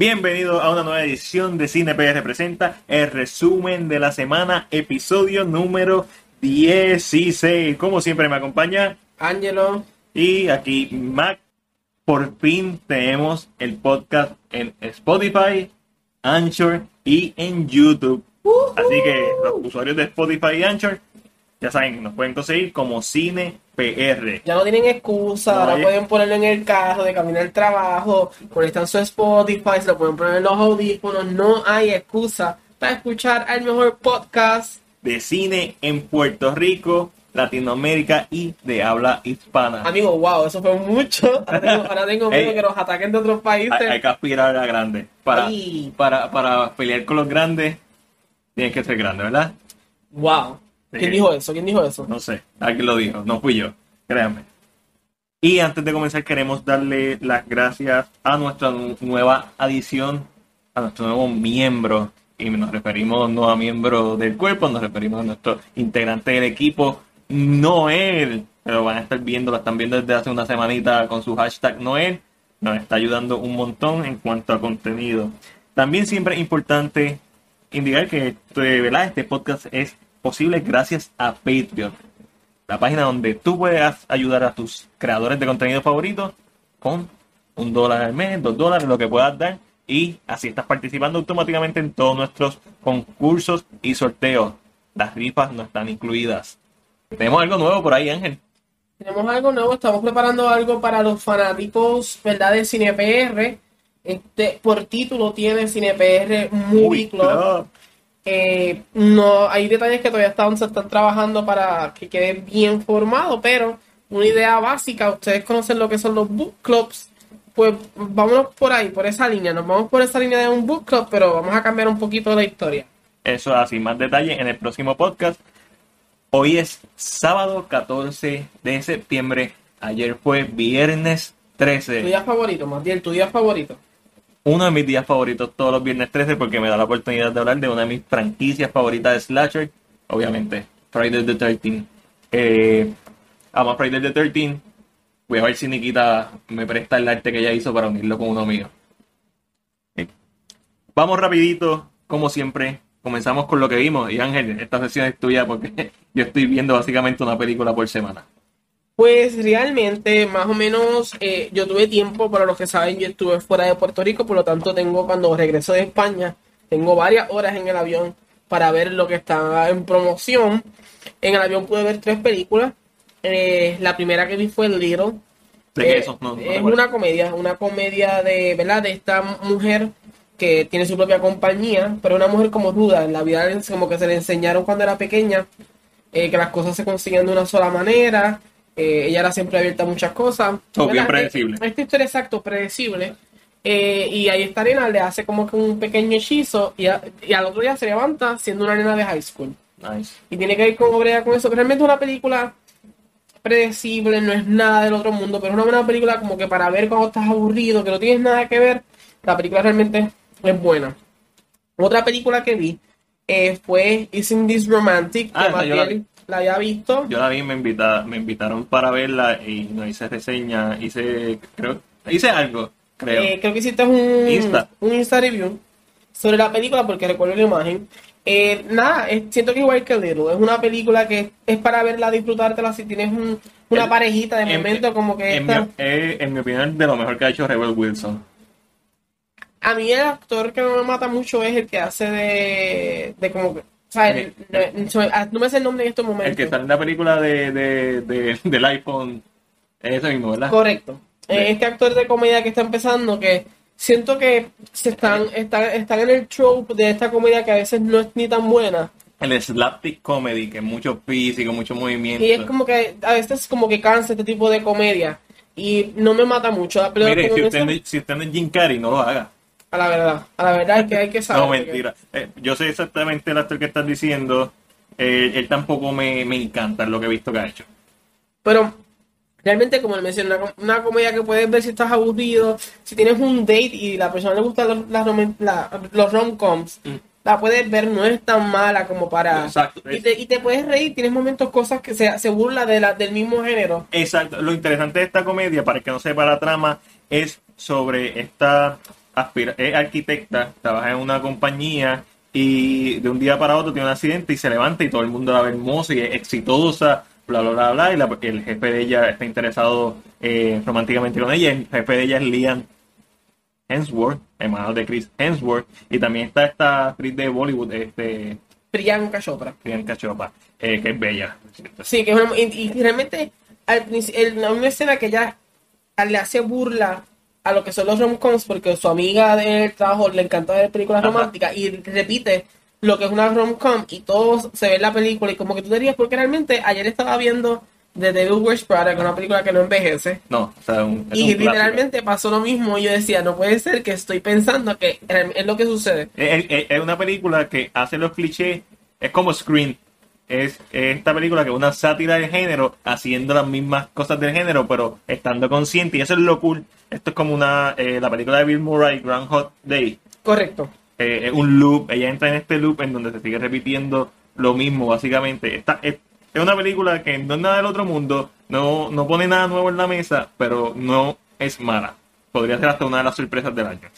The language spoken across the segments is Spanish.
Bienvenido a una nueva edición de Cine PR Presenta, el resumen de la semana, episodio número 16. Como siempre me acompaña Ángelo. y aquí Mac. Por fin tenemos el podcast en Spotify, Anchor y en YouTube. Así que los usuarios de Spotify y Anchor ya saben, nos pueden conseguir como Cine PR. Ya no tienen excusa, No ahora hay- pueden ponerlo en el carro de camino al trabajo, conectan su Spotify, se lo pueden poner en los audífonos, no hay excusa para escuchar el mejor podcast. de cine en Puerto Rico, Latinoamérica y de habla hispana. Amigo, wow, eso fue mucho. Ahora tengo, ahora tengo miedo que nos ataquen de otros países. Hay, hay que aspirar a grande. Para, Ay. para, para pelear con los grandes, tienes que ser grande, ¿verdad? Wow. ¿Quién dijo eso? ¿Quién dijo eso? No sé, alguien lo dijo, no fui yo, créanme. Y antes de comenzar queremos darle las gracias a nuestra nu- nueva adición, a nuestro nuevo miembro, y nos referimos no a miembro del cuerpo, nos referimos a nuestro integrante del equipo, Noel, pero van a estar viendo, lo están viendo desde hace una semanita con su hashtag Noel, nos está ayudando un montón en cuanto a contenido. También siempre es importante indicar que este, este podcast es posible gracias a Patreon, la página donde tú puedes ayudar a tus creadores de contenido favoritos con un dólar al mes, dos dólares, lo que puedas dar, y así estás participando automáticamente en todos nuestros concursos y sorteos. Las rifas no están incluidas. Tenemos algo nuevo por ahí, Ángel. Tenemos algo nuevo, estamos preparando algo para los fanáticos, ¿verdad? De CinePR. Este, por título tiene CinePR Movie Club. club. Eh, no, hay detalles que todavía están, se están trabajando para que quede bien formado, pero una idea básica, ustedes conocen lo que son los book clubs, pues vámonos por ahí, por esa línea, nos vamos por esa línea de un book club, pero vamos a cambiar un poquito la historia. Eso así, más detalles en el próximo podcast. Hoy es sábado 14 de septiembre. Ayer fue viernes Tu 13. día favorito, Matiel, tu día favorito. Uno de mis días favoritos todos los viernes 13 porque me da la oportunidad de hablar de una de mis franquicias favoritas de Slasher. Obviamente, Friday the 13. Eh, amo Friday the 13. Voy a ver si Nikita me presta el arte que ella hizo para unirlo con uno mío. Eh, Vamos rapidito, como siempre. Comenzamos con lo que vimos. Y Ángel, esta sesión es tuya porque yo estoy viendo básicamente una película por semana. Pues realmente, más o menos, eh, yo tuve tiempo, para los que saben, yo estuve fuera de Puerto Rico, por lo tanto tengo, cuando regreso de España, tengo varias horas en el avión para ver lo que está en promoción. En el avión pude ver tres películas. Eh, la primera que vi fue Little. ¿De qué Eh, eso? No, no es una comedia, una comedia de, ¿verdad? De esta mujer que tiene su propia compañía, pero una mujer como ruda. En la vida como que se le enseñaron cuando era pequeña eh, que las cosas se consiguen de una sola manera. Eh, ella era siempre abierta a muchas cosas. Bien ¿verdad? predecible. Eh, Esta historia exacto, predecible. Eh, y ahí esta nena le hace como que un pequeño hechizo y, a- y al otro día se levanta siendo una nena de high school Nice. y tiene que ir con obrea con eso. Pero realmente es una película predecible, no es nada del otro mundo, pero es una buena película como que para ver cuando estás aburrido, que no tienes nada que ver, la película realmente es buena. Otra película que vi eh, fue Isn't This Romantic, que Ah, yo la había visto. Yo la vi, me, invita, me invitaron para verla y no hice reseña, hice, creo, hice algo, creo. Eh, creo que hiciste un Insta. un Insta review sobre la película porque recuerdo la imagen. Eh, nada, es- siento que igual que Little, es una película que es para verla, disfrutártela si tienes un- una El- parejita de en- momento como que en, esta. mi, eh, en mi opinión, de lo mejor que ha hecho Rebel Wilson. A mí el actor que no me mata mucho es el que hace de, de como o sea, el- no, me sé el nombre en estos momentos. El que sale en la película de, de, de- del iPhone, es ese mismo, ¿verdad? Correcto. Sí. Eh, este actor de comedia que está empezando, que siento que se están, están, están en el trope de esta comedia que a veces no es ni tan buena. El slapstick comedy, que es mucho físico, mucho movimiento. Y es como que a veces como que cansa este tipo de comedia. Y no me mata mucho. Pero Mire, si usted, si usted no es Jim Carrey, no lo haga. A la verdad, a la verdad es que hay que saber. No, mentira. Eh, yo sé exactamente el actor que estás diciendo. Eh, él tampoco me, me encanta lo que he visto que ha hecho. Pero realmente, como le mencioné, una, com- una comedia que puedes ver si estás aburrido, si tienes un date y la persona le gustan los, las rom- la- los rom-coms, Mm. la puedes ver, no es tan mala como para... Exacto. Y te, y te puedes reír, tienes momentos, cosas que se, se burla de la, del mismo género. Exacto. Lo interesante de esta comedia, para el que no sepa la trama, es sobre esta aspira- es arquitecta, trabaja en una compañía y de un día para otro tiene un accidente y se levanta y todo el mundo la ve hermosa y es exitosa, bla, bla, bla, bla. Y la- el jefe de ella está interesado eh, románticamente con ella. El jefe de ella es Liam Hemsworth, hermano de Chris Hemsworth. Y también está esta actriz de Bollywood, este, Priyanka Chopra. Priyanka Chopra, eh, que es bella. Sí, que es una- y, y realmente al el- una escena que ella le hace burla a lo que son los rom-coms porque su amiga del trabajo le encanta ver películas Ajá. románticas y repite lo que es una rom-com y todos se ve en la película y como que tú te ríes porque realmente ayer estaba viendo The Devil Wears Prada, que es una película que no envejece. No, o sea, un, Y un literalmente pasó lo mismo. y Yo decía, no puede ser que estoy pensando que es lo que sucede. Es, es- es una película que hace los clichés, es como Scream. Es, es esta película que es una sátira del género, haciendo las mismas cosas del género, pero estando consciente, y eso es lo cool. Esto es como una eh, la película de Bill Murray, Grand Hot Day. Correcto. Eh, es un loop, ella entra en este loop en donde se sigue repitiendo lo mismo, básicamente. Esta, es, es una película que no es nada del otro mundo, no, no pone nada nuevo en la mesa, pero no es mala. Podría ser hasta una de las sorpresas del año.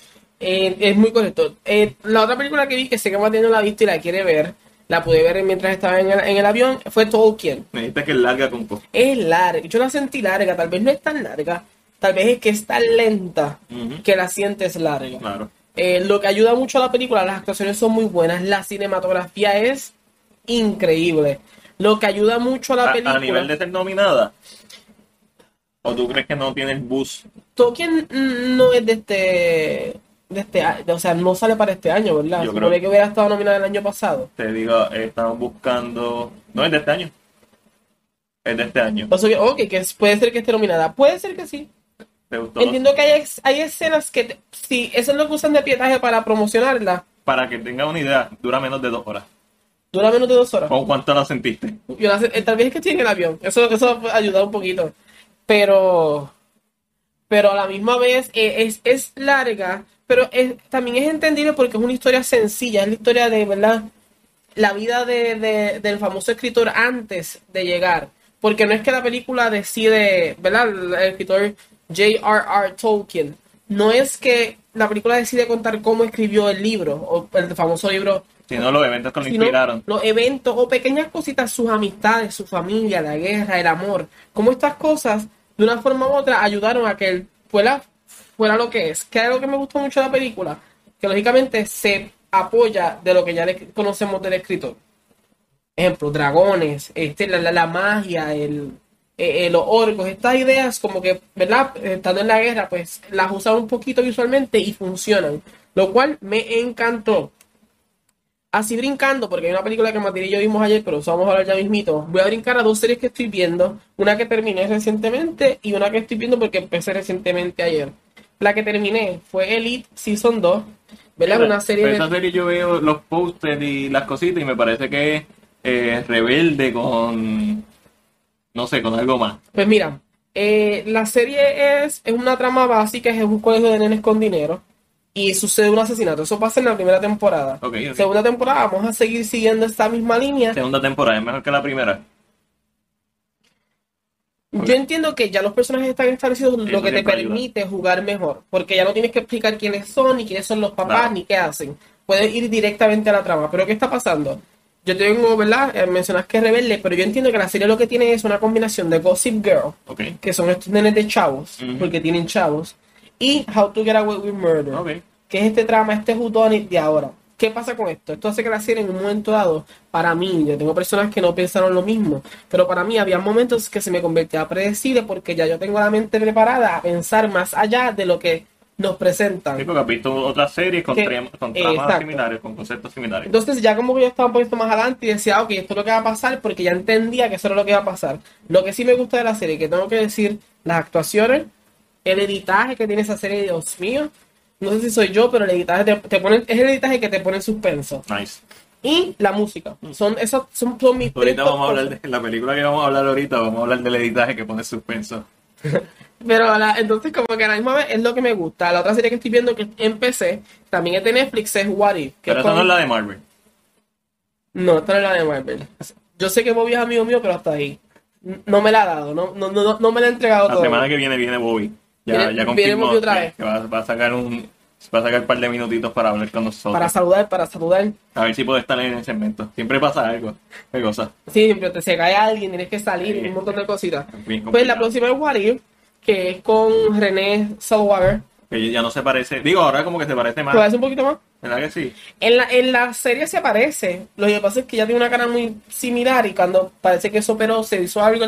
Eh, es muy correcto. Eh, la otra película que vi, que sé que Mateo no la ha visto y la quiere ver, la pude ver mientras estaba en el, en el avión, fue Tolkien. Me dijiste que es larga con co- Es larga, yo la sentí larga, tal vez no es tan larga, tal vez es que es tan lenta que la sientes larga. Claro. Eh, lo que ayuda mucho a la película, las actuaciones son muy buenas, la cinematografía es increíble. Lo que ayuda mucho a la a, película... a nivel de ser nominada. ¿O tú crees que no tiene el bus? Tolkien mm, no es de este, de este año, o sea, no sale para este año, ¿verdad? Yo creo- que hubiera estado nominada el año pasado. Te digo, estamos buscando. No es de este año. Es de este año. O sea, que- ok, que puede ser que esté nominada. Puede ser que sí. ¿Te gustó? Entiendo que hay, hay escenas que, te- si eso es lo que usan de pietaje para promocionarla, Para que tengas una idea, dura menos de dos horas. dura menos de dos horas. ¿Con cuánto la sentiste? Yo la sé- tal vez es que estoy en el avión. Eso, eso ayuda un poquito. Pero, pero a la misma vez eh, es, es larga, pero es, también es entendible porque es una historia sencilla. Es la historia de, ¿verdad? La vida de, de- del famoso escritor antes de llegar. Porque no es que la película decide, ¿verdad? El escritor J.R.R. Tolkien. No es que la película decide contar cómo escribió el libro, o el famoso libro Si no, los eventos que lo sino inspiraron. los eventos o pequeñas cositas, sus amistades, su familia, la guerra, el amor, como estas cosas, de una forma u otra, ayudaron a que él fuera, fuera lo que es. Que algo que me gustó mucho de la película, que lógicamente se apoya de lo que ya le conocemos del escritor. Ejemplo, dragones, este, la, la- la magia, el, eh, eh, los orcos, estas ideas como que, ¿verdad? Estando en la guerra, pues las usan un poquito visualmente y funcionan. Lo cual me encantó. Así brincando, porque hay una película que Matilde y yo vimos ayer, pero eso vamos a hablar ya mismito. Voy a brincar a dos series que estoy viendo. Una que terminé recientemente y una que estoy viendo porque empecé recientemente ayer. La que terminé fue Elite Season 2. ¿Verdad? Una serie Pero de... esa serie yo veo los posters y las cositas y me parece que es eh, rebelde con. No sé, con algo más. Pues mira, eh, la serie es, es una trama básica, es un colegio de nenes con dinero y sucede un asesinato. Eso pasa en la primera temporada. Segunda temporada vamos a seguir siguiendo esta misma línea. Segunda temporada, es mejor que la primera. Yo entiendo que ya los personajes están establecidos, lo que te ayuda. permite jugar mejor, porque ya no tienes que explicar quiénes son, ni quiénes son los papás, Claro. ni qué hacen. Puedes ir directamente a la trama. Pero ¿qué está pasando? Yo tengo, ¿verdad? Eh, mencionas que es rebelde, pero yo entiendo que la serie lo que tiene es una combinación de Gossip Girl, Ok. que son estos nenes de chavos, porque tienen chavos, y How to Get Away with Murder, que es este trama, este whodunit de ahora. ¿Qué pasa con esto? Esto hace que la serie en un momento dado, para mí, yo tengo personas que no pensaron lo mismo, pero para mí había momentos que se me convertía predecible porque ya yo tengo la mente preparada a pensar más allá de lo que nos presentan. Sí, porque has visto otras series con, Que- trem- con tramas similares, con conceptos similares. Entonces ya como que yo estaba un poquito más adelante y decía, ok, esto es lo que va a pasar porque ya entendía que eso era lo que iba a pasar. Lo que sí me gusta de la serie, que tengo que decir, las actuaciones, el editaje que tiene esa serie, Dios mío, no sé si soy yo, pero el editaje te, te pone, es el editaje que te pone en suspenso. Nice. Y la música. Son, esos son, son mis Ahorita vamos a hablar de la película que vamos a hablar ahorita, vamos a hablar del editaje que pone suspenso. Pero la- entonces como que a la misma vez es lo que me gusta. La otra serie que estoy viendo que empecé, también es de Netflix, es What If. que Pero es esa no es la de Marvel. No, esta no es la de Marvel. Yo sé que Bobby es amigo mío, pero hasta ahí. No me la ha dado, no, no, no, no me la ha entregado La todo. semana que viene viene Bobby. Ya, ya confirmó otra que- vez. que va, va a sacar un Va a sacar un par de minutitos para hablar con nosotros. Para saludar, para saludar. A ver si puedo estar en el segmento. Siempre pasa algo. ¿Qué cosa? Sí, siempre te se cae alguien, tienes que salir, Sí. un montón de cositas. Pues la próxima es What If, que es con René Zellweger. Que ya no se parece. Digo, ahora como que se parece ¿Te más. parece un poquito más? ¿Verdad que sí? En la, en la serie se parece. Lo que pasa es que ella tiene una cara muy similar y cuando parece que eso pero se hizo algo,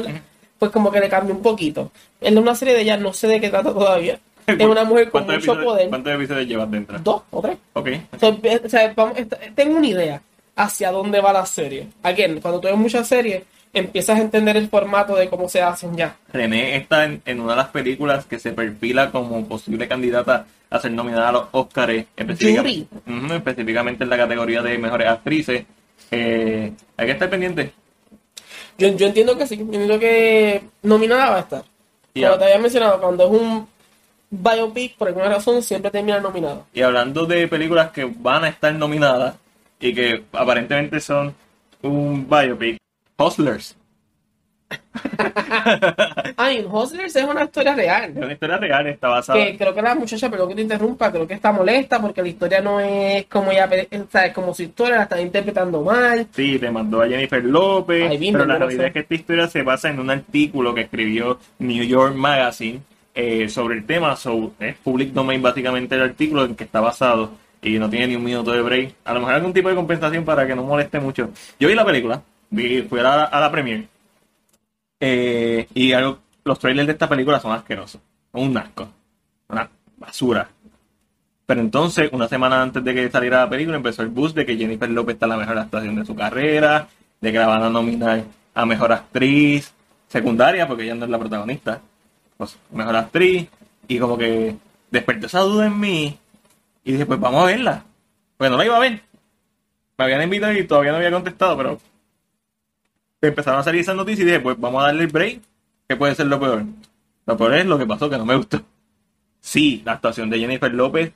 pues como que le cambia un poquito. En una serie de ella no sé de qué trata todavía. Es una mujer con ¿Cuántos mucho episodios- poder. ¿Cuántos episodios llevas dentro? Dos o tres. Ok. So, o sea, vamos- esta- tengo una idea hacia dónde va la serie. Again, cuando tú ves muchas series, empiezas a entender el formato de cómo se hacen ya. René está en, en una de las películas que se perfila como posible candidata a ser nominada a los Oscars, específicamente en la categoría de mejores actrices. Eh, hay que estar pendiente. Yo, yo entiendo que sí, yo entiendo que nominada va a estar. Como te había mencionado, cuando es un biopic, por alguna razón, siempre termina nominado. Y hablando de películas que van a estar nominadas y que aparentemente son un biopic, Hustlers. Ay, Hustlers es una historia real. Es una historia real, está basada. Que creo que la muchacha, perdón que te interrumpa, creo que está molesta porque la historia no es como ella, o sea, es como su historia, la están interpretando mal. Sí, le mandó a Jennifer López, Ay, pero la realidad es que esta historia se basa en un artículo que escribió New York Magazine eh, sobre el tema, so, es public domain básicamente el artículo en que está basado y no tiene ni un minuto de break. A lo mejor algún tipo de compensación para que no moleste mucho. Yo vi la película, vi, fui a la, a la premiere eh, y algo- los trailers de esta película son asquerosos, son un asco, una basura. Pero entonces, una semana antes de que saliera la película, empezó el bus de que Jennifer López está en la mejor actuación de su carrera, de que la van a nominar a mejor actriz secundaria, porque ella no es la protagonista, pues mejor actriz, y como que despertó esa duda en mí, y dije, pues vamos a verla. Pues no la iba a ver. Me habían invitado y todavía no había contestado, pero empezaron a salir esas noticias y dije, pues vamos a darle el break, que puede ser lo peor. Lo peor es lo que pasó, que no me gustó. Sí, la actuación de Jennifer López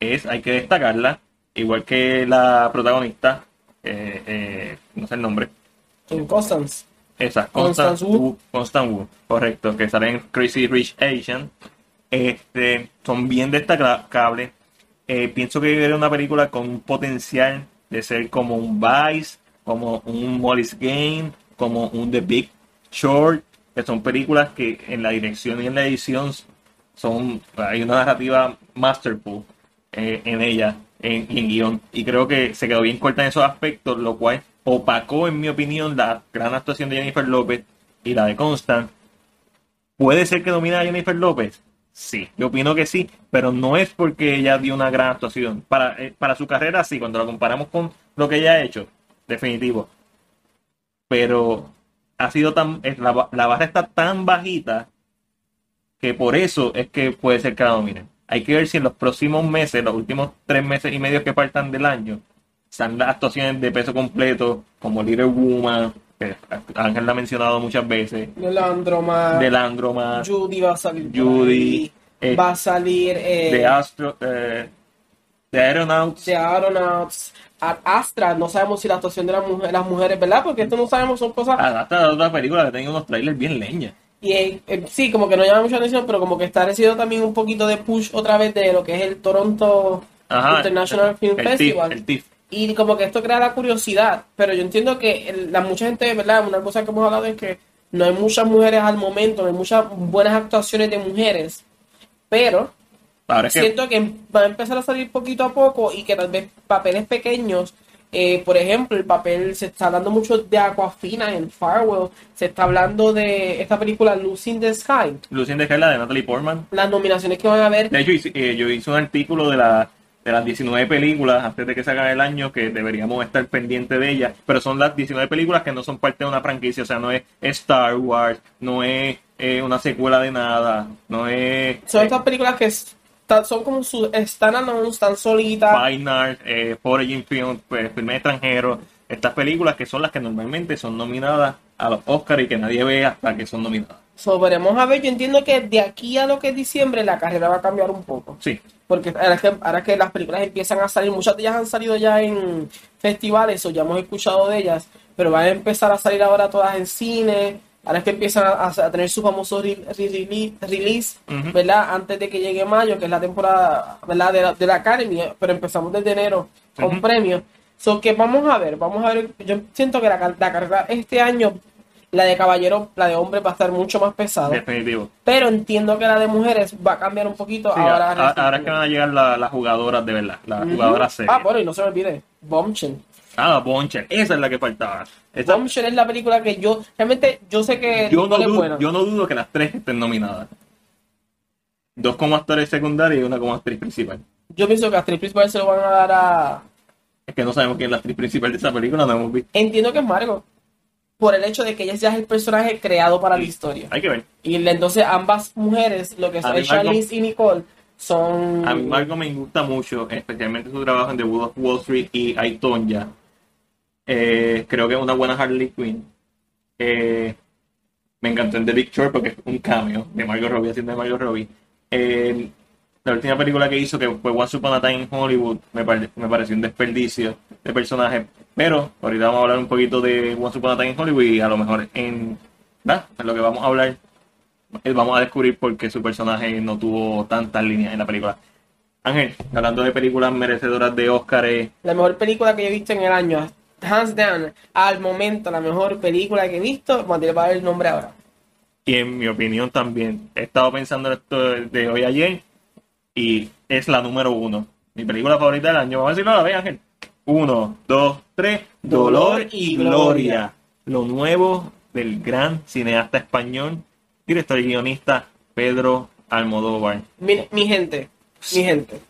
es, hay que destacarla, igual que la protagonista, eh, eh, no sé el nombre, Constance. esa, Constance Constance Wu. Wu, Constance Wu, correcto, que sale en Crazy Rich Asian, este, son bien destacables. Eh, pienso que era una película con un potencial de ser como un Vice, como un Molly's Game, como un The Big Short, que son películas que en la dirección y en la edición son hay una narrativa masterful eh, en ella en, en guion. Y creo que se quedó bien corta en esos aspectos lo cual opacó en mi opinión la gran actuación de Jennifer López y la de Constant puede ser que domine a Jennifer López sí yo opino que sí pero no es porque ella dio una gran actuación. Para, eh, para su carrera sí cuando la comparamos con lo que ella ha hecho definitivo pero ha sido tan la, la barra está tan bajita que por eso es que puede ser que la dominen. Hay que ver si en los próximos meses, los últimos tres meses y medio que faltan del año, están las actuaciones de peso completo, como Little Woman, que Ángel la ha mencionado muchas veces, De Landroma. de Landroma, Judy va a salir. Judy, eh, va a salir. Eh, de Astro, eh, de Aeronauts, de Aeronauts. Astra, no sabemos si la actuación de las mujeres, las mujeres, ¿verdad? Porque esto no sabemos, son cosas. hasta la otra película que tenía unos trailers bien leña. Y eh, eh, sí, como que no llama mucha atención, pero como que está recibiendo también un poquito de push otra vez de lo que es el Toronto Ajá, International Film el Festival. el TIFF. Y como que esto crea la curiosidad, pero yo entiendo que el- la mucha gente, ¿verdad? Una cosa que hemos hablado es que no hay muchas mujeres al momento, no hay muchas buenas actuaciones de mujeres, pero Ahora es que siento que va a empezar a salir poquito a poco y que tal vez papeles pequeños, eh, por ejemplo, el papel, se está hablando mucho de Aquafina en Farwell, se está hablando de esta película Lucy in the Sky, Lucien de Carla de Natalie Portman. las nominaciones que van a haber, De hecho, eh, yo hice un artículo de, la, de las 19 películas antes de que se acabe el año que deberíamos estar pendientes de ellas, pero son las 19 películas que no son parte de una franquicia, o sea, no es Star Wars, no es eh, una secuela de nada, no es son estas películas que son como su standalone, están solitas. Fine Art, eh, Foreign Film, pues, filmes extranjeros, estas películas que son las que normalmente son nominadas a los Oscars y que nadie ve hasta que son nominadas. So, veremos a ver, yo entiendo que de aquí a lo que es diciembre la carrera va a cambiar un poco. Sí, Porque ahora que, ahora que las películas empiezan a salir, muchas de ellas han salido ya en festivales o ya hemos escuchado de ellas, pero van a empezar a salir ahora todas en cine, Ahora es que empiezan a, a tener su famoso re- re- re- release. ¿verdad? Antes de que llegue mayo, que es la temporada, ¿verdad? De la, de la Academy, pero empezamos desde enero con premios. So que vamos a ver, vamos a ver. Yo siento que la, la carrera este año, la de caballero, la de hombres va a estar mucho más pesada. Definitivo. Pero entiendo que la de mujeres va a cambiar un poquito Sí, ahora. a- ahora es que van a llegar la- las jugadoras de verdad, las Ujú. jugadoras serias. Ah, bueno, y no se me olvide, Bombshell. Ah, Boncher, esa es la que faltaba. Esa- Bombshell es la película que yo, realmente, yo sé que yo, no dudo, buena. yo no dudo que las tres estén nominadas. Dos como actores secundarios y una como actriz principal. Yo pienso que actriz principal se lo van a dar a... Es que no sabemos quién es la actriz principal de esa película, no hemos visto. Entiendo que es Margot. Por el hecho de que ella ya es el personaje creado para la historia. Hay que ver. Y entonces ambas mujeres, lo que son Margot- Charlize y Nicole, son... A mí Marco me gusta mucho, especialmente su trabajo en The Wood of Wall Street y Aitonia. Eh, creo que es una buena Harley Quinn. Eh, me encantó en The Big Short porque es un cameo de Margot Robbie haciendo de Margot Robbie. Eh, la última película que hizo, que fue Once Upon a Time in Hollywood, me, pare- me pareció un desperdicio de personaje. Pero ahorita vamos a hablar un poquito de Once Upon a Time Hollywood y a lo mejor en, ¿verdad? en lo que vamos a hablar eh, vamos a descubrir por qué su personaje no tuvo tantas líneas en la película. Ángel, hablando de películas merecedoras de Oscar, La mejor película que yo he visto en el año, hands down, al momento, la mejor película que he visto, Matilde va a ver el nombre ahora. y en mi opinión también, he estado pensando en esto de hoy ayer y es la número uno. Mi película favorita del año. Vamos a decirlo a la vez, Ángel. Uno, dos, tres. Dolor y Gloria. Lo nuevo del gran cineasta español, director y guionista Pedro Almodóvar. Mi, mi gente, mi gente.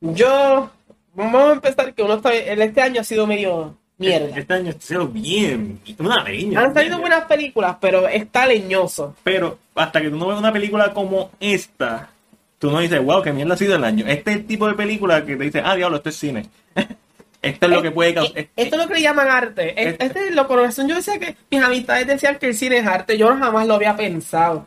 Yo, vamos a empezar que uno está, el este año ha sido medio mierda. Este año ha sido bien, una leña. Han salido buenas películas, pero está leñoso. Pero hasta que tú no ves una película como esta, tú no dices, wow, qué mierda ha sido el año. Este es el tipo de película que te dice, ah, diablo, esto es cine. esto es lo que puede causar. Eh, Esto es lo que le llaman arte. Es- Este- Este es lo con razón. Yo decía que mis amistades decían que el cine es arte. Yo jamás lo había pensado.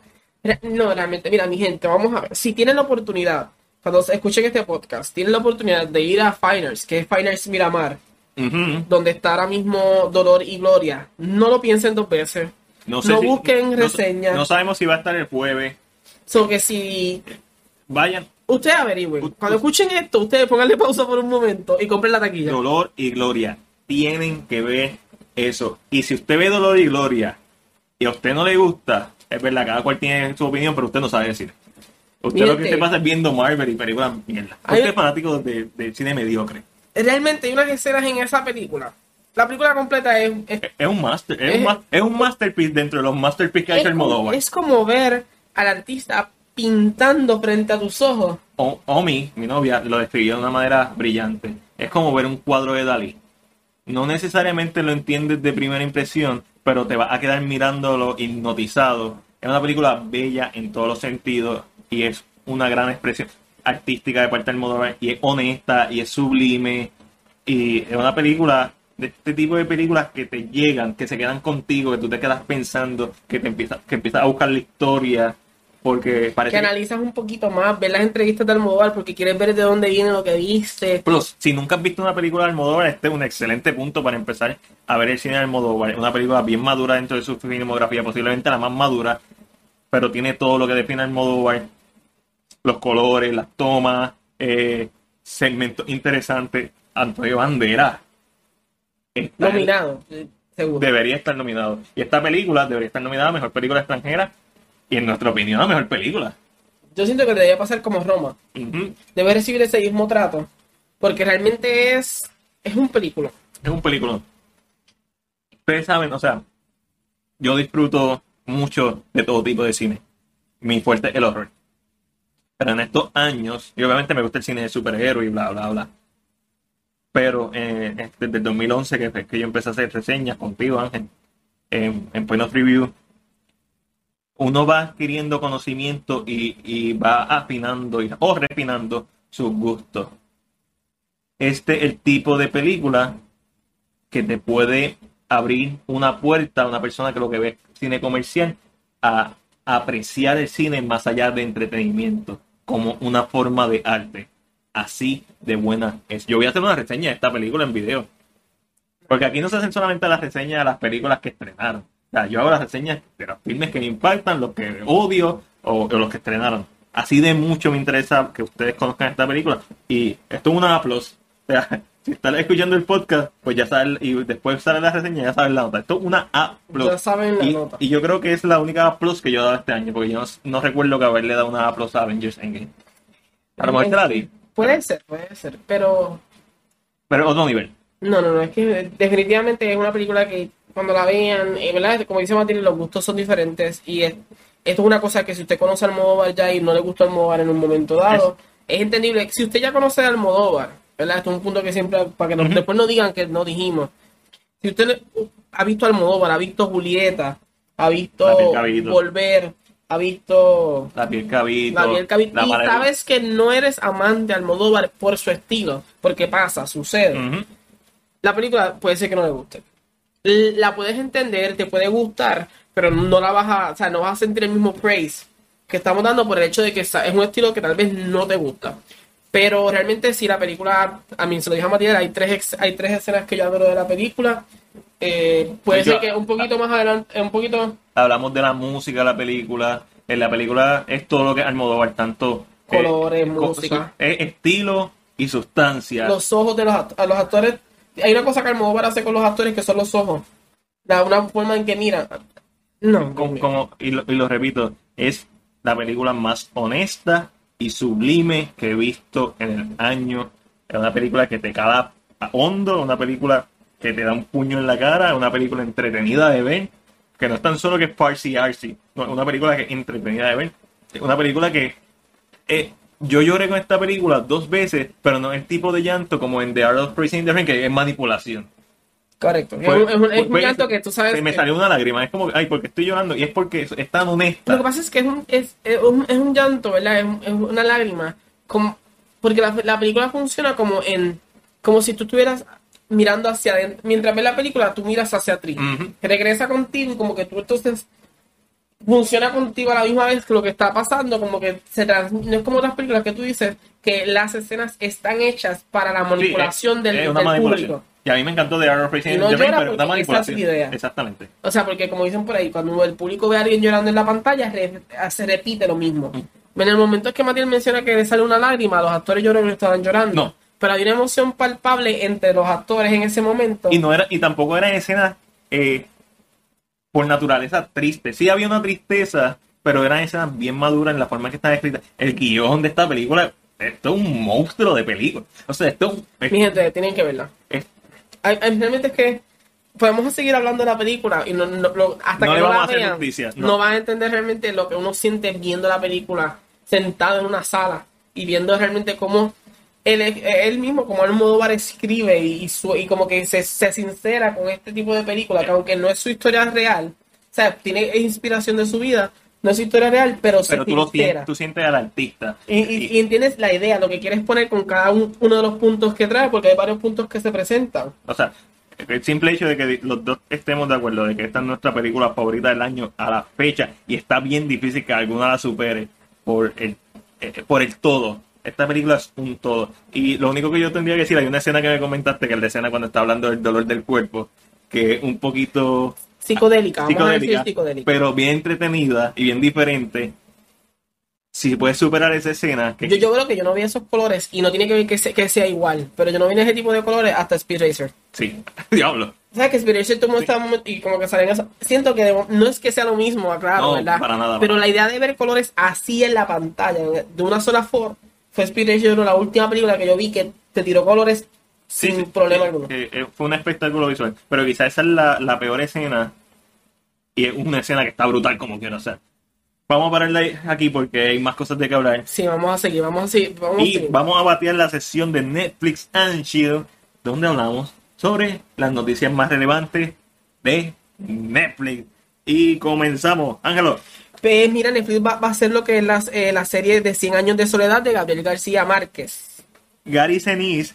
No, realmente, mira, mi gente, vamos a ver. Si tienen la oportunidad, cuando escuchen este podcast, tienen la oportunidad de ir a Finers, que es Finers Miramar, donde está ahora mismo Dolor y Gloria. No lo piensen dos veces. No, No busquen reseñas. No, sabemos si va a estar el jueves. So que si Vayan, ustedes averigüen, cuando escuchen esto, ustedes pónganle pausa por un momento y compren la taquilla. Dolor y Gloria. Tienen que ver eso. Y si usted ve Dolor y Gloria y a usted no le gusta, es verdad, cada cual tiene su opinión, pero usted no sabe decir. Usted lo que se pasa es viendo Marvel y películas mierda. Usted es fanático de, de cine mediocre. Realmente hay unas escenas en esa película. La película completa es, es Es un master, es, Es- un, es un masterpiece dentro de los masterpieces que ha hecho Almodóvar. es como ver al artista pintando frente a tus ojos. O- Omi, mi novia, lo describió de una manera brillante. Es como ver un cuadro de Dalí. No necesariamente lo entiendes de primera impresión, pero te vas a quedar mirándolo hipnotizado. Es una película bella en todos los sentidos y es una gran expresión artística de parte del Almodóvar y es honesta y es sublime y es una película de este tipo de películas que te llegan, que se quedan contigo, que tú te quedas pensando, que te empiezas, que empiezas a buscar la historia, porque parece Que que- analizas un poquito más, ver las entrevistas de Almodóvar porque quieres ver de dónde viene lo que viste. Plus, si nunca has visto una película de Almodóvar, este es un excelente punto para empezar a ver el cine de Almodóvar. Es una película bien madura dentro de su filmografía, posiblemente la más madura, pero tiene todo lo que define Almodóvar. Los colores, las tomas, eh, segmentos interesantes. Antonio Bandera Nominado, seguro. debería estar nominado. Y esta película debería estar nominada a Mejor Película Extranjera y en nuestra opinión a Mejor Película. Yo siento que debería pasar como Roma. Debe recibir ese mismo trato. Porque realmente es, es un película. Es un película. Ustedes saben, o sea, yo disfruto mucho de todo tipo de cine. Mi fuerte es el horror. Pero en estos años, y obviamente me gusta el cine de superhéroes y bla, bla, bla. Pero eh, desde el 2011 que, fue que yo empecé a hacer reseñas contigo, Ángel, en, en Point of Review, uno va adquiriendo conocimiento y, y va afinando y, o refinando sus gustos. Este es el tipo de película que te puede abrir una puerta a una persona que lo que ve cine comercial a apreciar el cine más allá de entretenimiento como una forma de arte. Así de buena es. Yo voy a hacer una reseña de esta película en video. Porque aquí no se hacen solamente las reseñas de las películas que estrenaron. O sea, yo hago las reseñas de los filmes que me impactan, los que odio o, los que estrenaron. Así de mucho me interesa que ustedes conozcan esta película. Y esto es una A+. O sea, si están escuchando el podcast, pues ya saben, y después sale la reseña, ya saben la nota. Esto es una A+. Ya saben la y, nota. y yo creo que es la única A+, que yo he dado este año, porque yo no, no recuerdo que haberle dado una A+, a Avengers Endgame. A lo mejor te la di, Puede ser, puede ser, pero pero otro nivel. no, no, no, es que definitivamente es una película que cuando la vean, eh, ¿verdad? Como dice Matilde, los gustos son diferentes y es, esto es una cosa que si usted conoce al Almodóvar ya y no le gusta Almodóvar en un momento dado, es, entendible. Si usted ya conoce al Almodóvar, ¿verdad? Esto es un punto que siempre, para que después no digan que no dijimos. Si usted le- ha visto Almodóvar, ha visto Julieta, ha visto. Volver, ha visto La piel cabito. La y pared- sabes que no eres amante de Almodóvar por su estilo, porque pasa, sucede. La película puede ser que no le guste. La puedes entender, te puede gustar, pero no la vas a, o sea, no vas a sentir el mismo praise que estamos dando por el hecho de que es un estilo que tal vez no te gusta. Pero realmente si la película, a mí se lo dije a Matías, hay tres, hay tres escenas que yo adoro de la película. Eh, puede Yo- ser que un poquito más adelante, un poquito Hablamos de la música de la película. En la película es todo lo que Almodóvar, tanto eh, Colores, co- música. su- es estilo y sustancia. los ojos de los, a los actores. Hay una cosa que Almodóvar hace con los actores que son los ojos. La, una forma en que miran. No, Como- como- y, lo, y lo repito, es la película más honesta y sublime que he visto en el año. Es una película que te cala a hondo, una película que te da un puño en la cara, una película entretenida de ver, que no es tan solo que es farsi artsy, no, es una película que es entretenida de ver, es una película que eh, yo lloré con esta película dos veces, pero no el tipo de llanto como en The Art of Praising que es manipulación. Correcto. Es Fue- un- es un, es un fue- llanto que tú sabes. Se me salió una lágrima, es como, ay, porque estoy llorando, y es porque es tan honesta. Lo que pasa es que es un, es, es un, es un llanto, ¿verdad? Es, es una lágrima. Como, porque la, la película funciona como en. Como si tú estuvieras mirando hacia adentro. Mientras ves la película, tú miras hacia atrás. Ujú. Regresa contigo y como que tú entonces. Funciona contigo a la misma vez que lo que está pasando, como que se trans- no es como otras películas que tú dices que las escenas están hechas para la manipulación Sí, del, del manipulación. público. Y a mí me encantó The Art of Praising Y no Rain, pero una manipulación. idea. Exactamente. O sea, porque como dicen por ahí, cuando el público ve a alguien llorando en la pantalla, re- se repite lo mismo. En el momento que Matías menciona que le sale una lágrima, los actores lloran y estaban llorando. No. Pero hay una emoción palpable entre los actores en ese momento. Y no era, y tampoco eran escenas eh, por naturaleza tristes. Sí había una tristeza, pero eran escenas bien maduras en la forma en que están escritas. El guion de esta película, esto es un monstruo de película. O sea, esto es, Mi gente, tienen que verla. es- realmente es que podemos seguir hablando de la película y no, hasta No que no la vean, justicia, no. van a entender realmente lo que uno siente viendo la película sentado en una sala y viendo realmente cómo él, él mismo, como Almodóvar escribe y, y su- y como que se, se sincera con este tipo de película, que aunque no es su historia real, o sea, tiene inspiración de su vida, no es su historia real, pero, se pero tú lo sientes, tú sientes al artista. Y, y- y entiendes la idea, lo que quieres poner con cada un- uno de los puntos que trae, porque hay varios puntos que se presentan. O sea, el simple hecho de que los dos estemos de acuerdo de que esta es nuestra película favorita del año a la fecha y está bien difícil que alguna la supere por el, eh, por el todo. Esta película es un todo. Y lo único que yo tendría que decir, hay una escena que me comentaste, que es la escena cuando está hablando del dolor del cuerpo, que un poquito Psicodélica, vamos a decir psicodélica, pero bien entretenida y bien diferente. Si puedes superar esa escena, que Yo, yo creo que yo no vi esos colores y no tiene que ver que, se- que sea igual, pero yo no vi ese tipo de colores hasta Speed Racer. sí, diablo. ¿Sabes que Speed Racer tomó momento y como que salen. Siento que no es que sea lo mismo, claro, No, ¿verdad? para nada, pero para la idea de ver colores así en la pantalla, de una sola forma, fue Speed Racer, la última película que yo vi que te tiró colores Sí, sin sí, problema alguno. eh, eh, fue un espectáculo visual. Pero quizás esa es la, la peor escena. Y es una escena que está brutal como quiero hacer. Vamos a pararla aquí porque hay más cosas de que hablar. Sí, vamos a seguir, vamos a seguir. Vamos a Y seguir. vamos a batear la sesión de Netflix and Chill, donde hablamos sobre las noticias más relevantes de Netflix. Y comenzamos. Ángelo, Pues mira, Netflix va, va a hacer lo que es la, eh, la serie de 100 años de soledad de Gabriel García Márquez. Gary Sinise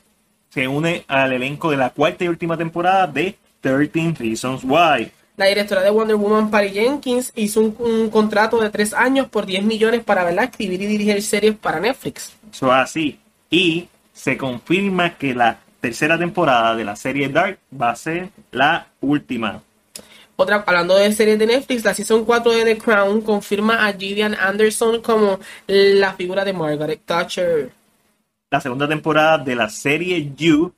se une al elenco de la cuarta y última temporada de 13 Reasons Why. La directora de Wonder Woman, Patty Jenkins, hizo un, un contrato de tres años por 10 millones para ¿verdad? escribir y dirigir series para Netflix. Eso así. Y se confirma que la tercera temporada de la serie Dark va a ser la última. Otra, hablando de series de Netflix, la Season 4 de The Crown confirma a Gillian Anderson como la figura de Margaret Thatcher. La segunda temporada de la serie You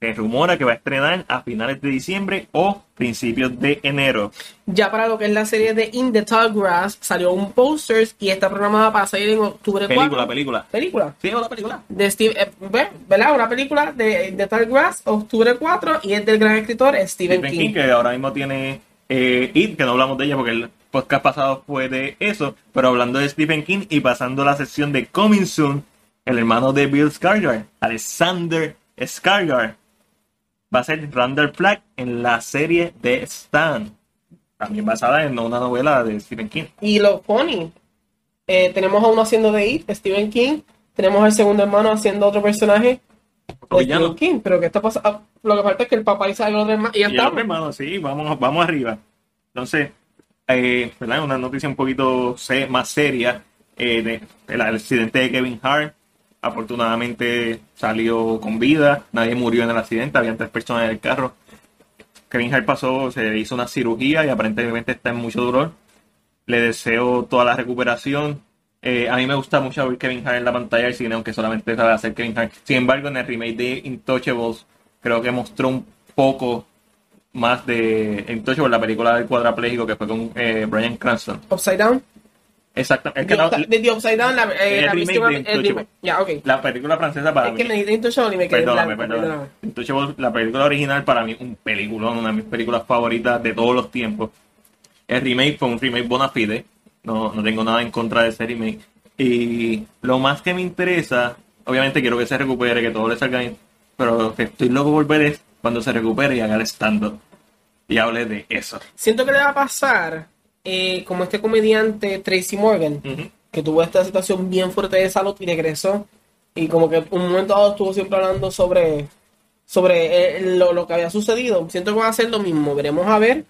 se rumora que va a estrenar a finales de diciembre o principios de enero. Ya para lo que es la serie de In the Tall Grass salió un posters y está programada para salir en octubre 4. Película, película. Película. Sí, una película. De Steve, eh, ve- ¿verdad? Una película de In the Tall Grass, octubre 4 y es del gran escritor Stephen, Stephen King. King, que ahora mismo tiene eh, It, que no hablamos de ella porque el podcast pasado fue de eso, pero hablando de Stephen King y pasando a la sección de Coming Soon, el hermano de Bill Skarsgård, Alexander Skarsgård, va a ser Randall Flagg en la serie de Stan, también basada en una novela de Stephen King. Y lo funny, eh, tenemos a uno haciendo de It, Stephen King, tenemos al segundo hermano haciendo otro personaje de. Stephen King, pero ¿qué está pasando? Ah, Lo que falta es que el papá el otro hermano y ya está. hermano, sí, vamos, vamos arriba. Entonces, eh, ¿verdad? una noticia un poquito más seria. eh, de, el accidente de Kevin Hart. Afortunadamente salió con vida. Nadie murió en el accidente. Habían tres personas en el carro. Kevin Hart pasó, se hizo una cirugía y aparentemente está en mucho dolor. Le deseo toda la recuperación. Eh, a mí me gusta mucho ver Kevin Hart en la pantalla del cine, aunque solamente sabe hacer Kevin Hart. Sin embargo, en el remake de Intouchables, creo que mostró un poco más de Intouchables, la película del cuadrapléjico que fue con eh, Brian Cranston. Upside Down. Exacto. Es The, no- Upside- de The Upside Down, la, eh, El la remake de el Intouchable. la película francesa para Es mí. que me dijiste Intouchable y me quedé Perdóname, blanco, perdóname. Intouchables, la película original para mí un peliculón, una de mis películas favoritas de todos los tiempos. El remake fue un remake bona fide. No, no tengo nada en contra de ese remake. Y lo más que me interesa, obviamente quiero que se recupere, que todo le salga bien. Pero lo que estoy loco por ver es cuando se recupere y haga el stand-up. Y hable de eso. Siento que le va a pasar eh, como este comediante Tracy Morgan, que tuvo esta situación bien fuerte de salud y regresó. Y como que un momento dado estuvo siempre hablando sobre, sobre eh, lo, lo que había sucedido. Siento que va a ser lo mismo. Veremos a ver.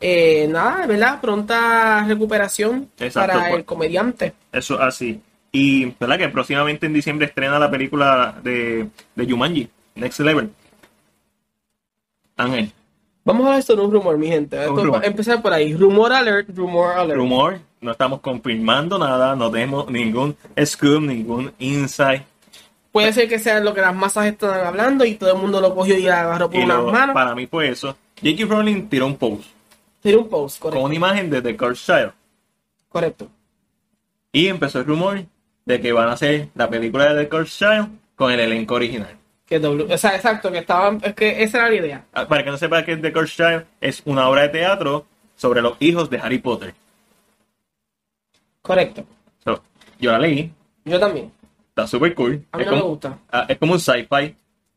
Eh, nada, ¿verdad? Pronta recuperación Exacto, para pues. el comediante. Eso así. Y, ¿verdad? Que próximamente en diciembre estrena la película de, de Jumanji, Next Level. Ángel, Vamos a ver esto en un rumor, mi gente. Esto rumor. va a empezar por ahí. Rumor alert, rumor alert. rumor, no estamos confirmando nada, no tenemos ningún scoop, ningún insight. Puede ser que sea lo que las masas están hablando y todo el mundo lo cogió y agarró por unas manos. para mí fue eso. J.K. Rowling tiró un post Tiene un post, con correcto. una imagen de The Cursed correcto. y empezó el rumor de que van a hacer la película de The Cursed con el elenco original. Que W, o sea, exacto, que estaban, es que esa era la idea. Ah, Para que no sepa que The Cursed Child es una obra de teatro sobre los hijos de Harry Potter. Correcto. So, yo la leí, Yo también. está súper cool. A mí es, no me gusta. ah, es como un sci-fi.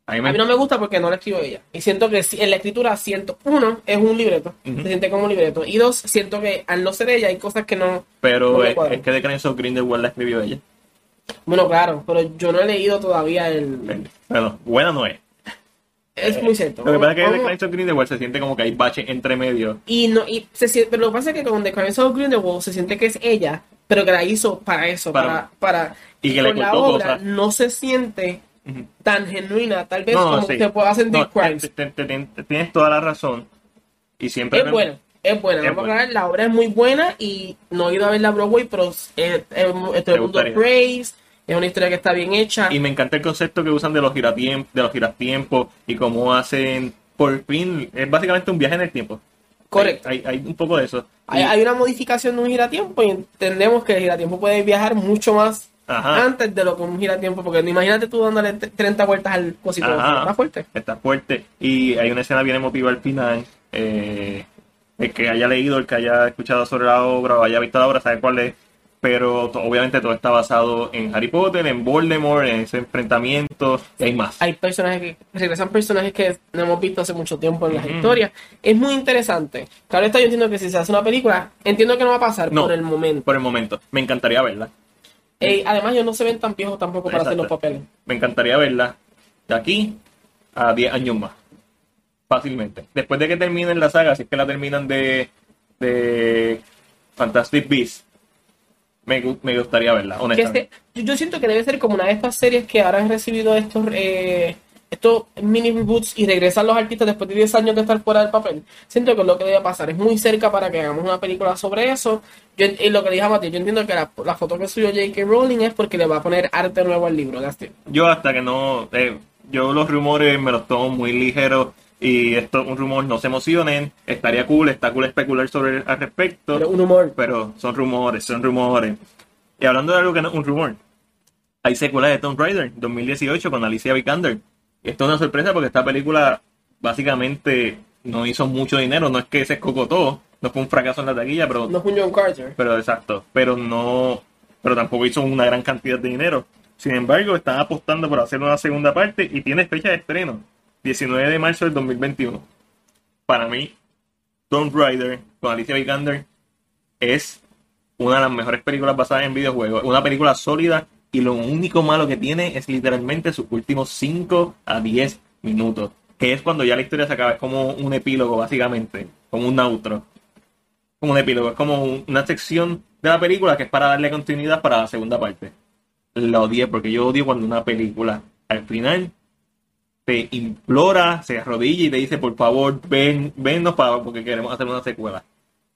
A mí me, A mí no me gusta porque no la escribo ella. Y siento que si- en la escritura siento, uno, es un libreto. Ujú. Se siente como un libreto. Y dos, siento que al no ser ella hay cosas que no... pero no es, es que The Crimes of Grindelwald la escribió ella. Bueno, claro, pero yo no he leído todavía el... Bueno, buena no es. Es muy cierto. Lo que pasa es que The Crimes of Grindelwald se siente como que hay bache entre medio. Y no, y se siente, pero lo que pasa es que con The Crimes of Grindelwald se siente que es ella, pero que la hizo para eso, Para- para, para y que le la obra cosas. no se siente tan genuina, tal vez No, como sí. se pueda sentir No, Crimes. te- te- te- te- tienes toda la razón. Y siempre. Es buena, es buena. Es a buena. la obra es muy buena y no he ido a ver la Broadway, pero es, es, es- todo el mundo praise, es una historia que está bien hecha. Y me encanta el concepto que usan de los giratiempos, de los giratiempos y cómo hacen. Por fin, es básicamente un viaje en el tiempo. Correcto. Hay, hay un poco de eso. Hay, Y- hay una modificación de un giratiempo y entendemos que el giratiempo puede viajar mucho más Ajá. antes de lo que un giratiempo, porque no imagínate tú dándole t- 30 vueltas al cosito, está fuerte. Está fuerte. Y hay una escena bien emotiva al final. eh, el que haya leído, el que haya escuchado sobre la obra o haya visto la obra, sabe cuál es. Pero obviamente todo está basado en Harry Potter, en Voldemort, en ese enfrentamiento. Y hay más. Hay personajes que regresan personajes que no hemos visto hace mucho tiempo en las historias. Es muy interesante. Claro está, yo entiendo que si se hace una película, entiendo que no va a pasar No. por el momento. Por el momento. Me encantaría verla. Además, ellos no se ven tan viejos tampoco para hacer los papeles. Me encantaría verla de aquí a 10 años más. Fácilmente. Después de que terminen la saga, si es que la terminan de, de Fantastic Beasts, me, me gustaría verla, honestamente. este- yo, siento que debe ser como una de estas series que ahora han recibido estos eh, estos mini reboots y regresan los artistas después de 10 años de estar fuera del papel. Siento que es lo que debe pasar. Es muy cerca para que hagamos una película sobre eso. Yo, y lo que dije a Mati, yo entiendo que la, la foto que subió J.K. Rowling es porque le va a poner arte nuevo al libro. Yo hasta que no... eh, yo los rumores me los tomo muy ligeros y esto un rumor no se emocionen. Estaría cool, está cool especular sobre al respecto. Pero un humor. pero son rumores, son rumores. Y hablando de algo que no es un rumor, hay secuela de Tomb Raider 2018 con Alicia Vikander. Esto es una sorpresa porque esta película básicamente no hizo mucho dinero, no es que se escocotó, no fue un fracaso en la taquilla, pero, No es un John Carter. pero exacto, pero no, pero tampoco hizo una gran cantidad de dinero. Sin embargo, están apostando por hacer una segunda parte y tiene fecha de estreno, 19 de marzo del 2021. Para mí, Tomb Raider con Alicia Vikander es una de las mejores películas basadas en videojuegos. Una película sólida y lo único malo que tiene es literalmente sus últimos 5 a 10 minutos. Que es cuando ya la historia se acaba. Es como un epílogo, básicamente. Como un outro. Como un epílogo. Es como un- una sección de la película que es para darle continuidad para la segunda parte. La odié porque yo odio cuando una película al final te implora, se arrodilla y te dice, por favor, ven, vennos para, porque queremos hacer una secuela.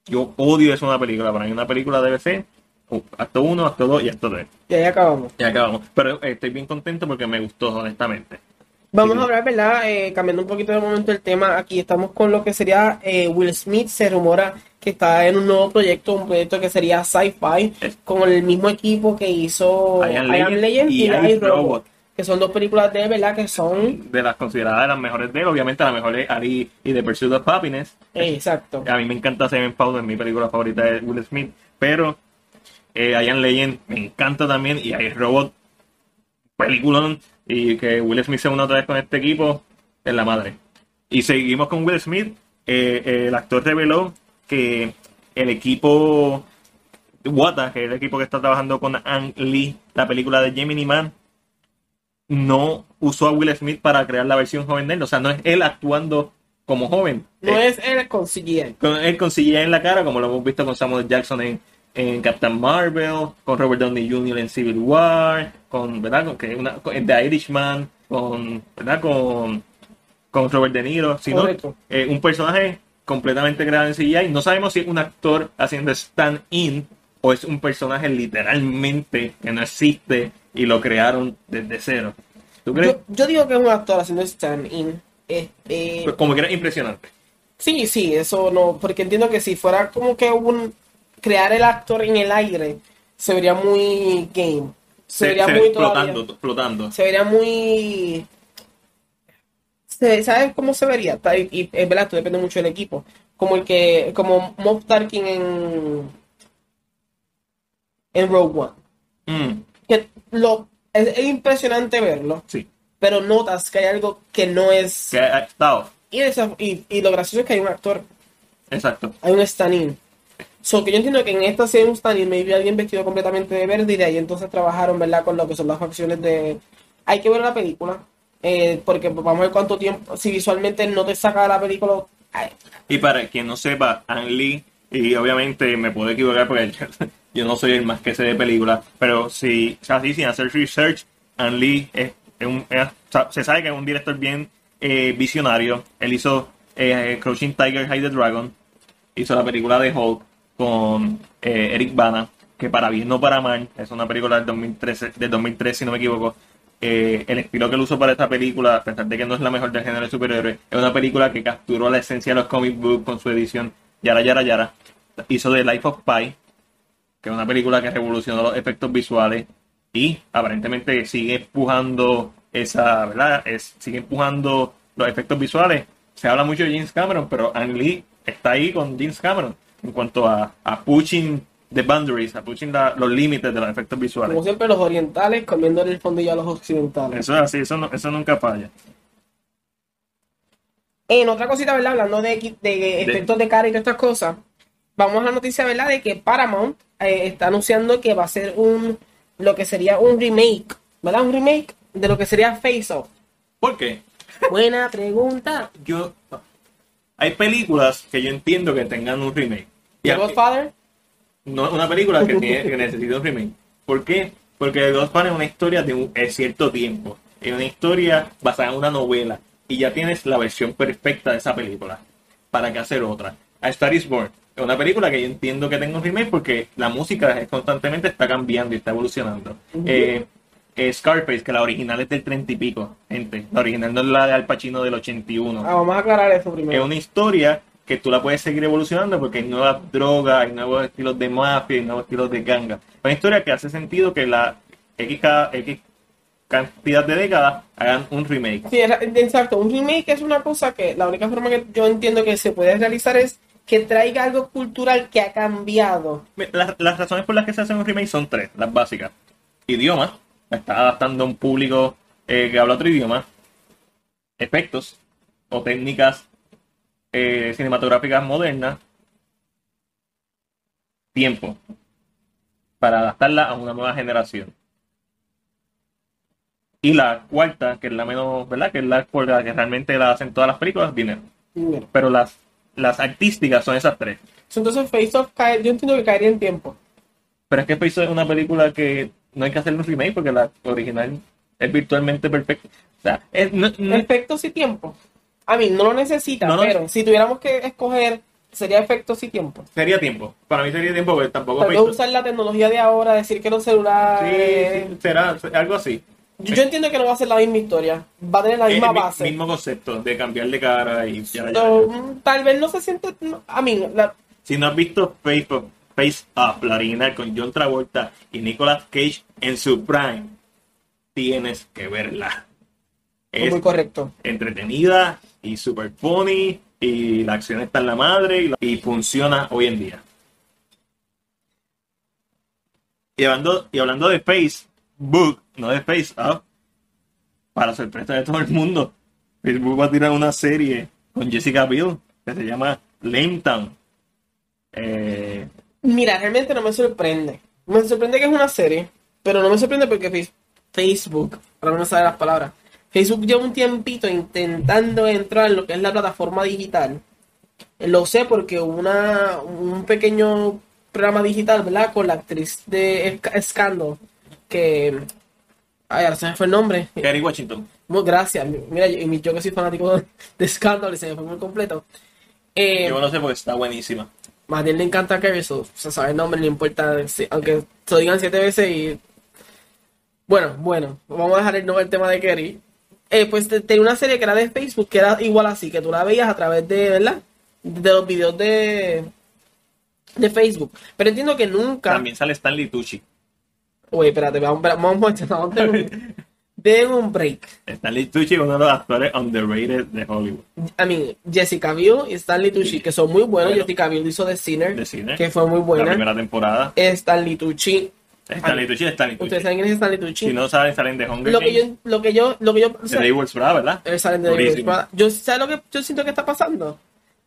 Yo odio eso en una película. Para mí una película debe ser uh, acto 1, acto 2 y acto 3. Y ahí acabamos. Y acabamos. Pero eh, estoy bien contento porque me gustó, honestamente. Vamos Sí. a hablar, ¿verdad? Eh, cambiando un poquito de momento el tema, aquí estamos con lo que sería eh, Will Smith. Se rumora que está en un nuevo proyecto, un proyecto que sería sci-fi, con el mismo equipo que hizo I Am I Am Legend y y, I, I, Robot, Robot. Que son dos películas de verdad que son. De las consideradas las mejores de él, obviamente la mejor es Ali y The Pursuit of Happiness. exacto. A mí me encanta Seven Powder, mi película favorita de Will Smith, pero eh, I Am Legend me encanta también y hay Robot, peliculón, y que Will Smith se una otra vez con este equipo, es la madre. Y seguimos con Will Smith, eh, eh, el actor reveló que el equipo Wata, que es el equipo que está trabajando con Ang Lee, la película de Gemini Man, no usó a Will Smith para crear la versión joven de él, o sea, no es él actuando como joven. No Eh, es él con CGI. él con CGI en la cara, como lo hemos visto con Samuel Jackson en, en Captain Marvel, con Robert Downey Jr. en Civil War, con, ¿verdad? Con, que una, con The Irishman, con, ¿verdad? Con, con Robert De Niro, sino eh, un personaje completamente creado en CGI. No sabemos si es un actor haciendo stand-in o es un personaje literalmente que no existe y lo crearon desde cero. ¿Tú crees? Yo, yo digo que es un actor haciendo stand-in. Este, Pues como que era impresionante. Sí, sí, eso no, porque entiendo que si fuera como que un crear el actor en el aire, se vería muy game. Se, vería muy flotando, flotando. se vería muy se- ¿sabes cómo se vería? Y, es verdad, esto depende mucho del equipo. Como el que, como Moff Tarkin en en Rogue One. Mm, lo es, es impresionante verlo, sí. pero notas que hay algo que no es Que ha estado. y, eso- y, y lo gracioso es que hay un actor Exacto. hay un stand-in. So, que yo entiendo que en esta hay un stand-in, maybe alguien vestido completamente de verde y de ahí entonces trabajaron, ¿verdad? Con lo que son las facciones de... Hay que ver la película, eh, porque vamos a ver cuánto tiempo, si visualmente no te saca la película... ay, Y para quien no sepa, Ang Lee, y obviamente me puedo equivocar porque yo, no soy el más que sé de películas, pero si, o sea, así, sin hacer research, Ang Lee es, es un- se sabe que es un director bien eh, visionario. Él hizo eh, Crouching Tiger, Hide the Dragon, hizo la película de Hulk con eh, Eric Bana, que para bien no para mal, es una película del 2013, del 2003 si no me equivoco. Eh, el estilo que él usó para esta película, a pesar de que no es la mejor del género de superhéroes, es una película que capturó la esencia de los comic books con su edición Yara Yara Yara. Hizo The Life of Pi, que es una película que revolucionó los efectos visuales y aparentemente sigue empujando esa, ¿verdad? Es, sigue empujando los efectos visuales. Se habla mucho de James Cameron, pero Ang Lee está ahí con James Cameron en cuanto a, a pushing the boundaries, a pushing la- los límites de los efectos visuales. como siempre, los orientales comiendo el fondillo a los occidentales. Eso es así, eso, no- eso nunca falla. En otra cosita, ¿verdad? Hablando de, equi- de efectos de cara y todas estas cosas, vamos a la noticia, ¿verdad? De que Paramount eh, está anunciando que va a ser un, lo que sería un remake, ¿verdad? Un remake de lo que sería Face Off. ¿Por qué? Buena pregunta. Yo, hay películas que yo entiendo que tengan un remake. Y ¿The Godfather? no una película que, tiene, que necesita un remake. ¿Por qué? Porque The Godfather es una historia de un cierto tiempo. es una historia basada en una novela y ya tienes la versión perfecta de esa película. ¿Para qué hacer otra? A Star is Born es una película que yo entiendo que tenga un remake porque la música es- constantemente está cambiando y está evolucionando. Eh, eh, Scarface, que la original es del 30 y pico, gente. La original no es la de Al Pacino del 81 Ah, vamos a aclarar eso es primero. una historia que tú la puedes seguir evolucionando porque hay nuevas drogas, hay nuevos estilos de mafia, hay nuevos estilos de ganga. Una historia que hace sentido que la X, X cantidad de décadas hagan un remake. Sí, exacto. Un remake es una cosa que la única forma que yo entiendo que se puede realizar es que traiga algo cultural que ha cambiado. Las, las razones por las que se hace un remake son tres, las básicas. Idioma, está adaptando a un público eh, que habla otro idioma. Efectos o técnicas eh, cinematográficas modernas. Tiempo para adaptarla a una nueva generación. Y la cuarta, que es la menos, ¿verdad? Que es la por la que realmente la hacen todas las películas, dinero. Dinero. Pero las, las artísticas son esas tres. Entonces Face Off cae, yo entiendo que caería en tiempo. Pero es que Face es una película que no hay que hacerle un remake porque la original es virtualmente perfecta. O sea, es- no- no- Efectos y tiempo. A mí no lo necesita, No pero si tuviéramos que escoger, sería efectos y tiempo. sería tiempo. Para mí sería tiempo porque tampoco Face- usar la tecnología de ahora, decir que los celulares. Sí, sí, será algo así. Yo, yo entiendo que no va a ser la misma historia. Va a tener la Es misma el mi- base. mismo concepto de cambiar de cara y ya, ya, ya. So, mm, tal vez no se siente. no, A mí, la- Si no has visto Face, Face Up, la original con John Travolta y Nicolas Cage en su prime, tienes que verla. es Es muy correcto. entretenida y super funny y la acción está en la madre y, la- y funciona hoy en día. Y hablando, y hablando de Facebook, no de Face Up, para sorpresa de todo el mundo, Facebook va a tirar una serie con Jessica Biel que se llama Lame Town. Eh, Mira, realmente no me sorprende. Me sorprende que es una serie, pero no me sorprende porque Face- Facebook, ahora no sale las palabras, Facebook lleva un tiempito intentando entrar en lo que es la plataforma digital. Lo sé porque hubo una, un pequeño programa digital, ¿verdad? Con la actriz de Sc- Scandal, que... Ay, ahora se me fue el nombre. Kerry Washington. Muy gracias. Mira, yo, yo que soy fanático de, de Scandal y se me fue muy completo. Eh, Yo no sé porque está buenísima. más bien le encanta a Kerry, so, se sabe el nombre, no importa, aunque se lo digan siete veces y... Bueno, bueno, vamos a dejar el, no, el tema de Kerry. Eh, pues te- tenía una serie que era de Facebook, que era igual así, que tú la veías a través de, ¿verdad? De los videos de, de Facebook. Pero entiendo que nunca... También sale Stanley Tucci. Oye, espérate, vamos, vamos, vamos, vamos, den un, den un break. Stanley Tucci es uno de los actores underrated de Hollywood. A mí, Jessica Biel y Stanley Tucci, que son muy buenos. Bueno. Jessica Biel hizo The Sinner, De cine. que fue muy La buena. primera temporada. Stanley Tucci. Stanley Tucci Stanley Tucci. Ustedes saben quién es Stanley Tucci. Si no saben, salen de Hunger lo que yo, Games. lo que yo, lo que yo, o De sea, Bra, ¿verdad? eh, salen de Yo, ¿sabes lo que yo siento que está pasando?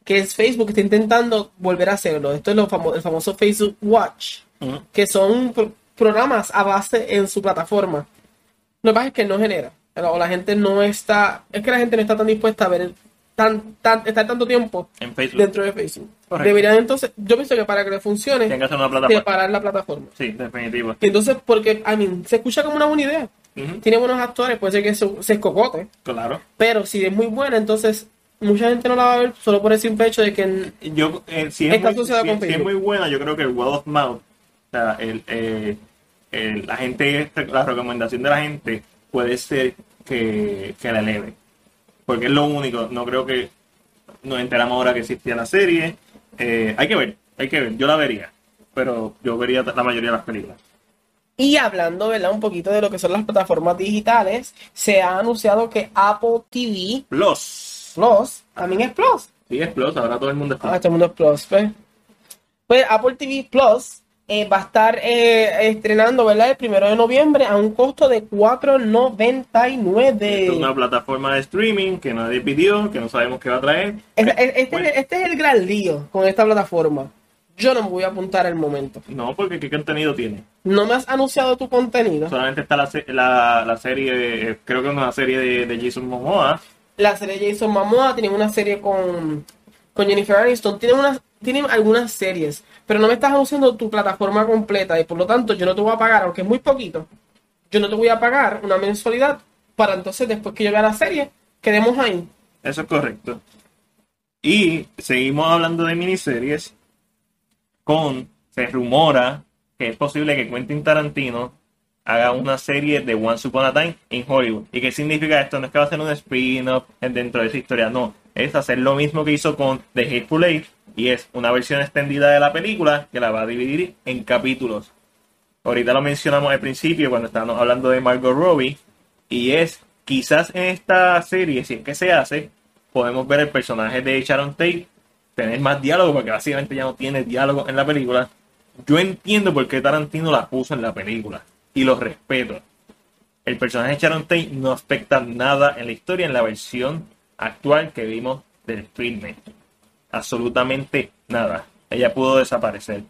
Que es Facebook que está intentando volver a hacerlo. Esto es lo famo- el famoso Facebook Watch, que son programas a base en su plataforma. Lo que pasa es que no genera. O la gente no está, es que la gente no está tan dispuesta a ver tan, tan, estar tanto tiempo En Facebook. dentro de Facebook. Correcto. Deberían entonces, yo pienso que para que le funcione, Tienen que hacer una plataforma. separar la plataforma. Sí, definitivo. Y entonces, porque, I mean, se escucha como una buena idea. Tiene buenos actores, puede ser que se, se escocote. Claro. Pero si es muy buena, entonces mucha gente no la va a ver solo por el simple hecho de que Yo, eh, si, es Está muy, si- con si es muy buena, yo creo que el word of mouth, sea, el, eh, el- la gente, la recomendación de la gente puede ser que, que la eleve. Porque es lo único, no creo que nos enteramos ahora que existía la serie. Eh, hay que ver, hay que ver, yo la vería, pero yo vería la mayoría de las películas. Y hablando, ¿verdad? Un poquito de lo que son las plataformas digitales, se ha anunciado que Apple TV Plus. Plus, también es Plus. Sí, es Plus, ahora todo el mundo es Plus. Ah, todo el mundo es Plus, pues. Pues Apple TV Plus eh, va a estar eh, estrenando, ¿verdad? El primero de noviembre a un costo de Esta es una 4.99. plataforma de streaming que nadie pidió, que no sabemos qué va a traer. Este, este- Bueno, este es el gran lío con esta plataforma. Yo no me voy a apuntar al momento. no, porque ¿qué contenido tiene? No me has anunciado tu contenido. Solamente está la, la, la serie, eh, creo que es una serie de, de Jason Momoa. La serie de Jason Momoa tiene una serie con, con Jennifer Aniston. Tiene, unas, tiene algunas series, pero no me estás anunciando tu plataforma completa y por lo tanto yo no te voy a pagar, aunque es muy poquito, yo no te voy a pagar una mensualidad para entonces después que yo vea la serie, quedemos ahí. Eso es correcto. Y seguimos hablando de miniseries con, se rumora que es posible que Quentin Tarantino haga una serie de Once Upon a Time en Hollywood. ¿Y qué significa esto? No es que va a ser un spin-off dentro de esa historia, no. Es hacer lo mismo que hizo con The Hateful Eight y es una versión extendida de la película que la va a dividir en capítulos. Ahorita lo mencionamos al principio cuando estábamos hablando de Margot Robbie y es quizás en esta serie, si es que se hace, podemos ver el personaje de Sharon Tate tener más diálogo porque básicamente ya no tiene diálogo en la película. Yo entiendo por qué Tarantino la puso en la película y lo respeto. El personaje de Sharon Tate no afecta nada en la historia en la versión actual que vimos del filme. Absolutamente nada. Ella pudo desaparecer.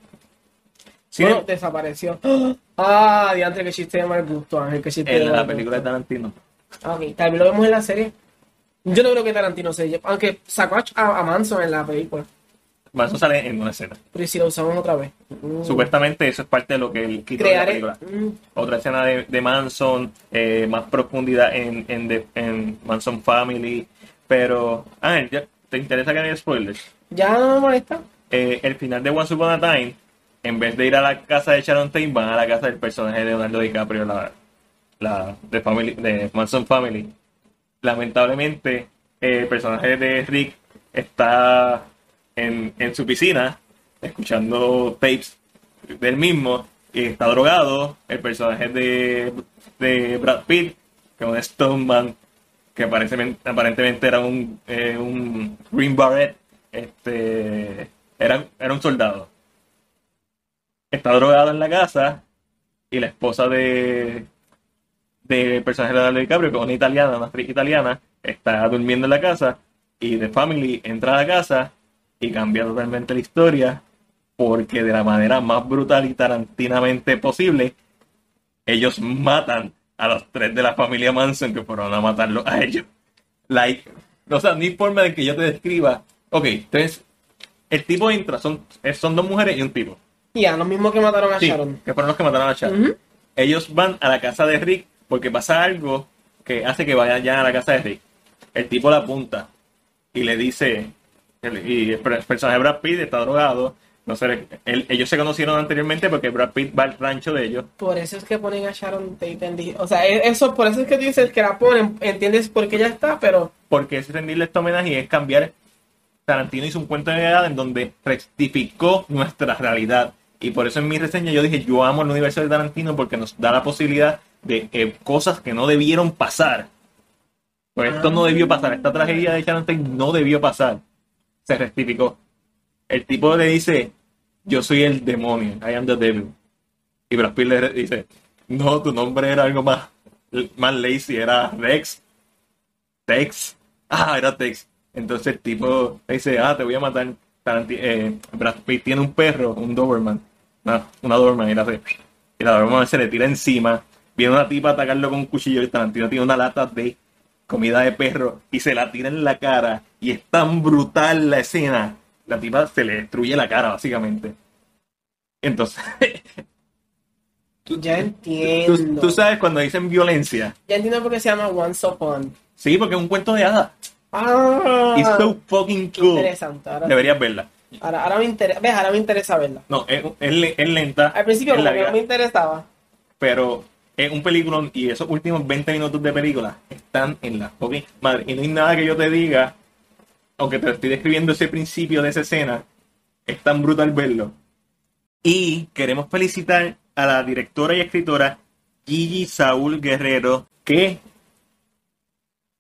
Sin Bueno, em- desapareció. Ah, diantre, que chiste de mal gusto, Ángel, que chiste de en la mal película de. Tarantino. Ah, Ok, también lo vemos en la serie. Yo no creo que Tarantino se lleve, aunque sacó a, a Manson en la película. Eso sale en una escena. Pero ¿y si lo usamos otra vez? Mm. Supuestamente eso es parte de lo que él quitó de la película. mm, Otra escena de, de Manson, eh, más profundidad en, en, The- en Manson Family. Pero, Ángel, ¿ya ¿te interesa que haya spoilers? Ya no me molesta. Eh, el final de Once Upon a Time, en vez de ir a la casa de Sharon Tate, van a la casa del personaje de Leonardo DiCaprio, la, la de, family, de Manson Family. Lamentablemente, el personaje de Rick está en, en su piscina, escuchando tapes del mismo, y está drogado. El personaje de, de Brad Pitt, que es un Stoneman, que aparentemente, era un, eh, un Green Beret, este, era, era un soldado. Está drogado en la casa y la esposa de del personaje de Leonardo DiCaprio, que es una italiana, una actriz italiana, está durmiendo en la casa y The Family entra a la casa y cambia totalmente la historia porque de la manera más brutal y tarantinamente posible ellos matan a los tres de la familia Manson que fueron a matarlo a ellos. Like, o sea, ni forma de que yo te describa. Ok, entonces, el tipo entra, son, son dos mujeres y un tipo. Y a los mismos que mataron a Sí, Sharon. que fueron los que mataron a Sharon. Ellos van a la casa de Rick porque pasa algo que hace que vayan ya a la casa de Rick. El tipo la apunta y le dice, y el per- personaje de Brad Pitt está drogado. No sé, él- ellos se conocieron anteriormente porque Brad Pitt va al rancho de ellos. Por eso es que ponen a Sharon Tate O sea, e- eso, por eso es que tú dices que la ponen, entiendes por qué ya está, pero porque es rendirle este homenaje y es cambiar. Tarantino hizo un cuento de edad en donde rectificó nuestra realidad. Y por eso en mi reseña yo dije, yo amo el universo de Tarantino porque nos da la posibilidad de eh, cosas que no debieron pasar. Pues esto no debió pasar, esta tragedia de Tate no debió pasar. Se rectificó. El tipo le dice, yo soy el demonio, I am the devil. Y Brad Pitt le dice, no, tu nombre era algo más, más lazy, era Rex. Tex. Ah, era Tex. Entonces el tipo le dice, ah, te voy a matar. Taranti- eh, Brad Pitt tiene un perro, un Doberman. Una, una Doberman, y la, hace- y la Doberman se le tira encima. Viene una tipa a atacarlo con un cuchillo y Tarantino tiene una lata de comida de perro y se la tira en la cara. Y es tan brutal la escena. La tipa se le destruye la cara, básicamente. Entonces, ya entiendo. tú, tú sabes cuando dicen violencia. Ya entiendo por qué se llama Once Upon. Sí, porque es un cuento de hadas. Ah, It's so fucking cool. interesante. Ahora, Deberías verla. ahora, ahora me interesa, ves, ahora me interesa verla. No, es, es le- es lenta. Al principio como no me interesaba. pero es un película y esos últimos 20 minutos de película están en la fucking madre. Y no hay nada que yo te diga, aunque te estoy describiendo ese principio de esa escena, es tan brutal verlo. Y queremos felicitar a la directora y escritora Gigi Saúl Guerrero, que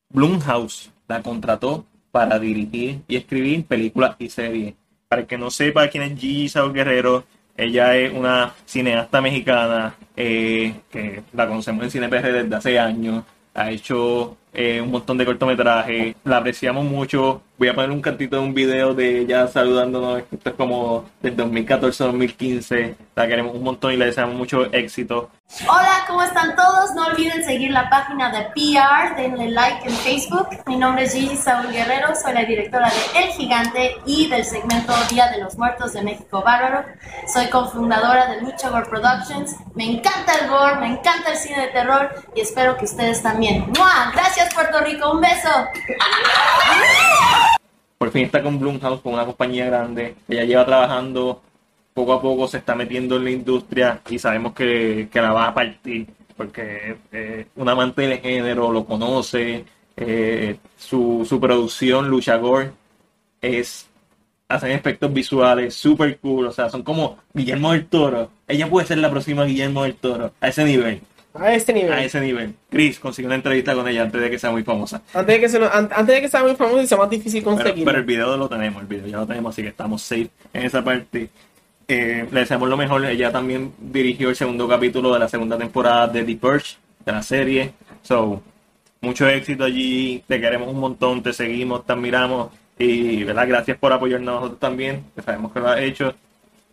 Blumhouse la contrató para dirigir y escribir películas y series. Para el que no sepa quién es Gigi Guerrero, ella es una cineasta mexicana eh, que la conocemos en Cine PR desde hace años. Ha hecho eh, un montón de cortometrajes. La apreciamos mucho. Voy a poner un cantito de un video de ella saludándonos. Esto es como del 2014-2015. La queremos un montón y le deseamos mucho éxito. Hola, ¿cómo están todos? No olviden seguir la página de PR, denle like en Facebook. Mi nombre es Gigi Saúl Guerrero, soy la directora de El Gigante y del segmento Día de los Muertos de México Bárbaro. Soy cofundadora de Lucha Gore Productions. Me encanta el gore, me encanta el cine de terror y espero que ustedes también. ¡Mua! Gracias Puerto Rico, un beso. Por fin está con Blumhouse, con una compañía grande. Ella lleva trabajando poco a poco, se está metiendo en la industria y sabemos que, que la va a partir porque eh, un amante del género lo conoce. eh, su, su producción, Lucha es hacen efectos visuales super cool, o sea, son como Guillermo del Toro. Ella puede ser la próxima Guillermo del Toro, a ese nivel, A este nivel. a ese nivel. Chris consigue una entrevista con ella antes de que sea muy famosa. Antes de que se antes de que sea muy famoso y sea más difícil Pero, conseguir. pero el video lo tenemos, el video ya lo tenemos, así que estamos safe en esa parte. Eh, le deseamos lo mejor. Ella también dirigió el segundo capítulo de la segunda temporada de The Purge, de la serie. So, mucho éxito allí. Te queremos un montón, te seguimos, te admiramos. Y, ¿verdad? Gracias por apoyarnos nosotros también, que sabemos que lo has hecho.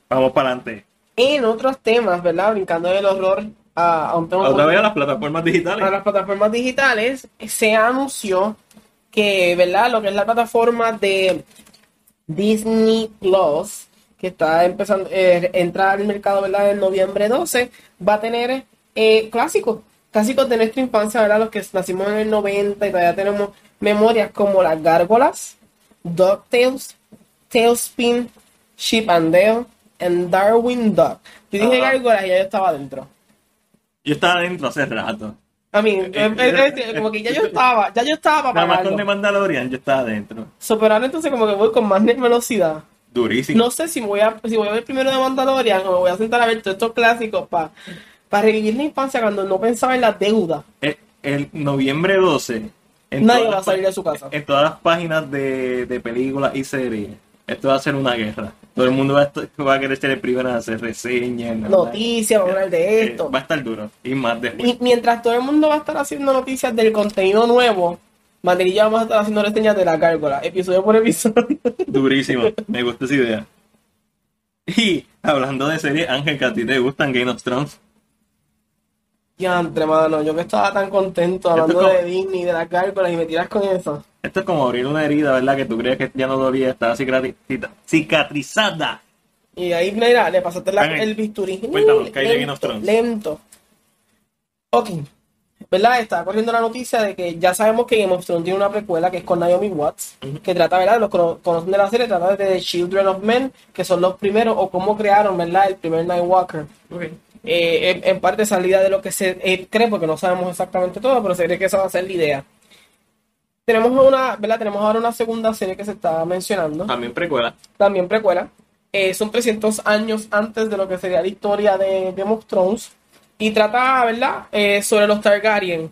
Vamos para adelante. En otros temas, ¿verdad? Brincando del horror a, a un tema Otra vez a las plataformas digitales. a las plataformas digitales, se anunció que, ¿verdad? Lo que es la plataforma de Disney Plus, que está empezando eh, entra al mercado, ¿verdad? En noviembre 12, va a tener eh, clásicos, clásicos de nuestra infancia, ¿verdad? Los que nacimos en el 90 y todavía tenemos memorias como las gárgolas, DuckTales, Tailspin, Chip and Dale, and Darwin Duck. Yo dije Ajá. gárgolas y ya yo estaba adentro. Yo estaba adentro hace rato. A mí, eh, eh, eh, como que ya yo estaba, ya yo estaba Nada más con. The Mandalorian, yo estaba adentro. So, pero ahora entonces como que voy con más velocidad. Durísimo. No sé si voy a, si voy a ver primero de Mandalorian o me voy a sentar a ver todos estos clásicos para revivir la infancia cuando no pensaba en la deuda. el, el noviembre 12 en Nadie va a las salir de su casa. en todas las páginas de, de películas y series esto va a ser una guerra todo el mundo va a, est- va a querer ser el primero en hacer reseñas ¿no? Noticias, vamos a hablar de Eh, esto. va a estar duro y más después Y mientras todo el mundo va a estar haciendo noticias del contenido nuevo, Madrid y yo vamos a estar haciendo reseñas de la gárgola, episodio por episodio. durísimo me gusta esa idea y hablando de series Ángel que a ti te gustan Game of Thrones Ya, entre mano, yo que estaba tan contento hablando como- de Disney, de las gárgolas y me tiras con eso. esto es como abrir una herida verdad que tú crees que ya no dolía estaba cicatri- cicatrizada Y ahí, mira, le pasaste la- el bisturí. cuéntanos, ¿qué hay de Game of Lento? Lento. Ok. ¿Verdad? Está corriendo la noticia de que ya sabemos que Game of Thrones tiene una precuela que es con Naomi Watts, que trata, ¿verdad? Los que cono- conocen de la serie, trata de The Children of Men, que son los primeros, o cómo crearon, ¿verdad? El primer Nightwalker. Eh, en, en parte salida de lo que se eh, cree, porque no sabemos exactamente todo, pero se cree que esa va a ser la idea. Tenemos una, ¿verdad? Tenemos ahora una segunda serie que se está mencionando también precuela también precuela. Eh, son 300 años antes de lo que sería la historia de Game of Thrones. Y trata, ¿verdad?, Eh, sobre los Targaryen.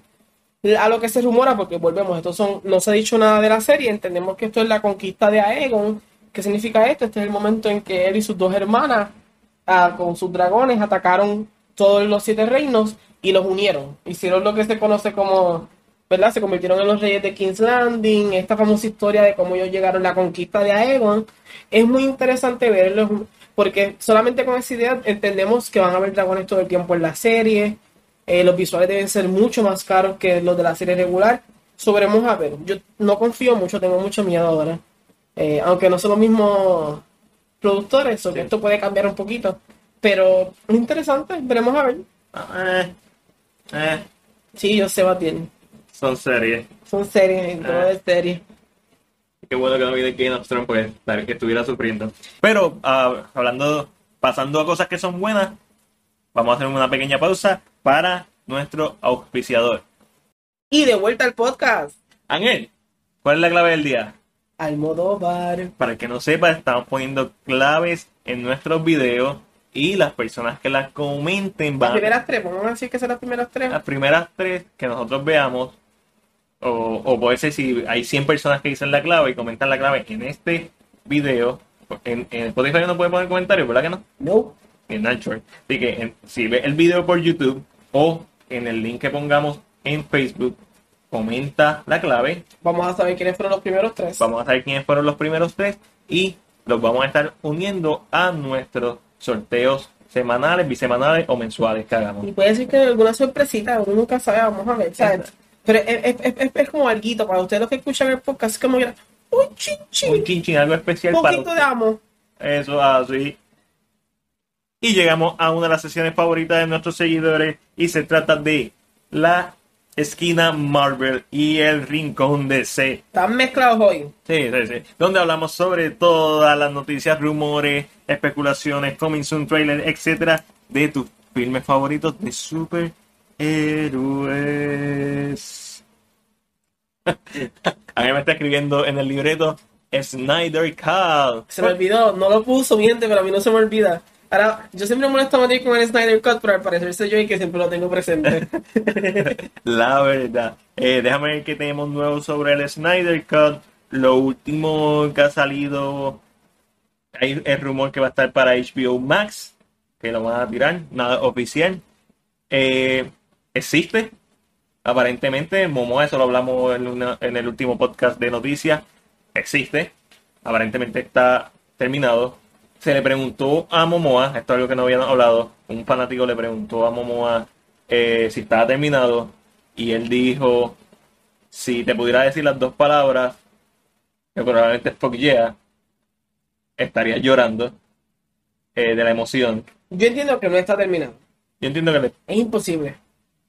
A lo que se rumora, porque volvemos, estos son, no se ha dicho nada de la serie, entendemos que esto es la conquista de Aegon. ¿Qué significa esto? Este es el momento en que él y sus dos hermanas, con sus dragones, atacaron todos los siete reinos y los unieron. Hicieron lo que se conoce como, ¿verdad? Se convirtieron en los reyes de King's Landing, esta famosa historia de cómo ellos llegaron a la conquista de Aegon. Es muy interesante verlo, porque solamente con esa idea entendemos que van a haber dragones todo el tiempo en la serie. Eh, los visuales deben ser mucho más caros que los de la serie regular. Sobremos a ver. Yo no confío mucho, tengo mucho miedo ahora. Eh, aunque no son los mismos productores, o que esto puede cambiar un poquito. Pero es interesante, veremos a ver. Eh, eh, Sí, yo sé, Batiel. son series Son series, y todo Ah. es serie. Qué bueno que no vi de Game of Thrones, pues tal que estuviera sufriendo. Pero ah, hablando, pasando a cosas que son buenas, vamos a hacer una pequeña pausa para nuestro auspiciador. Y de vuelta al podcast. Ángel, ¿cuál es la clave del día? Almodóvar. Para que no sepa, estamos poniendo claves en nuestros videos y las personas que las comenten Las van primeras tres, vamos a decir que son las primeras tres. las primeras tres que nosotros veamos, o, o puede ser si hay 100 personas que dicen la clave y comentan la clave en este video, en, en Spotify no puede poner comentarios, ¿verdad que no? No. En Anchor. Así que en- si ve el video por YouTube o en el link que pongamos en Facebook, comenta la clave. Vamos a saber quiénes fueron los primeros tres. Vamos a saber quiénes fueron los primeros tres y los vamos a estar uniendo a nuestros sorteos semanales, bisemanales o mensuales que hagamos. Y puede ser que alguna sorpresita, uno nunca sabe, vamos a ver, ¿sabes? Pero es, es, es, es- como algo para ustedes los que escuchan el podcast, es como que un chin Un chin, chin algo especial un para poquito de amor. Eso así. Y llegamos a una de las sesiones favoritas de nuestros seguidores y se trata de la esquina Marvel y el rincón de C. Están mezclados hoy. Sí, sí, sí. Donde hablamos sobre todas las noticias, rumores, especulaciones, coming soon trailer, etcétera, de tus filmes favoritos de superhéroes. a mí me está escribiendo en el libreto Snyder Cut. Se me olvidó, no lo puso, miente, pero a mí no se me olvida. Ahora, yo siempre me molesto a con el Snyder Cut, pero al parecer soy yo el que siempre lo tengo presente. La verdad. Eh, déjame ver que tenemos nuevo sobre el Snyder Cut. Lo último que ha salido. Hay el rumor que va a estar para HBO Max. Que lo van a tirar. Nada oficial. Eh, existe. Aparentemente. Momoa, eso lo hablamos en, una- en el último podcast de noticias. Existe. Aparentemente está terminado. Se le preguntó a Momoa, esto es algo que no habían hablado, un fanático le preguntó a Momoa eh, si estaba terminado y él dijo, si te pudiera decir las dos palabras, que probablemente es fuck yeah, estaría llorando eh, de la emoción. yo entiendo que no está terminado. Yo entiendo que le- Es imposible.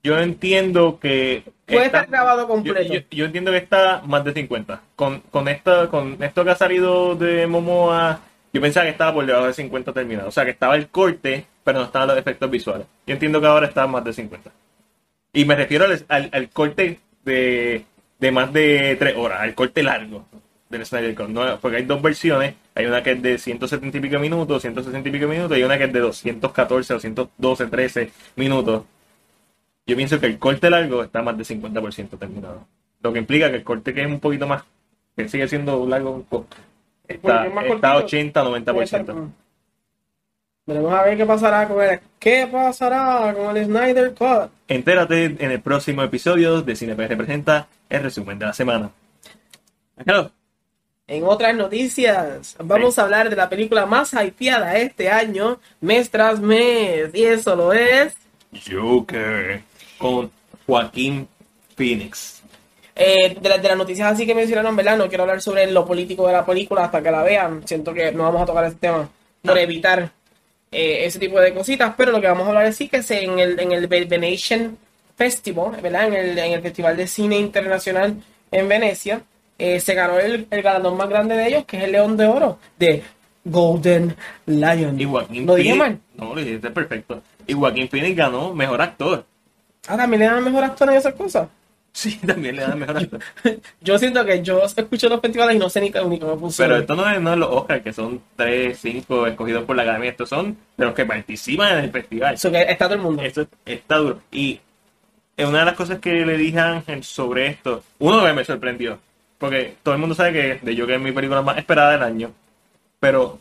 yo entiendo que Puede está- estar grabado yo, completo. yo- yo entiendo que está más de 50. Con, con, esta, con esto que ha salido de Momoa, yo pensaba que estaba por debajo de 50 terminado. O sea, que estaba el corte, pero no estaban los efectos visuales. Yo entiendo que ahora está más de 50. Y me refiero al, al- corte de, de más de 3 horas, al corte largo del Snyder Cut. ¿no? Porque hay dos versiones. Hay una que es de 170 y pico minutos, 160 y pico minutos, y una que es de 214, 212, 13 minutos. Yo pienso que el corte largo está más de 50% terminado. Lo que implica que el corte que es un poquito más, que sigue siendo largo, está, está cortito. 80, Puede estar 90%. como- Veremos a ver qué pasará con el. ¿Qué pasará con el Snyder Cut? Entérate en el próximo episodio de CinePR Representa el resumen de la semana. Hello. En otras noticias, vamos a hablar de la película más hypeada este año, mes tras mes, y eso lo es. Joker con Joaquín Phoenix. Eh, de, la- de las noticias así que mencionaron, ¿verdad? No quiero hablar sobre lo político de la película hasta que la vean. Siento que no vamos a tocar ese tema por No. evitar eh, ese tipo de cositas. Pero lo que vamos a hablar es sí que es en el, en el Ve- Venetian Festival, ¿verdad? En el, en el Festival de Cine Internacional en Venecia. eh, se ganó el, el galardón más grande de ellos, que es el León de Oro de Golden Lion. Y Joaquín ¿Lo dije mal? No, lo dijiste perfecto. Y Joaquín Phoenix ganó mejor actor. Ah, también le dan mejor actor en esas cosas. Sí, también le dan mejor. Yo siento que yo escucho los festivales y no sé ni, qué- ni cómo funciona. Pero esto no es, no es los Oscars, que son 3, 5 escogidos por la academia. Estos son de los que participan en el festival. Eso que está todo el mundo. Esto está duro. Y una de las cosas que le dije a Ángel sobre esto, uno que me sorprendió, porque todo el mundo sabe que de Joker es mi película más esperada del año, pero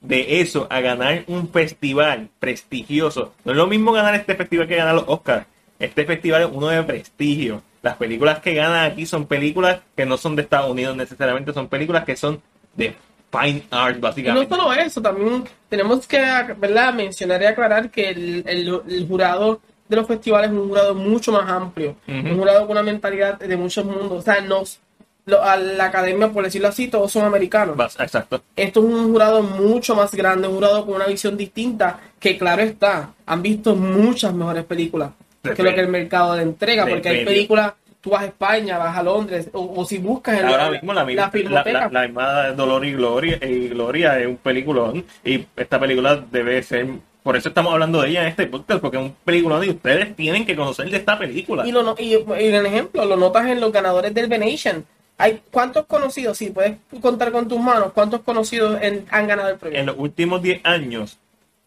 de eso a ganar un festival prestigioso, no es lo mismo ganar este festival que ganar los Oscars. Este festival es uno de prestigio. Las películas que ganan aquí son películas que no son de Estados Unidos necesariamente, son películas que son de fine art, Y no básicamente. solo eso, también tenemos que ¿verdad? mencionar y aclarar que el, el- el jurado de los festivales es un jurado mucho más amplio, un jurado con una mentalidad de muchos mundos. O sea, nos, lo- a la academia, por decirlo así, todos son americanos. Exacto. Esto es un jurado mucho más grande, un jurado con una visión distinta, que claro está, han visto muchas mejores películas que Depende. lo que el mercado le entrega, porque hay películas, tú vas a España, vas a Londres, o, o si buscas en Ahora mismo la, misma- la, la, la misma Dolor y Gloria, y Gloria es un peliculón y esta película debe ser por eso estamos hablando de ella en este podcast porque es un peliculón y ustedes tienen que conocer de esta película Y, lo, no- y, y en ejemplo, lo notas en los ganadores del Venetian. Hay ¿Cuántos conocidos, si puedes contar con tus manos, cuántos conocidos en- han ganado el premio? en los últimos 10 años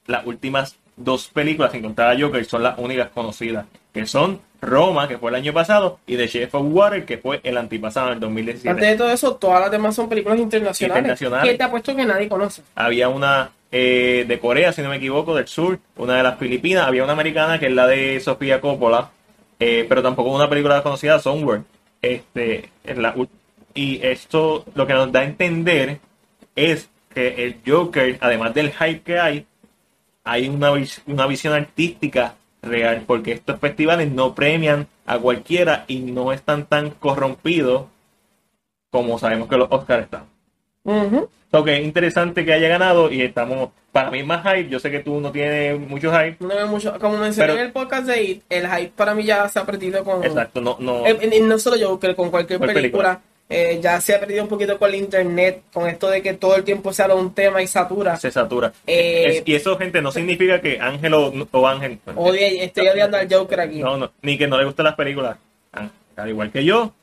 las últimas dos películas sin contar a Joker son las únicas conocidas que son Roma que fue el año pasado y The Shape of Water que fue el antipasado en el 2017 Aparte de todo eso, todas las demás son películas internacionales, Internacionales. que te apuesto que nadie conoce. Había una eh, de Corea, si no me equivoco, del sur, una de las Filipinas, había una americana que es la de Sofía Coppola, eh, pero tampoco una película conocida, Somewhere. Este, la y esto lo que nos da a entender es que el Joker, además del hype que hay, hay una, vis- una visión artística real, porque estos festivales no premian a cualquiera y no están tan corrompidos como sabemos que los Oscars están. So que es interesante que haya ganado y estamos, para mí más hype, yo sé que tú no tienes mucho hype, No veo mucho. Como mencioné Pero- en el podcast de It, el hype para mí ya se ha perdido con. exacto, no, no, Eh, eh, no solo yo, que con cualquier Cualquier película. Eh, ya se ha perdido un poquito con el internet, con esto de que todo el tiempo se habla un tema y satura. se satura. Eh, Es- y eso, gente, no significa que Ángel o, o Ángel, Oye, estoy odiando al Joker aquí. no, no, ni que no le gusten las películas. Ah, Al igual que yo,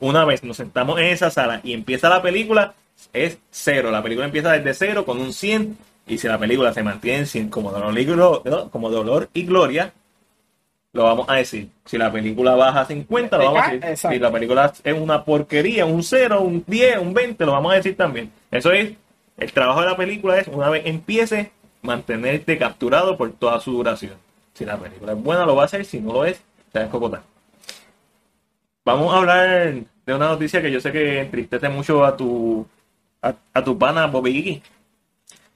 una vez nos sentamos en esa sala y empieza la película, es cero. La película empieza desde cero con un 100. Y si la película se mantiene en 100 como dolor y, como dolor y gloria, lo vamos a decir. Si la película baja a 50, lo vamos a decir. Exacto. Si la película es una porquería, un 0, un 10, un 20, lo vamos a decir también. Eso es, el trabajo de la película es, una vez empiece, mantenerte capturado por toda su duración. Si la película es buena, lo va a hacer. Si no lo es, te va a escocotar. Vamos a hablar de una noticia que yo sé que entristece mucho a tu a, a tu pana Bobby Iggy.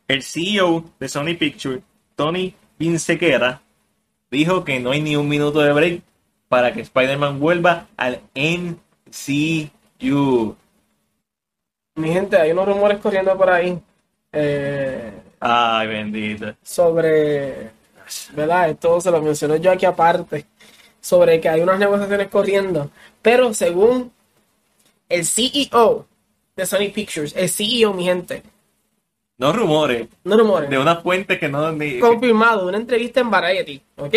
El CEO de Sony Pictures, Tony Pinsequera, dijo que no hay ni un minuto de break para que Spider-Man vuelva al MCU. Mi gente, hay unos rumores corriendo por ahí eh, Ay, bendito. sobre, ¿verdad? Esto se lo mencioné yo aquí aparte, sobre que hay unas negociaciones corriendo, pero según el CEO de Sony Pictures, el CEO, mi gente, No rumores, no rumores, de una fuente que no ni, confirmado, una entrevista en Variety, ¿ok?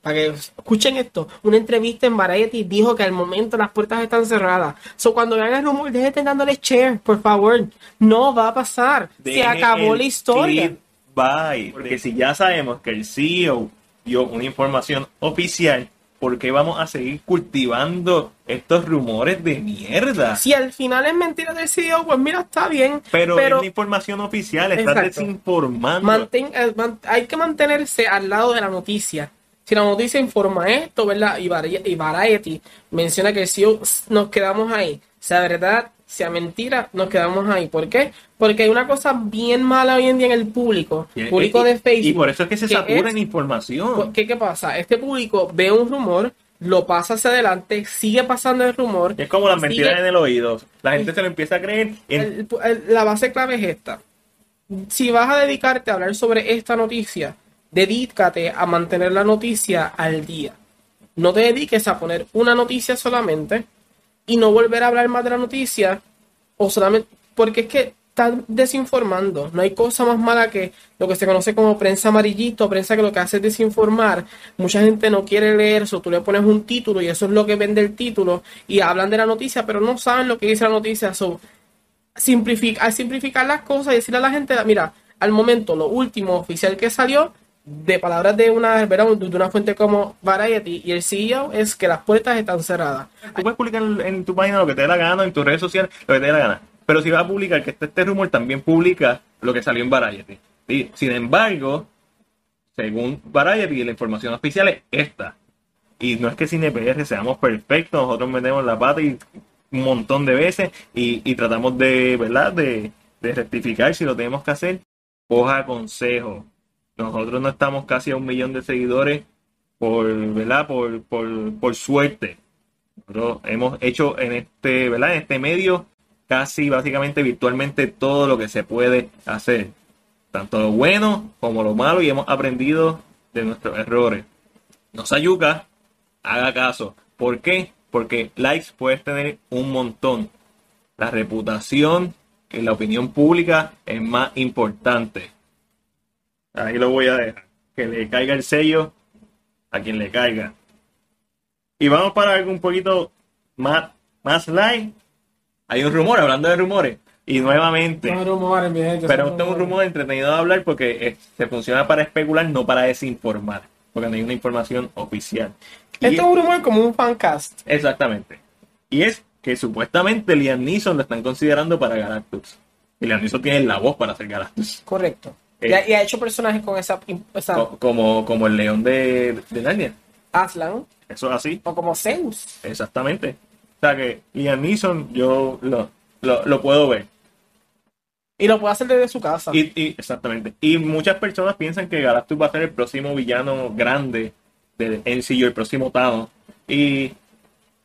Para que escuchen esto, una entrevista en Variety dijo que al momento las puertas están cerradas. So, cuando vean el rumor, dejen dándole share, por favor. No va a pasar. Se Deje acabó el la historia. Bye. Porque si ya sabemos que el CEO dio una información oficial, ¿por qué vamos a seguir cultivando estos rumores de mierda? Si al final es mentira del CEO, pues mira, está bien. Pero, pero es la información oficial, estás Exacto. desinformando. mantén- eh, hay que mantenerse al lado de la noticia. Si la noticia informa esto, ¿verdad? Y, Vari- y Variety menciona que el CEO nos quedamos ahí. Sea verdad, sea mentira, nos quedamos ahí. ¿Por qué? Porque hay una cosa bien mala hoy en día en el público. Y- público y- de Facebook. Y por eso es que se satura en información. ¿Qué, ¿Qué pasa? Este público ve un rumor, lo pasa hacia adelante, sigue pasando el rumor. Es como las mentiras en el oído. La gente se lo empieza a creer. en- el- el- la base clave es esta. Si vas a dedicarte a hablar sobre esta noticia, dedícate a mantener la noticia al día. No te dediques a poner una noticia solamente y no volver a hablar más de la noticia o solamente porque es que están desinformando. No hay cosa más mala que lo que se conoce como prensa amarillito, prensa que lo que hace es desinformar. Mucha gente no quiere leer eso, tú le pones un título y eso es lo que vende el título y hablan de la noticia, pero no saben lo que dice la noticia. So, simplificar, al simplificar las cosas y decirle a la gente, mira, al momento lo último oficial que salió de palabras de una, de una fuente como Variety y el CEO es que las puertas están cerradas. Tú puedes publicar en, tu página lo que te dé la gana, en tus redes sociales, lo que te dé la gana. Pero si vas a publicar que este, este rumor, también publica lo que salió en Variety. Y, sin embargo, según Variety, la información oficial es esta. Y no es que sin EPR seamos perfectos, nosotros metemos la pata y un montón de veces y, y tratamos de, ¿verdad? De, de rectificar si lo tenemos que hacer. Coja consejo. Nosotros no estamos casi a un millón de seguidores por, ¿verdad? Por, por, por suerte. Nosotros hemos hecho en este, ¿verdad? En este medio casi básicamente virtualmente todo lo que se puede hacer. Tanto lo bueno como lo malo y hemos aprendido de nuestros errores. No se haga caso. ¿Por qué? Porque likes puedes tener un montón. La reputación y la opinión pública es más importante. Ahí lo voy a dejar. Que le caiga el sello a quien le caiga. Y vamos para algo un poquito más, más light. Hay un rumor, hablando de rumores. Y nuevamente, No rumores, mi gente, pero esto es un rumor entretenido de hablar porque se funciona para especular, no para desinformar. Porque no hay una información oficial. Y- Esto es un rumor como un fancast. Exactamente. Y es que supuestamente Liam Neeson lo están considerando para Galactus. Y Liam Neeson tiene la voz para hacer Galactus. Correcto. Eh. Y, ha, y ha hecho personajes con esa, esa Co- como, como el león de, de Narnia. Aslan Eso es así. o como Zeus. Exactamente. O sea que Liam Neeson yo lo, lo, lo puedo ver. Y lo puede hacer desde su casa. Y, y- exactamente. Y muchas personas piensan que Galactus va a ser el próximo villano grande del MCU, el próximo Thanos. Y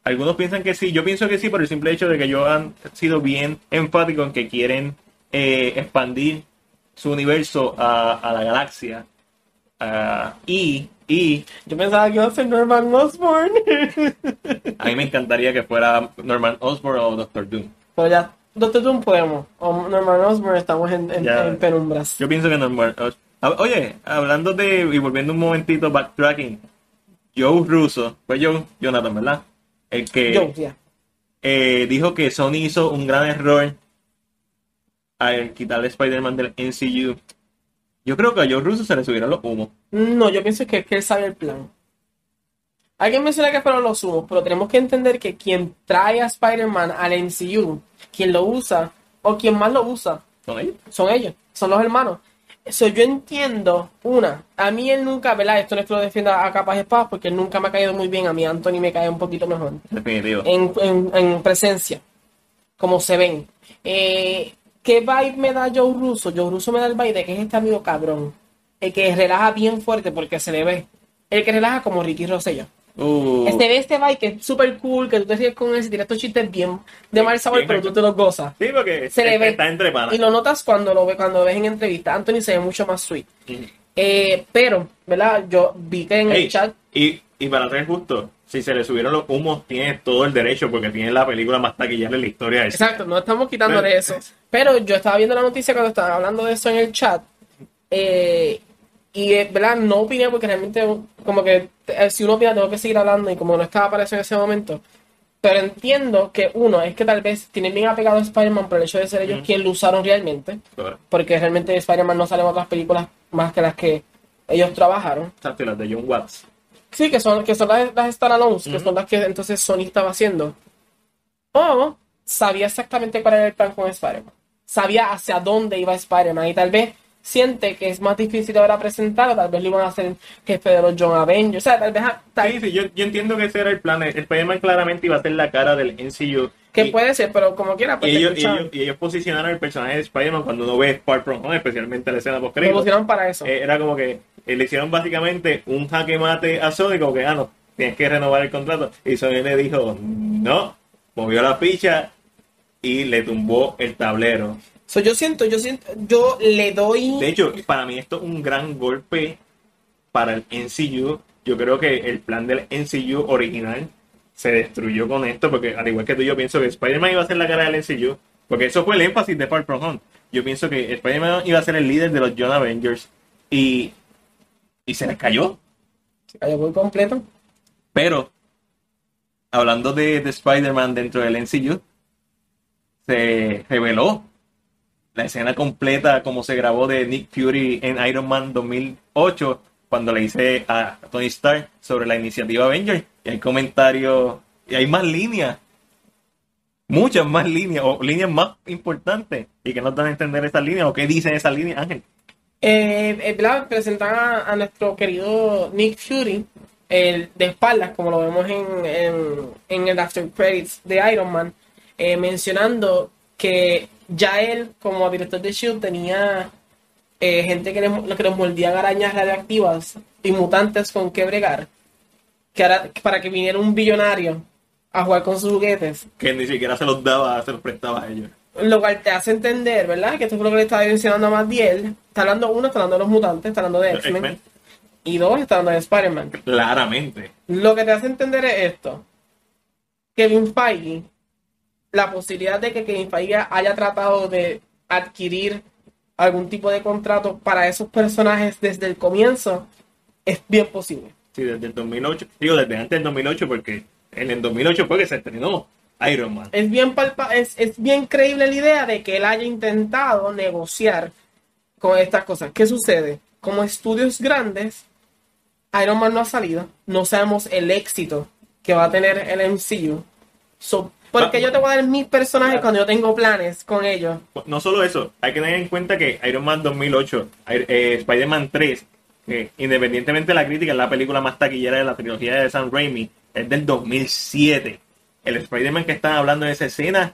algunos piensan que sí. Yo pienso que sí por el simple hecho de que ellos han sido bien enfáticos en que quieren eh, expandir su universo a, a la galaxia. Ah, y, y Yo pensaba que iba a ser Norman Osborn. a mí me encantaría que fuera Norman Osborn o Doctor Doom. Pero ya, Doctor Doom podemos. O Norman Osborn estamos en, en- Ya. en penumbras. Yo pienso que Norman Os- Ah, Oye, hablando de. y volviendo un momentito, backtracking. Joe Russo, fue Joe, Jonathan, ¿verdad? El que eh, dijo que Sony hizo un gran error al quitarle Spider-Man del MCU. Yo creo que a Joe Russo se le subieron los humos. No, yo pienso que, que él sabe el plan. Alguien menciona que fueron los humos, pero tenemos que entender que quien trae a Spider-Man al MCU, quien lo usa, o quien más lo usa, ¿Son ellos? son ellos, son los hermanos. Eso yo entiendo, una, a mí él nunca, ¿verdad? Esto no es que lo defienda a capas y espadas, porque él nunca me ha caído muy bien, a mí Anthony me cae un poquito mejor. Definitivo. en, en- en presencia, como se ven. Eh, ¿Qué vibe me da Joe Russo? Joe Russo me da el vibe de que es este amigo cabrón. El que relaja bien fuerte porque se le ve. El que relaja como Ricky Rosselló. Uh, Este ve este vibe que es súper cool, que tú te ríes con él, y tiras estos chistes bien de mal sabor, bien pero tú te los gozas. sí, porque se le ve. está entre panas. Y lo notas cuando lo ve, cuando lo ves en entrevista. Anthony se ve mucho más sweet. Eh, pero, ¿verdad? Yo vi que en Ey, el chat y, y para ser justo, si se le subieron los humos, tiene todo el derecho porque tiene la película más taquillera en la historia. de Exacto, no estamos quitándole eso. Pero yo estaba viendo la noticia cuando estaban hablando de eso en el chat. eh, y, ¿verdad? No opiné porque realmente, como que eh, si uno opina, tengo que seguir hablando. Y como no estaba para eso en ese momento. Pero entiendo que uno es que tal vez tienen bien apegado a Spider-Man por el hecho de ser ellos Ujú. quienes lo usaron realmente. Exacto, Porque realmente Spider-Man no sale en otras películas más que las que ellos trabajaron. y las de John Watts. Sí, que son, que son las, las standalones, que Ujú. son las que entonces Sony estaba haciendo. O sabía exactamente cuál era el plan con Spider-Man. Sabía hacia dónde iba Spider-Man y tal vez siente que es más difícil ahora presentarlo, tal vez lo iban a hacer jefe de los John Avengers, o sea, tal vez tal- Sí, sí, yo, yo entiendo que ese era el plan. El Spider-Man claramente iba a ser la cara del MCU. que y, puede ser, pero como quiera, pues y ellos, ellos, y ellos posicionaron el personaje de Spider-Man cuando uno ve Far From Home, especialmente la escena post lo pusieron para eso. Eh, era como que eh, le hicieron básicamente un jaque mate a Sony, como que, ah, no, tienes que renovar el contrato. Y Sony le dijo, no, movió la ficha y le tumbó el tablero. So, yo siento, yo siento, yo le doy. De hecho, para mí esto es un gran golpe para el NCU. Yo creo que el plan del NCU original se destruyó con esto, porque al igual que tú, yo pienso que Spider-Man iba a ser la cara del NCU, porque eso fue el énfasis de Far From Home. Yo pienso que Spider-Man iba a ser el líder de los John Avengers y, y se les cayó. Se cayó por completo. Pero, hablando de, de Spider-Man dentro del MCU, se reveló la escena completa como se grabó de Nick Fury en Iron Man 2008 cuando le hice a Tony Stark sobre la iniciativa Avengers y hay comentarios y hay más líneas muchas más líneas o líneas más importantes y que nos dan a entender esas líneas o qué dicen esas líneas Ángel Eh, eh. Presentan a, a nuestro querido Nick Fury el, de espaldas, como lo vemos en, en, en el After Credits de Iron Man, eh, mencionando que ya él, como director de Shield, tenía eh, gente que le, que les mordían arañas radioactivas y mutantes con que bregar. Que ahora, para que viniera un billonario a jugar con sus juguetes. que ni siquiera se los daba se los prestaba a ellos Lo cual te hace entender, ¿verdad? Que esto fue lo que le estaba mencionando a Matiel. Está hablando uno, está hablando de los mutantes, está hablando de X-Men. X-Men, Y dos, está hablando de Spider-Man. claramente Lo que te hace entender es esto. Kevin Feige, la posibilidad de que Kevin Feige haya tratado de adquirir algún tipo de contrato para esos personajes desde el comienzo es bien posible. Sí, desde el 2008. Digo, desde antes del 2008, porque en el 2008 fue que se estrenó Iron Man. Es bien, palpa- es, es bien creíble la idea de que él haya intentado negociar con estas cosas. ¿Qué sucede? Como estudios grandes, Iron Man no ha salido. No sabemos el éxito que va a tener el MCU. So, porque Va- yo te voy a dar mis personajes cuando yo tengo planes con ellos. No solo eso, hay que tener en cuenta que Iron Man 2008, Ir- eh, Spider-Man 3, que independientemente de la crítica, es la película más taquillera de la trilogía de Sam Raimi, es del 2007. el Spider-Man que están hablando en esa escena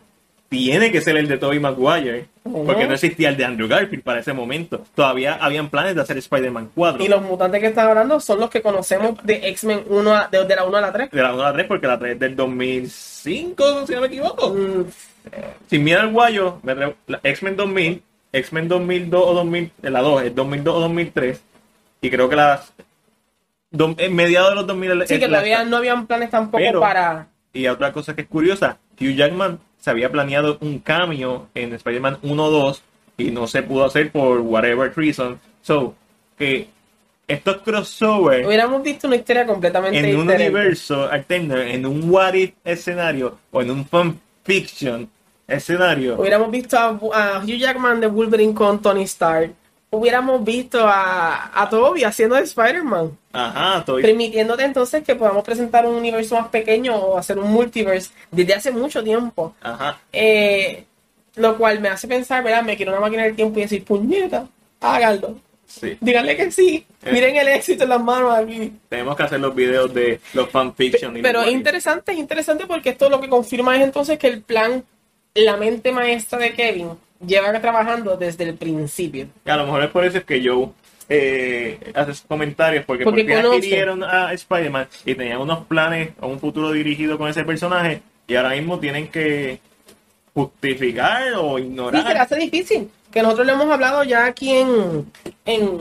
tiene que ser el de Tobey Maguire, porque no existía el de Andrew Garfield para ese momento. Todavía habían planes de hacer Spider-Man 4. Y los mutantes que están hablando son los que conocemos de X-Men 1 a- de, de la 1 a la 3. De la 1 a la 3, porque la 3 es del 2005, si no me equivoco. Mm, Sin miedo al guayo, X-Men 2000, X-Men 2002 o 2000, la 2 es 2002 o 2003, y creo que las. do- En mediados de los 2000 sí, es que la- todavía no habían planes tampoco Pero- para. Y otra cosa que es curiosa, Hugh Jackman se había planeado un cameo en Spider-Man 1-2 y no se pudo hacer por whatever reason. So, que estos crossovers Hubiéramos visto una historia completamente en un diferente. universo alterno, en un what if escenario o en un fan fiction escenario, Hubiéramos visto a, a Hugh Jackman de Wolverine con Tony Stark. Hubiéramos visto a, a Toby haciendo de Spider-Man. ajá, Permitiéndote entonces que podamos presentar un universo más pequeño o hacer un multiverse desde hace mucho tiempo. ajá, Eh, lo cual me hace pensar, ¿verdad? Me quiero una máquina del tiempo y decir, puñeta, háganlo. sí. Díganle que sí. Eh. Miren el éxito en las manos aquí. Tenemos que hacer los videos de los fanfiction. y Pero es interesante, es interesante porque esto lo que confirma es entonces que el plan, la mente maestra de Kevin, lleva trabajando desde el principio. Y a lo mejor es por eso es que Joe eh, hace sus comentarios, porque, Porque porque adquirieron a Spider-Man y tenían unos planes a un futuro dirigido con ese personaje y ahora mismo tienen que justificar o Sí, se le ignorar. hace difícil. Que nosotros le hemos hablado ya aquí en, en,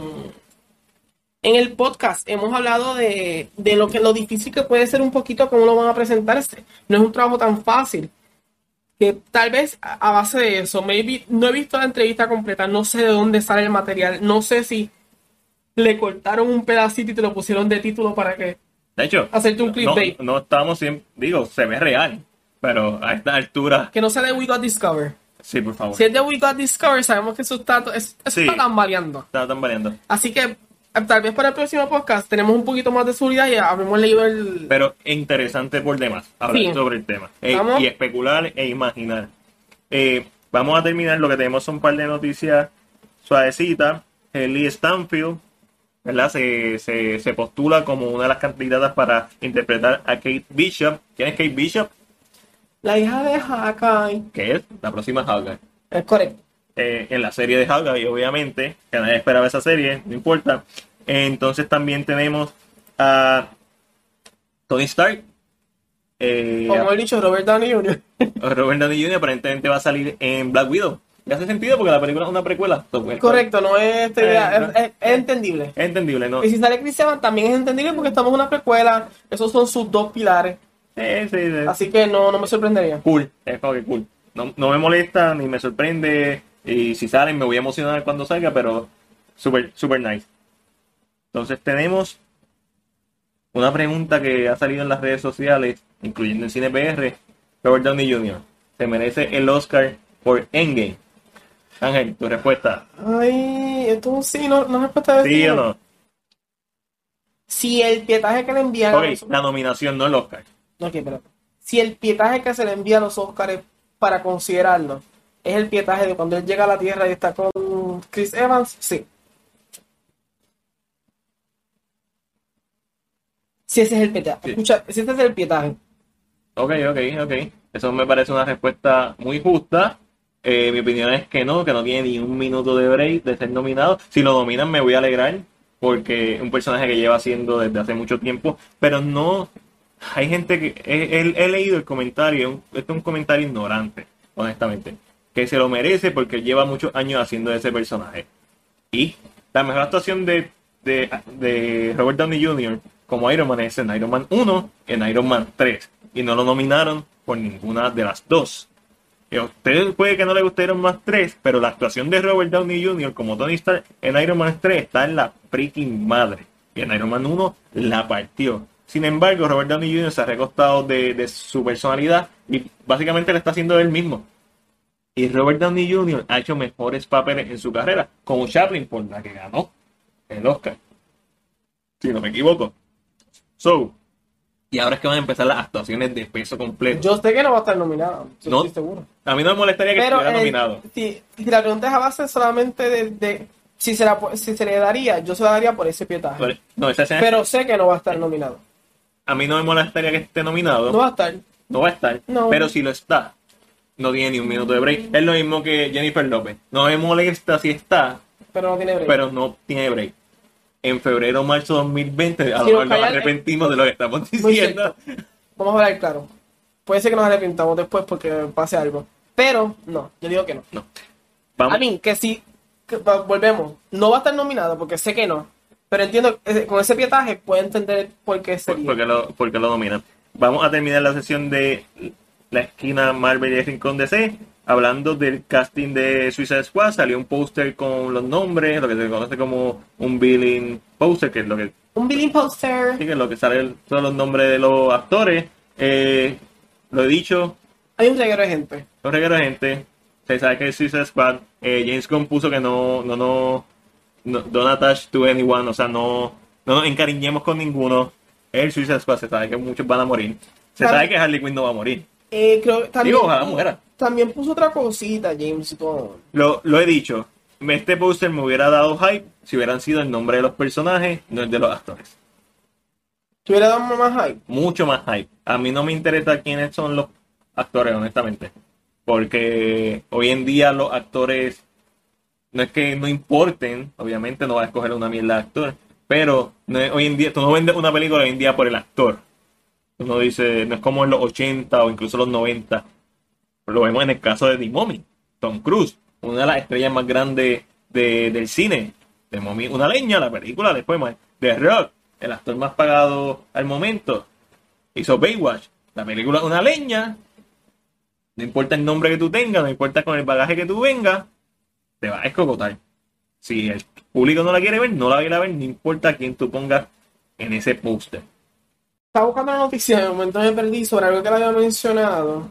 en el podcast. Hemos hablado de, de lo que lo difícil que puede ser un poquito cómo lo van a presentarse. No es un trabajo tan fácil. Que tal vez a base de eso, maybe, no he visto la entrevista completa, no sé de dónde sale el material, no sé si le cortaron un pedacito y te lo pusieron de título para que De hecho, hacerte un no, clickbait. no estamos siempre, digo, se ve real, pero a esta altura, Que no sea de We Got Discover. sí, por favor, Si es de We Got Discover, sabemos que eso está, eso Sí. está tambaleando. está. Así que tal vez para el próximo podcast tenemos un poquito más de seguridad y habremos leído el... Pero interesante por demás hablar Sí. sobre el tema E- Vamos. y especular e imaginar. Eh, vamos a terminar, lo que tenemos son un par de noticias suavecitas. Lee Stanfield, ¿verdad? Se, se, se postula como una de las candidatas para interpretar a Kate Bishop. ¿Quién es Kate Bishop? La hija de Hawkeye. Que es la próxima Hawkeye. Es correcto. Eh, en la serie de Hawkeye, obviamente, que nadie esperaba esa serie, no importa. Entonces también tenemos a Tony Stark. eh, Como he dicho, Robert Downey Jr. Robert Downey Jr. aparentemente va a salir en Black Widow. Y hace sentido porque la película es una precuela. Pues, Correcto, no es, Eh, es, no. es- es entendible. Es entendible, ¿no? Y si sale Chris Evans también es entendible porque estamos en una precuela. Esos son sus dos pilares. Sí, sí, sí. Así que no, no me sorprendería. Cool, es como que cool. No, no me molesta ni me sorprende. Y si salen me voy a emocionar cuando salga, pero super, super nice. Entonces tenemos una pregunta que ha salido en las redes sociales, incluyendo en CinePR. Robert Downey Jr. ¿Se merece el Oscar por Endgame? Ángel, tu respuesta. Ay, esto sí, no, no es respuesta de ¿Sí o no? Si el pietaje que le envían a Ok, los... la nominación, no el Oscar. Ok, pero si el pietaje que se le envía a los Oscars para considerarlo es el pietaje de cuando él llega a la Tierra y está con Chris Evans, sí. Si ese es el pietaje. Sí. Escucha, si ese es el pietaje. Ok, ok, ok. Eso me parece una respuesta muy justa. Eh, mi opinión es que no, que no tiene ni un minuto de break de ser nominado. Si lo dominan me voy a alegrar porque es un personaje que lleva haciendo desde hace mucho tiempo, pero no... Hay gente que... He, he- he leído el comentario, este es un comentario ignorante, honestamente, que se lo merece porque lleva muchos años haciendo ese personaje. Y la mejor actuación de, de, de Robert Downey Jr. como Iron Man es en Iron Man 1 en Iron Man 3. Y no lo nominaron por ninguna de las dos. A usted puede que no le Iron Man 3, pero la actuación de Robert Downey Jr. como Tony Stark en Iron Man 3 está en la freaking madre. Y en Iron Man 1 la partió. Sin embargo, Robert Downey Jr. se ha recostado de, de su personalidad y básicamente le está haciendo él mismo. Y Robert Downey Jr. ha hecho mejores papeles en su carrera, como Chaplin, por la que ganó el Oscar. Si no me equivoco. So, y ahora es que van a empezar las actuaciones de peso completo. Yo sé que no va a estar nominado, yo No. estoy seguro. A mí no me molestaría que Pero estuviera eh, nominado. si, si la pregunta es a base solamente de, de si, se la, si se le daría, yo se la daría por ese pietaje. Pero- No, esa Pero sé que no va a estar nominado. a mí no me molestaría que esté nominado. No va a estar. no va a estar. No. Pero si lo está, no tiene ni un minuto de break. Es lo mismo que Jennifer López. No me molesta si está, Pero no tiene break. pero no tiene break. En febrero o marzo de 2020, a lo Si mejor nos arrepentimos de lo que estamos diciendo. Vamos a hablar claro. Puede ser que nos arrepintamos después porque pase algo. Pero no, yo digo que no. Vamos, A mí, que si que volvemos, no va a estar nominado porque sé que no. Pero entiendo, eh, con ese pietaje puedo entender por qué por- sería. porque lo, porque lo dominan. Vamos a terminar la sesión de la esquina Marvel y el Rincón DC. Hablando del casting de Suicide Squad, salió un póster con los nombres, lo que se conoce como un billing poster, que es lo que Un billing poster. Sí, que es lo que sale todos los nombres de los actores. Eh, lo he dicho, Hay un reguero de gente. los regueros de gente. Se sabe que es Suicide Squad. Eh, James Gunn puso que no, no, no, no don't attach to anyone, o sea, no, no nos encariñemos con ninguno. El Suicide Squad se sabe que muchos van a morir. Se Claro. sabe que Harley Quinn no va a morir. Eh, creo también, Digo, ojalá muera. también puso otra cosita, James Gunn. Lo, lo he dicho. Este póster me hubiera dado hype si hubieran sido el nombre de los personajes, no el de los actores. ¿Te hubiera dado más hype? mucho más hype. A mí no me interesa quiénes son los actores, honestamente. Porque hoy en día los actores no es que no importen, obviamente no vas a escoger una mierda de actor, pero no es- hoy en día tú no vendes una película hoy en día por el actor. Uno dice, no es como en los 80 o incluso los 90. Lo vemos en el caso de The Mommy, Tom Cruise, una de las estrellas más grandes de- del cine. The Mommy, una leña, la película después más. The Rock, el actor más pagado al momento. Hizo Baywatch, la película una leña. No importa el nombre que tú tengas, no importa con el bagaje que tú vengas, te va a escocotar. Si el público no la quiere ver, no la va a ver, no importa quién tú pongas en ese póster. Estaba buscando la noticia, de momento me perdí sobre algo que le había mencionado.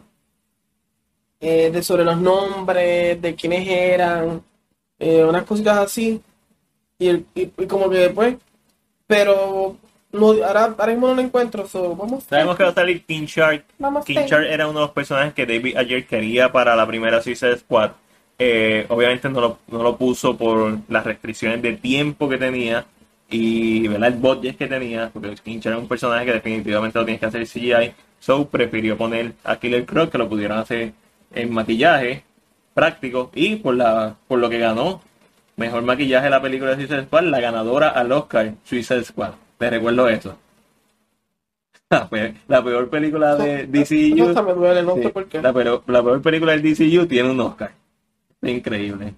Eh, de sobre los nombres, de quiénes eran, eh, unas cositas así. Y, el- y- y como que después, pero no, ahora, ahora mismo no lo encuentro. so, vamos Sabemos que va a salir King Shark. Vamos King. Shark era uno de los personajes que David ayer quería para la primera Suicide Squad. Eh, obviamente no lo, no lo puso por las restricciones de tiempo que tenía y ¿verdad? el budget que tenía, porque Shark es un personaje que definitivamente lo tienes que hacer CGI. So prefirió poner a Killer Croc que lo pudieron hacer en maquillaje práctico y por la por lo que ganó mejor maquillaje de la película de Suicide Squad, la ganadora al Oscar Suicide Squad. Te recuerdo eso. La peor, la peor película de DCU. No, hasta me duele, no Sí, sé por qué. La, peor, la peor película del DCU tiene un Oscar. Increíble.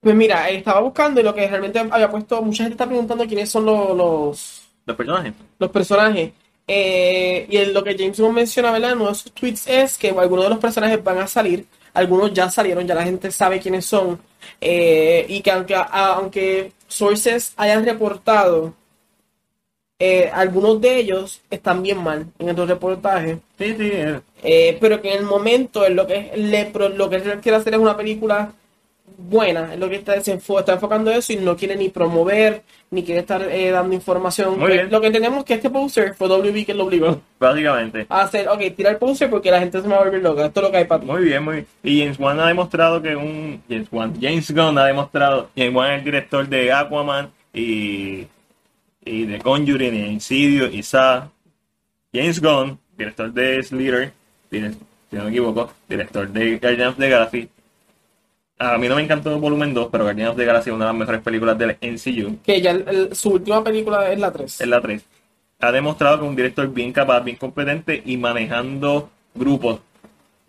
Pues mira, estaba buscando y lo que realmente había puesto, mucha gente está preguntando quiénes son los, los, Los personajes. los personajes. Eh, y en lo que James Gunn menciona, ¿verdad? En uno de sus tweets es que algunos de los personajes van a salir, algunos ya salieron, ya la gente sabe quiénes son. Eh, y que aunque, a- aunque sources hayan reportado, eh, algunos de ellos están bien mal en estos reportajes. Sí, sí. eh, Eh, pero que en el momento en lo que le, lo que él quiere hacer es una película buena, es lo que está, se enfo- está enfocando eso y no quiere ni promover ni quiere estar eh, dando información. Bien. Lo que entendemos que este poster fue WB que lo obligó Básicamente. a hacer, ok, tira el poster porque la gente se me va a volver loca, esto es lo que hay para ti. Muy bien, muy bien. Y James Wan ha demostrado que un. James Wan. James Gunn ha demostrado. James Wan es el director de Aquaman y. Y de Conjuring y Insidious y Saw. James Gunn, director de Slither. dire- Si no me equivoco, director de Guardians of the Galaxy. A mí no me encantó Volumen 2, pero Guardians of the Galaxy es una de las mejores películas del MCU. Que ya el- el- su última película es la 3. Es la 3. Ha demostrado que es un director bien capaz, bien competente y manejando grupos,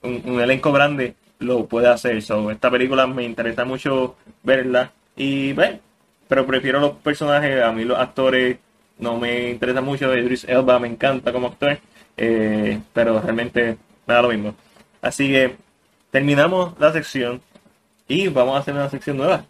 un, un elenco grande, lo puede hacer. So, esta película me interesa mucho verla. Y ve, pero prefiero los personajes, a mí los actores no me interesa mucho. Idris Elba me encanta como actor, eh, pero realmente me da lo mismo. Así que terminamos la sección y vamos a hacer una sección nueva.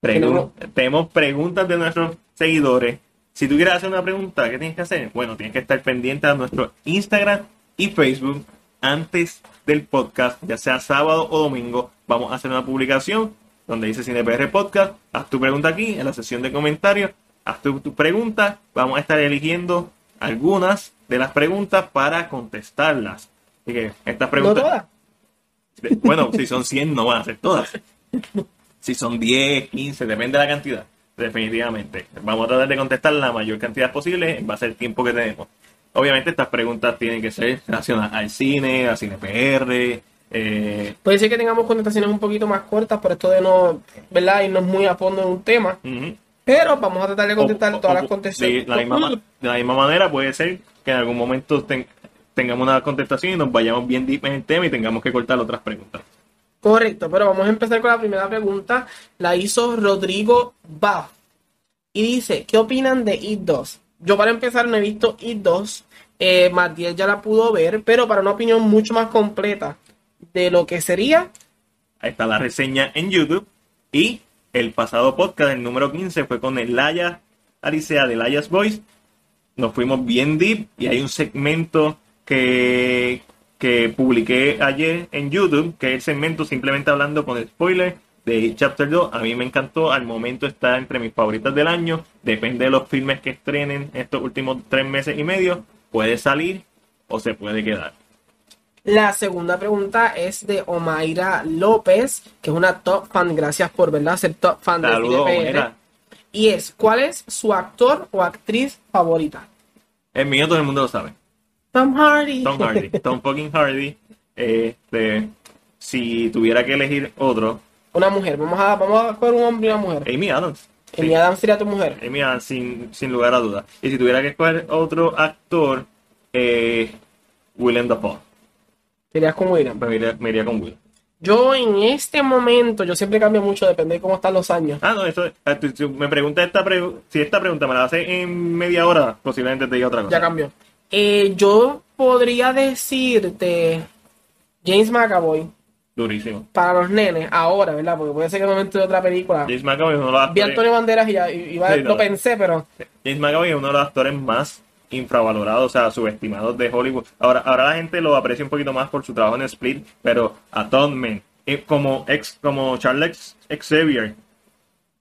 Tenemos- preguntas de nuestros seguidores. Si tú quieres hacer una pregunta, ¿qué tienes que hacer? Bueno, tienes que estar pendiente a nuestro Instagram y Facebook antes del podcast, ya sea sábado o domingo. Vamos a hacer una publicación donde dice CinePR Podcast. Haz tu pregunta aquí en la sección de comentarios. Haz tu, tu pregunta. Vamos a estar eligiendo algunas de las preguntas para contestarlas. Así que estas No preguntas. todas. Bueno, si son 100 no van a ser todas. Si son 10, 15, depende de la cantidad. Definitivamente. Vamos a tratar de contestar la mayor cantidad posible en base al tiempo que tenemos. obviamente estas preguntas tienen que ser relacionadas al cine, al cine PR, eh, Puede ser que tengamos contestaciones un poquito más cortas por esto de no, ¿verdad? Irnos muy a fondo en un tema. Pero vamos a tratar de contestar O- o- todas o- las contestaciones. De la, misma, ma- de la misma manera puede ser que en algún momento ten- tengamos una contestación y nos vayamos bien deep en el tema y tengamos que cortar otras preguntas. Correcto, pero vamos a empezar con la primera pregunta. La hizo Rodrigo Buff. Y dice, ¿qué opinan de It 2? Yo para empezar no he visto It 2. Eh, Matiel ya la pudo ver, pero para una opinión mucho más completa de lo que sería, Ahí está la reseña en YouTube. Y el pasado podcast, el número 15, fue con el Laya Alicea de Laya's Voice. Nos fuimos bien deep y hay un segmento que, que publiqué ayer en YouTube, que es el segmento simplemente hablando con spoiler de Chapter 2. A mí me encantó, al momento está entre mis favoritas del año. Depende de los filmes que estrenen estos últimos tres meses y medio. Puede salir o se puede quedar. La segunda pregunta es de Omaira López, que es una top fan. Gracias por ¿verdad? ser top fan de Saludos, PR. Omera. Y es, ¿cuál es su actor o actriz favorita? El mío todo el mundo lo sabe. Tom Hardy. Tom Hardy. Tom fucking Hardy. Este, si tuviera que elegir otro, Una mujer. Vamos a, vamos a coger un hombre y una mujer. Amy Adams. Sí, Amy Adams sería tu mujer. Amy Adams, sin, sin lugar a dudas. Y si tuviera que escoger otro actor, eh, Willem Dafoe. Serías con William. Me iría, me iría con Will. Yo en este momento, yo siempre cambio mucho, depende de cómo están los años. Ah, no, eso, tú- tú me pregunta esta pregu- si esta pregunta me la hace en media hora, posiblemente te diga otra cosa. Ya cambió. Eh, yo podría decirte James McAvoy Durísimo. para los nenes ahora, ¿verdad? Porque puede ser que en el momento de otra película. James McAvoy es uno de los Vi a Antonio Banderas y ya y- iba- Sí, lo no. pensé, pero James McAvoy es uno de los actores más infravalorados, o sea, subestimados de Hollywood. Ahora, ahora la gente lo aprecia un poquito más por su trabajo en Split, pero Atonement, eh, como ex, como Charles Xavier,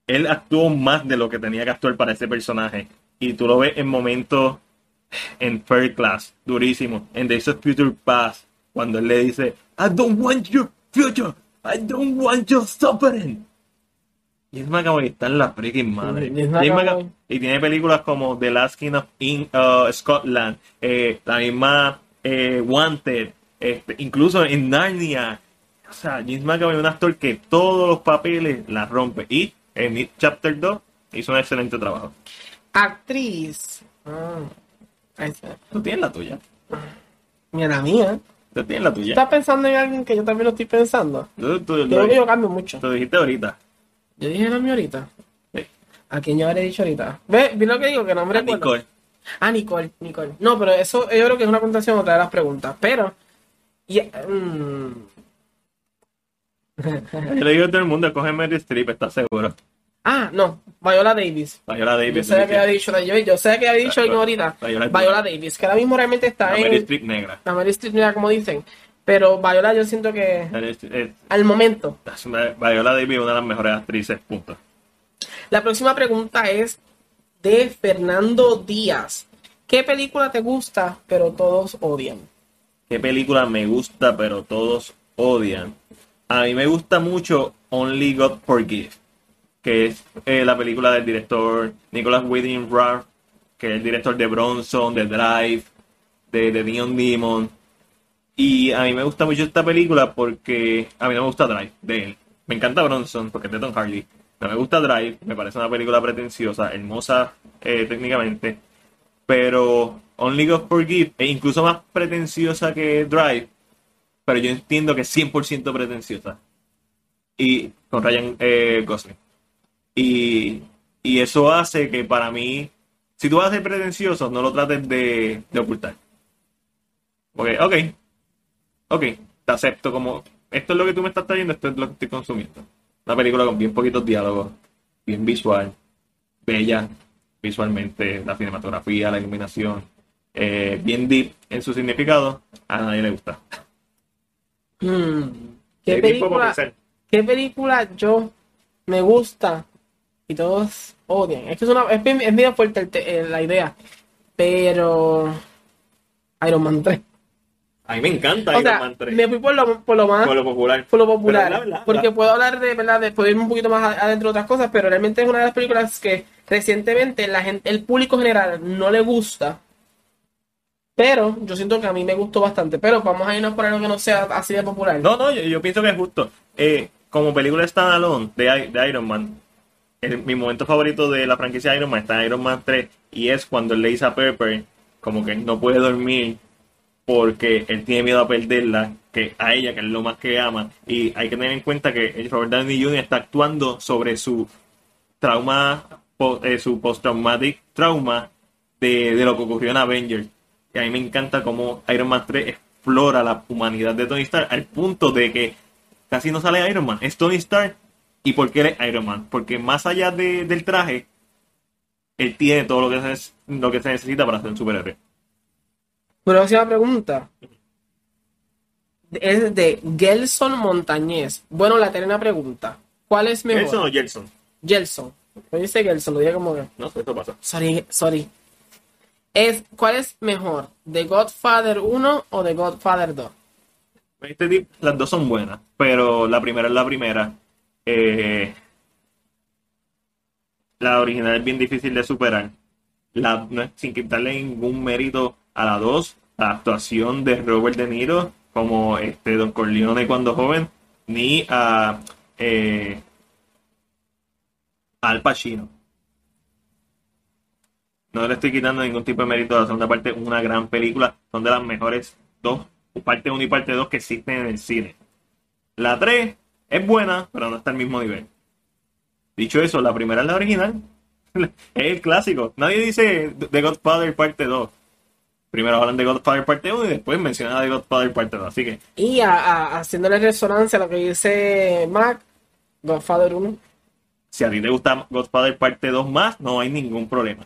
él actuó más de lo que tenía que actuar para ese personaje. Y tú lo ves en momentos en Fair Class, durísimo. En Days of Future Past, cuando él le dice, I don't want your future, I don't want your suffering. James McAvoy está en la freaking madre. James y tiene películas como The Last King of In- uh, Scotland, eh, la misma eh, Wanted, este, incluso en Narnia. O sea, James McAvoy es un actor que todos los papeles la rompe. Y en It Chapter 2 hizo un excelente trabajo. actriz. Ah. Tú tienes la tuya. Mira la mía. Tú tienes la tuya. ¿Estás pensando en alguien que yo también lo estoy pensando? Tú, tú- Creo que yo lo, cambio mucho. tú dijiste ahorita. Yo dije la mía ahorita. Sí. ¿A quién yo habré dicho ahorita? ¿Ves? ¿Ves lo que digo? Que no me recuerdo. Nicole. Ah, Nicole, Nicole. No, pero eso yo creo que es una contestación otra de las preguntas. Pero. y- mm, Yo le digo a todo el mundo, coge Mary Streep, ¿estás seguro? Ah, no. Viola Davis. Viola Davis. Yo sé que había dicho, yo, yo sé que había dicho Viola- ahorita. Viola- Viola Davis, que ahora mismo realmente está La en. Mary Streep negra. La Mary Streep, mira, como dicen. Pero Viola yo siento que es- al momento. una- Viola Davis es una de las mejores actrices, punto. La próxima pregunta es de Fernando Díaz. ¿Qué película te gusta pero todos odian? ¿Qué película me gusta pero todos odian? A mí me gusta mucho Only God Forgive, que es eh, la película del director Nicholas Winding Refn, que es el director de Bronson, de Drive, de, de Neon Demon. Y a mí me gusta mucho esta película porque a mí no me gusta Drive de él. Me encanta Bronson porque es de Tom Hardy. No me gusta Drive, me parece una película pretenciosa, hermosa eh, técnicamente. Pero Only God Forgive es incluso más pretenciosa que Drive. Pero yo entiendo que es 100% pretenciosa. Y con Ryan eh, Gosling. Y, y eso hace que para mí, si tú vas a ser pretencioso, no lo trates de, de ocultar. Porque, ok, ok, te acepto como, esto es lo que tú me estás trayendo, esto es lo que estoy consumiendo. Una película con bien poquitos diálogos, bien visual, bella visualmente, la cinematografía, la iluminación, eh, bien deep en su significado, a nadie le gusta. Hmm, ¿Qué película. ¿Qué película yo me gusta y todos odian? Es que es, una, es, bien- es fuerte el te- eh, la idea. Pero. Iron Man 3. A mí me encanta O Iron sea, Man 3, me fui por lo, por lo más. por lo popular. por lo popular. Pero la verdad, porque puedo hablar de, ¿verdad? De, irme un poquito más adentro de otras cosas, pero realmente es una de las películas que recientemente la gente, el público general no le gusta. Pero yo siento que a mí me gustó bastante. Pero vamos a irnos por algo que no sea así de popular. No, no, yo, yo pienso que es justo. Eh, como película standalone de, de Iron Man, el- mi momento favorito de la franquicia de Iron Man está en Iron Man 3 y es cuando él le dice a Pepper como que no puede dormir porque él tiene miedo a perderla, que a ella, que es lo más que ama. Y hay que tener en cuenta que Robert Downey Jr. está actuando sobre su trauma, eh, su post-traumatic trauma de, de lo que ocurrió en Avengers. Y a mí me encanta cómo Iron Man 3 explora la humanidad de Tony Stark al punto de que casi no sale Iron Man, es Tony Stark. ¿Y por qué es Iron Man? Porque más allá de- del traje, él tiene todo lo que, se, lo que se necesita para ser un superhéroe. Próxima pregunta. Es de Gelson Montañez. Bueno, la tercera pregunta. ¿Cuál es mejor? ¿Eso o Jelson? Gelson. No dice Gelson, lo dije como que. No sé, esto pasa. Sorry, sorry. Es, ¿Cuál es mejor? ¿The Godfather 1 o The Godfather 2? Este tip- las dos son buenas, pero la primera es la primera. Eh, la original es bien difícil de superar. La, sin quitarle ningún mérito a la 2, la actuación de Robert De Niro como este Don Corleone cuando joven, ni a eh, Al Pacino. No le estoy quitando ningún tipo de mérito a la segunda parte, una gran película, son de las mejores dos, parte 1 y parte 2 que existen en el cine. La 3 es buena, pero no está al mismo nivel. Dicho eso, la primera es la original. es el clásico. Nadie dice The Godfather parte 2. Primero hablan de Godfather parte 1 y después mencionan a The Godfather parte 2. Así que Y a- a- haciéndole resonancia a lo que dice Mac, Godfather 1. si a ti te gusta Godfather parte 2 más, no hay ningún problema.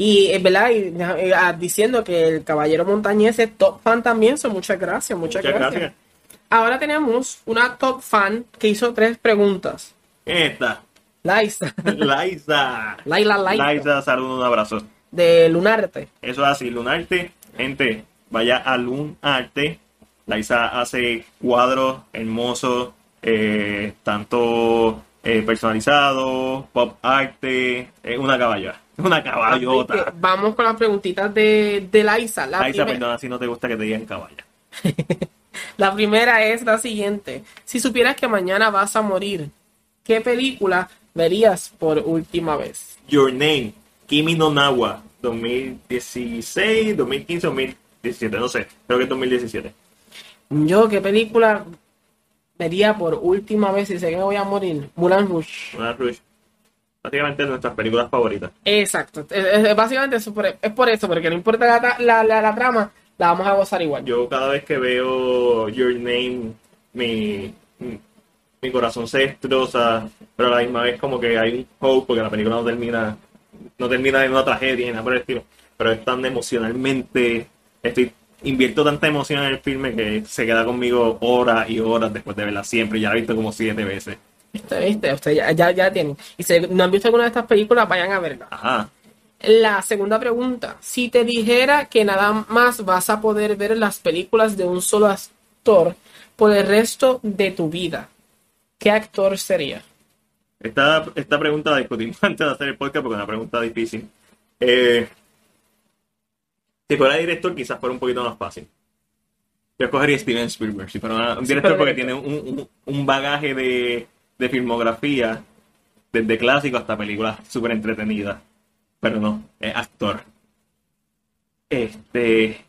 Y es verdad, y, eh, ah, diciendo que el caballero montañés es top fan también, so muchas gracias, muchas, Muchas gracias. gracias. Ahora tenemos una top fan que hizo tres preguntas. Esta, Liza, Liza. Laila Laila, Liza, saludo, un abrazo. de Lunarte. Eso es así, Lunarte. Gente, vaya a Lunarte. Liza hace cuadros hermosos, eh, tanto eh, personalizados, pop arte. Es una caballota. Una caballota. vamos con las preguntitas de, de Liza. La, primer- perdona si no te gusta que te digan caballa. la primera es la siguiente. Si supieras que mañana vas a morir, ¿qué película verías por última vez? Your Name, Kimi no Nawa, 2016, 2015, 2017, no sé, creo que es 2017. Yo, ¿qué película vería por última vez si sé que me voy a morir? Mulan Rouge. Una Rush. Básicamente es nuestras películas favoritas. Exacto. Es, es- básicamente es por, es por eso, porque no importa la, la- la trama, la vamos a gozar igual. Yo cada vez que veo Your Name, mi, mi corazón se destroza, pero a la misma vez como que hay un hope porque la película no termina, no termina en una tragedia ni nada por el estilo, pero es tan emocionalmente, estoy invierto tanta emoción en el filme que se queda conmigo horas y horas después de verla siempre, ya la he visto como siete veces. ¿Viste? ¿Viste? Ustedes ya, ya, ya tienen. Y si no han visto alguna de estas películas, vayan a verla. Ajá. La segunda pregunta. Si te dijera que nada más vas a poder ver las películas de un solo actor por el resto de tu vida, ¿qué actor sería? Esta, esta pregunta la discutimos antes de hacer el podcast porque es una pregunta difícil. Eh, si fuera director, quizás fuera un poquito más fácil. Yo escogería Steven Spielberg. Si fuera un director, porque tiene un, un- un bagaje de, de filmografía, desde clásicos hasta películas súper entretenidas. Pero no, es actor. Este.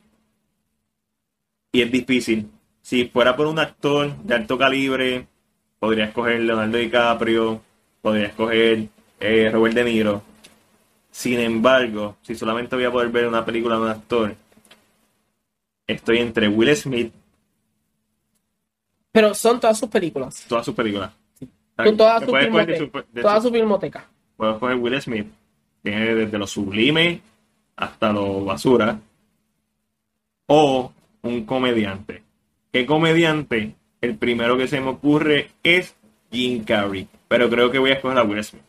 Y es difícil. Si fuera por un actor de alto calibre, podría escoger Leonardo DiCaprio, podría escoger eh, Robert De Niro. Sin embargo, si solamente voy a poder ver una película de un actor, estoy entre Will Smith, Pero son todas sus películas. todas sus películas. Con toda Me su, filmoteca. toda su filmoteca. puedo escoger Will Smith, tiene desde lo sublime hasta lo basura, o un comediante. ¿Qué comediante? El primero que se me ocurre es Jim Carrey, pero creo que voy a escoger a Will Smith.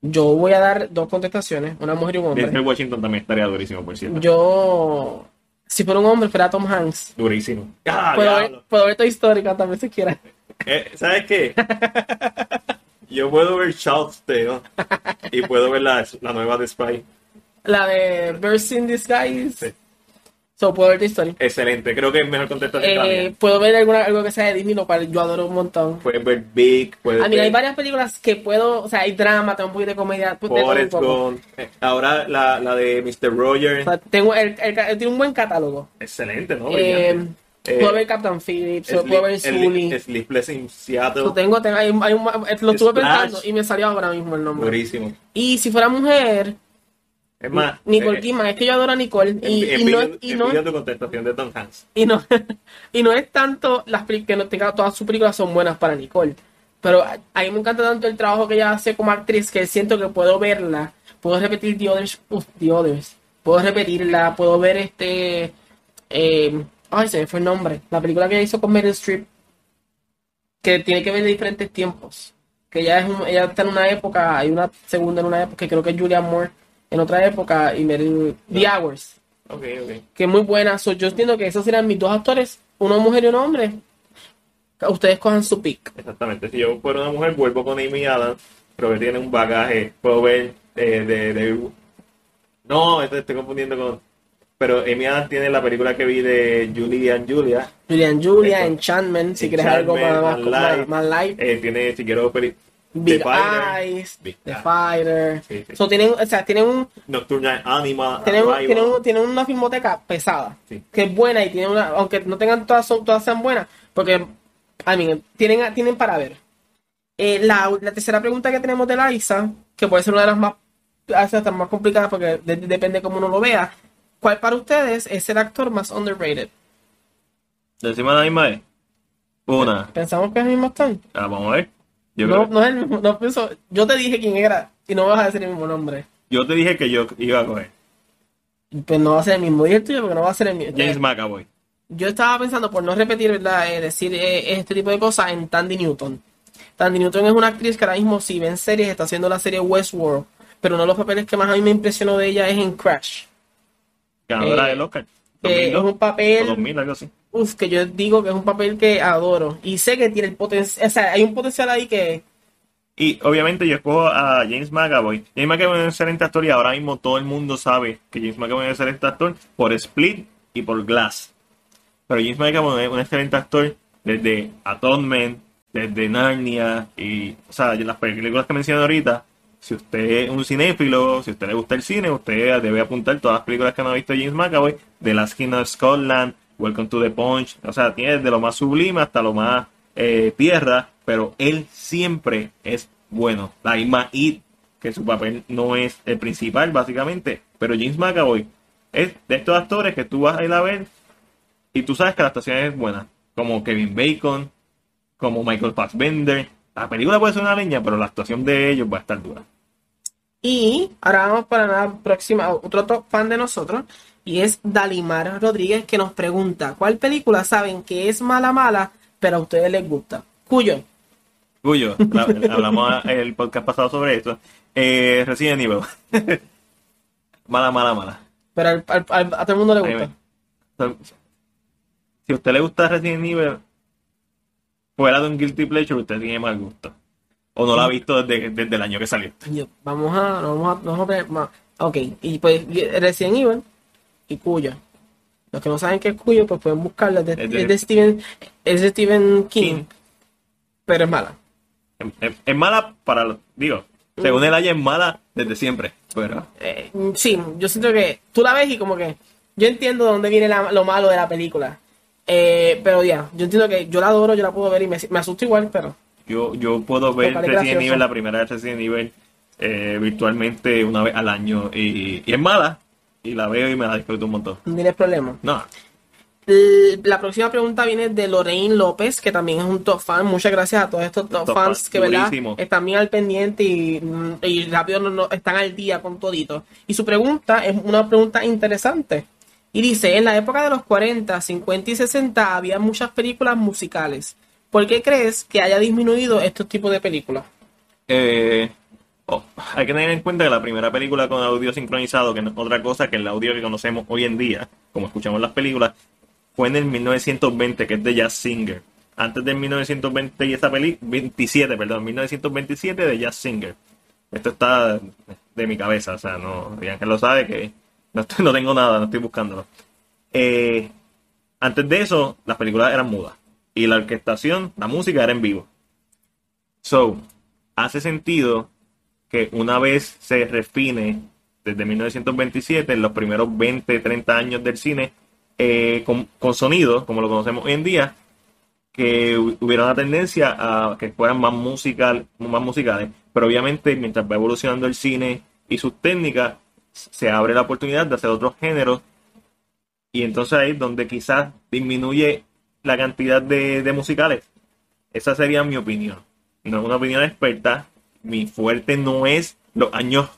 Yo voy a dar dos contestaciones, una mujer y un hombre. Denzel Washington también estaría durísimo, por cierto. Yo, si fuera un hombre, fuera Tom Hanks. Durísimo. Ah, puedo, ver, puedo ver Story también si quiera. Eh, ¿Sabes qué? Yo puedo ver Child's Tale y puedo ver la, la nueva de Spy. La de Birds in Disguise. Sí. So, puedo ver tu historia. Excelente, creo que es mejor la Eh, puedo ver alguna, algo que sea de Disney, lo cual yo adoro un montón. Puedes ver Big, puedes A mí hay varias películas que puedo, o sea, hay drama, tengo un poquito de comedia. un Forrest. Gump. Eh, Ahora la, la de Mr. O Roger. sea, tengo el, el- el- tiene un buen catálogo. Excelente, ¿no? Eh. Eh, puedo ver Captain Phillips, puedo ver Sully. Sleepless in Seattle. Yo tengo, tengo- hay un- hay un- lo estuve pensando y me salió ahora mismo el nombre. Durísimo. Y si fuera mujer, Es más, Nicole eh, Kidman, es que yo adoro a Nicole. Y, envi- y no, envidio- y, no, tu contestación de Tom Hanks. y, no, y no es tanto las que no tenga todas sus películas son buenas para Nicole. Pero a, a mí me encanta tanto el trabajo que ella hace como actriz que siento que puedo verla. Puedo repetir The Others. The Others. Puedo repetirla. Puedo ver este. eh, ay, se fue el nombre. La película que ella hizo con Meryl Streep. Que tiene que ver de diferentes tiempos. Que ella, es un- ella está en una época. Hay una segunda en una época. Que creo que es Julia Moore en otra época. Y Meryl. The Hours. Ok, ok. Que es muy buena. So, yo entiendo que esos serían mis dos actores. Una mujer y un hombre. Ustedes cojan su pick. Exactamente. Si yo fuera una mujer, vuelvo con Amy Adams, pero que tiene un bagaje. Puedo ver eh, de, de- No, esto estoy confundiendo con. Pero Adams tiene la película que vi de Julie and Julia. Julian Julia, Eso. Enchantment, si quieres algo más, más, light. más light. Eh, tiene, si quiero, Big The Fighter, Eyes, Big The. Fighter. Sí, sí. So, tienen, o sea, tienen, un, Nocturnal Animal. tienen, un- tienen, un- tienen una filmoteca pesada, Sí. que es buena y tiene una, aunque no tengan todas, son- todas sean buenas, porque, I mean, tienen, tienen para ver. Eh, la, la tercera pregunta que tenemos de Liza, que puede ser una de las más, hasta más complicadas porque de- depende cómo uno lo vea. ¿Cuál para ustedes es el actor más underrated? Decimos la misma vez. Una. Pensamos que es el mismo actor. Ah, vamos a ver. Yo, No, creo- no es el mismo, no pienso- yo te dije quién era y no me vas a decir el mismo nombre. yo te dije que yo iba a coger. Pues no va a ser el mismo. Dije el tuyo porque no va a ser el mismo. James McAvoy. Yo estaba pensando, por no repetir, ¿verdad? Eh, decir eh, este tipo de cosas en Tandy Newton. Tandy Newton es una actriz que ahora mismo, si ven series, está haciendo la serie Westworld. Pero uno de los papeles que más a mí me impresionó de ella es en Crash. Ganadora eh, del Oscar. es 2002, un papel- o 2000, algo así. Uf, que yo digo que es un papel que adoro. Y sé que tiene el potencial, o sea, hay un potencial ahí que Y obviamente yo escojo a James McAvoy. James McAvoy es un excelente actor y ahora mismo todo el mundo sabe que James McAvoy es un excelente actor por Split y por Glass. Pero James McAvoy es un excelente actor desde Atonement, desde Narnia y, o sea, las películas que mencioné ahorita. Si usted es un cinéfilo, si usted le gusta el cine, usted debe apuntar todas las películas que no ha visto James McAvoy, The Last King of Scotland, Welcome to the Punch, o sea, tiene desde lo más sublime hasta lo más eh, tierra, pero él siempre es bueno. La misma It, que su papel no es el principal, básicamente, pero James McAvoy es de estos actores que tú vas a ir a ver y tú sabes que la actuación es buena, como Kevin Bacon, como Michael Fassbender. La película puede ser una leña, pero la actuación de ellos va a estar dura. Y ahora vamos para la próxima, otro top fan de nosotros, y es Dalimar Rodríguez que nos pregunta, ¿cuál película saben que es mala mala, pero a ustedes les gusta? Cuyo. Cuyo, la- hablamos el podcast pasado sobre esto. Eh, Resident Evil. mala, mala, mala. Pero al- al- al- a todo el mundo le gusta. Si a usted le gusta Resident Evil, fuera de un guilty pleasure, usted tiene mal gusto. O no lo ha visto desde, desde el año que salió. Vamos a, vamos a, vamos a ver, ma- ok, y pues Resident Evil y Cuyo. Los que no saben qué es Cuyo, pues pueden buscarlo. Es de, Es de- es de Stephen, es de Stephen King, King. pero es mala. Es, mala para los. Digo, según el año es mala desde siempre. Pero Eh, sí, yo siento que tú la ves y como que yo entiendo de dónde viene la- lo malo de la película. Eh, pero ya, yo entiendo que yo la adoro, yo la puedo ver y me, me asusto igual, pero yo, yo puedo ver Resident. Evil, la primera de Resident Evil, eh, virtualmente una vez al año. Y, y es mala. Y la veo y me la disfruto un montón. no tienes problema. No, La próxima pregunta viene de Lorraine López, que también es un top fan. Muchas gracias a todos estos top, Top fans fan, que ¿verdad? están bien al pendiente y, y rápido no- no- están al día con todito. Y su pregunta es una pregunta interesante. Y dice, en la época de los 40, 50 y 60 había muchas películas musicales. ¿Por qué crees que haya disminuido estos tipos de películas? Eh, oh, hay que tener en cuenta que la primera película con audio sincronizado, que no es otra cosa que el audio que conocemos hoy en día, como escuchamos las películas, fue en el 1920, que es de Jazz Singer. Antes del 1920 y esa peli, 27, perdón, 1927 de Jazz Singer. Esto está de mi cabeza, o sea, no, Ángel lo sabe que no, estoy- no tengo nada, no estoy buscándolo. Eh, antes de eso, las películas eran mudas. Y la orquestación, la música era en vivo. So, hace sentido que una vez se refine desde 1927, en los primeros 20, 30 años del cine, eh, con, con sonido, como lo conocemos hoy en día, que hubiera una tendencia a que fueran más, musical, más musicales. Pero obviamente, mientras va evolucionando el cine y sus técnicas, se abre la oportunidad de hacer otros géneros. Y entonces ahí es donde quizás disminuye la cantidad de, musicales. Esa sería mi opinión. No es una opinión experta. Mi fuerte no es los años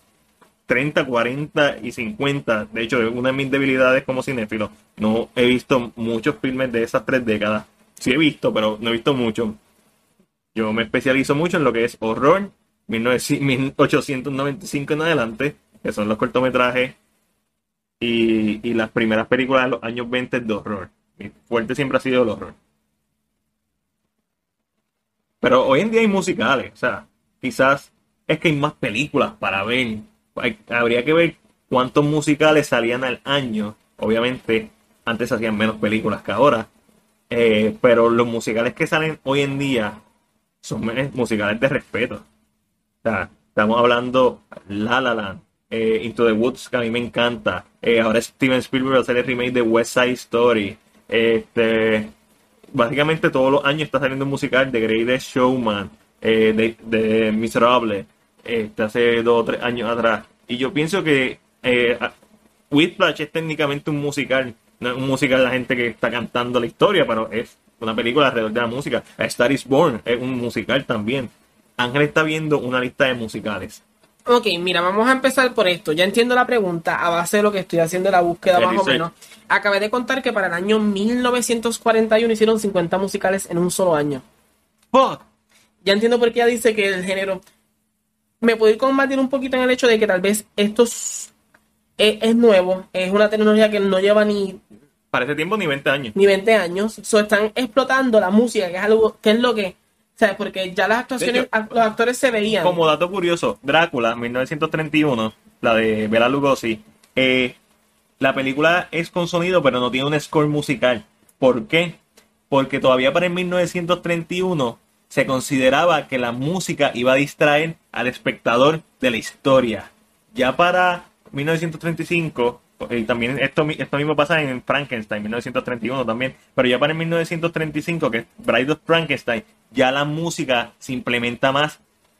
30, 40 y 50. De hecho, es una de mis debilidades como cinéfilo. No he visto muchos filmes de esas tres décadas. Sí he visto, pero no he visto mucho. Yo me especializo mucho en lo que es horror, 1895 en adelante, que son los cortometrajes y, y las primeras películas de los años 20 de horror. Fuerte siempre ha sido el horror. Pero hoy en día hay musicales, o sea, quizás es que hay más películas para ver. Habría que ver cuántos musicales salían al año. Obviamente, antes hacían menos películas que ahora. Eh, pero los musicales que salen hoy en día son musicales de respeto. O sea, estamos hablando La La Land, eh, Into the Woods, que a mí me encanta. Eh, ahora Steven Spielberg va a hacer el remake de West Side Story. Este, básicamente todos los años está saliendo un musical de Greatest Showman, eh, de, Miserable, este, hace dos o tres años atrás. Y yo pienso que eh, Whiplash es técnicamente un musical, no es un musical de la gente que está cantando la historia, pero es una película alrededor de la música. A Star is Born es un musical también. Ángel está viendo una lista de musicales. Ok, mira, vamos a empezar por esto. Ya entiendo la pregunta a base de lo que estoy haciendo la búsqueda más o menos. Acabé de contar que para el año 1941 hicieron 50 musicales en un solo año. ¡Fuck! Ya entiendo por qué ella dice que el género... Me puedo ir combatir un poquito en el hecho de que tal vez esto es, es- es nuevo, es una tecnología que no lleva ni, Para ese tiempo ni 20 años. ni 20 años. So, están explotando la música, que es algo que es lo que... ¿Sabes? Porque ya las actuaciones, hecho, los actores se veían. Como dato curioso, Drácula, 1931, la de Bela Lugosi, eh, la película es con sonido, pero no tiene un score musical. ¿Por qué? Porque todavía para el 1931 se consideraba que la música iba a distraer al espectador de la historia. Ya para 1935, y también esto, esto mismo pasa en Frankenstein, 1931 también, pero ya para el 1935, que es Bride of Frankenstein, ya la música se implementa más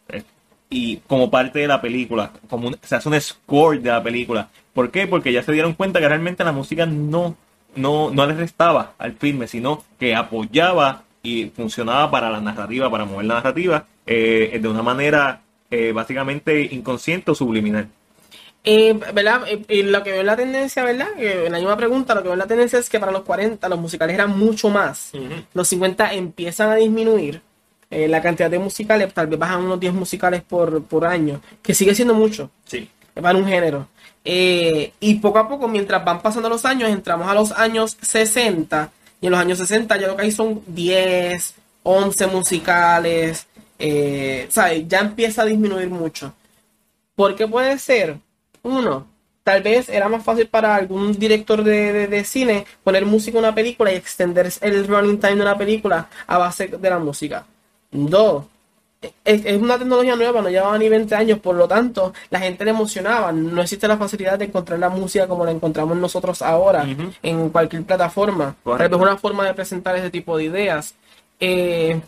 eh, y como parte de la película, como un- se hace un score de la película. ¿Por qué? Porque ya se dieron cuenta que realmente la música no, no, no le restaba al filme, sino que apoyaba y funcionaba para la narrativa, para mover la narrativa eh, de una manera eh, básicamente inconsciente o subliminal. Eh, ¿verdad? Eh, eh, lo que veo en la tendencia, ¿verdad? En la misma pregunta, lo que veo en la tendencia es que para los 40 los musicales eran mucho más. Los 50 empiezan a disminuir. eh, la cantidad de musicales, tal vez bajan unos 10 musicales por, por año, que sigue siendo mucho Sí. para un género. Eh, y poco a poco, mientras van pasando los años, entramos a los años 60. Y en los años 60 ya lo que hay son 10, 11 musicales. Eh, ¿sabes? Ya empieza a disminuir mucho. ¿Por qué puede ser? Uno, tal vez era más fácil para algún director de, de- de cine poner música en una película y extender el running time de una película a base de la música. Dos, es, es una tecnología nueva, no llevaba ni 20 años, por lo tanto, la gente le emocionaba. No existe la facilidad de encontrar la música como la encontramos nosotros ahora en cualquier plataforma. Tal Correcto. vez una forma de presentar ese tipo de ideas. Eh,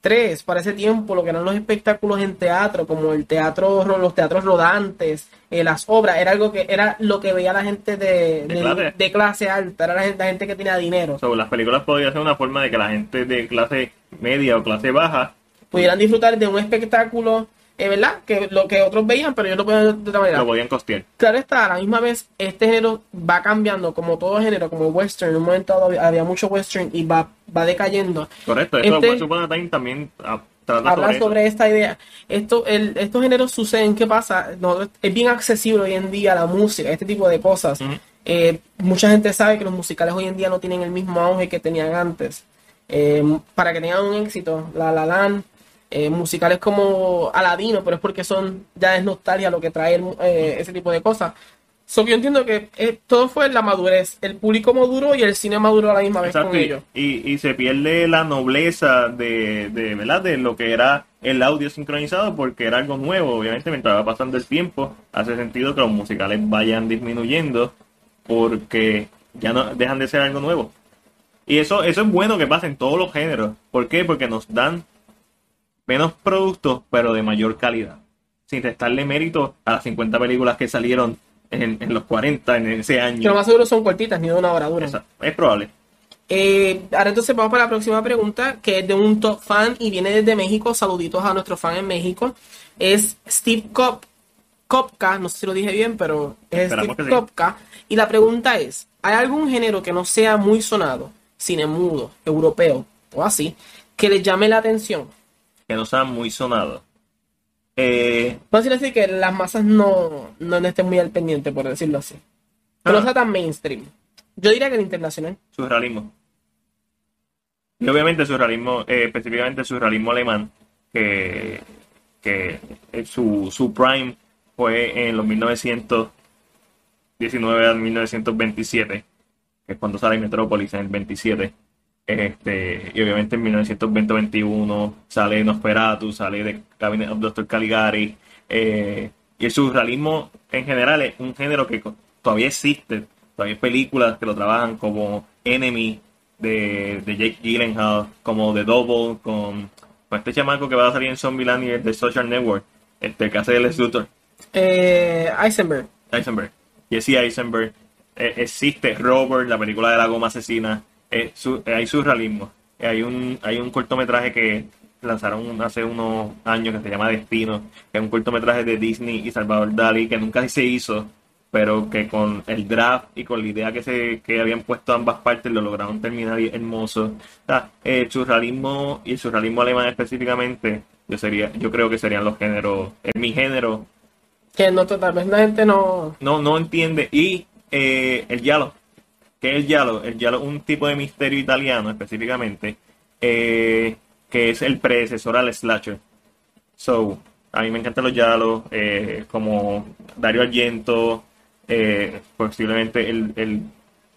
tres, para ese tiempo, lo que eran los espectáculos en teatro, como el teatro, ro- los teatros rodantes, eh, las obras, era algo que era lo que veía la gente de, De de- clase. de clase alta, era la gente, la gente que tenía dinero. So, las películas podrían ser una forma de que la gente de clase media o clase baja Pudieran disfrutar de un espectáculo, eh, ¿verdad? Que lo que otros veían, pero ellos lo podían de otra manera. lo podían costear. Claro está, a la misma vez, este género va cambiando, como todo género, como western. En un momento dado había, había mucho western y va, va decayendo. Correcto. Esto Este- Once Time también ah, trata Hablar sobre, sobre, esta idea. Esto, el, estos géneros suceden, ¿qué pasa? No, es bien accesible hoy en día la música, este tipo de cosas. Eh, mucha gente sabe que los musicales hoy en día no tienen el mismo auge que tenían antes. Eh, para que tengan un éxito, La La Land, eh, musicales como Aladino, pero es porque son ya es nostalgia lo que trae eh, ese tipo de cosas. So yo entiendo que eh, todo fue la madurez. El público maduro y el cine maduro a la misma vez con y, ellos. y- y se pierde la nobleza de, de, ¿verdad? de lo que era el audio sincronizado porque era algo nuevo. Obviamente, mientras va pasando el tiempo, hace sentido que los musicales vayan disminuyendo porque ya no dejan de ser algo nuevo. Y eso, eso es bueno que pase en todos los géneros. ¿Por qué? Porque nos dan menos productos, pero de mayor calidad. Sin restarle mérito a las 50 películas que salieron en, en los 40, en ese año. Que lo más seguro son cortitas, ni de una hora dura. Esa- es probable. Eh, ahora entonces vamos para la próxima pregunta, que es de un top fan y viene desde México. Saluditos a nuestro fan en México. Es Steve Kop, Kopka, no sé si lo dije bien, pero es Esperamos Steve sí. Kopka. Y la pregunta es, ¿hay algún género que no sea muy sonado, cine mudo, europeo o así, que les llame la atención? Que no sean muy sonados. Eh, a decir que las masas no, no estén muy al pendiente, por decirlo así. No Ah. sea tan mainstream. Yo diría que el internacional. surrealismo. Y obviamente el surrealismo, eh, específicamente el surrealismo alemán, que, que eh, su, su prime fue en los 1919 al 1927, que es cuando sale Metrópolis en el 27. Este, y obviamente en 1920-21 sale Nosferatu, sale The Cabinet of Dr. Caligari. eh, y el surrealismo en general es un género que todavía existe. Todavía hay películas que lo trabajan como Enemy de, de Jake Gyllenhaal, como The Double, con, con este chamaco que va a salir en Zombieland y el de Social Network, este que hace el Luthor. Eh, Eisenberg. Eisenberg. Jesse Eisenberg. Eh, existe Robert, la película de la goma asesina. Eh, su- eh, hay surrealismo. Hay un hay un cortometraje que lanzaron hace unos años que se llama Destino, que es un cortometraje de Disney y Salvador Dali que nunca se hizo, pero que con el draft y con la idea que se que habían puesto ambas partes lo lograron terminar y hermoso. El surrealismo y el surrealismo alemán específicamente, yo sería yo creo que serían los géneros, es mi género Que no, tal vez la gente no. no, no entiende. Y eh, el giallo. ¿Qué es el giallo? El giallo es un tipo de misterio italiano específicamente, eh, que es el predecesor al slasher. So, a mí me encantan los giallos, eh, como Dario Argento, eh, posiblemente el,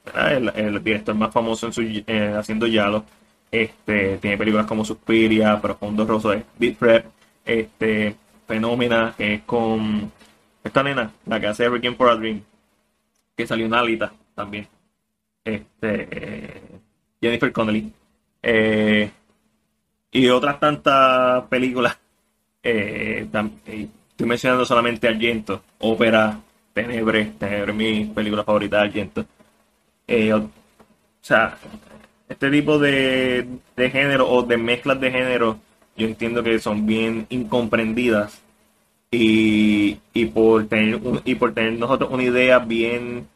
¿verdad? el, el director más famoso en su, eh, haciendo giallo. Este, tiene películas como Suspiria, Profundo Rosso, Deep Prep, este, Fenómena, que es con esta nena, la que hace Requiem for a Dream, que salió en Alita también. Este, Jennifer Connelly. Eh, y otras tantas películas. Eh, estoy mencionando solamente Argento, Ópera, Tenebre, Tenebre mi película favorita de Argento. Eh, o, sea, este tipo de, de género o de mezclas de género, yo entiendo que son bien incomprendidas y, y por tener y por tener nosotros una idea bien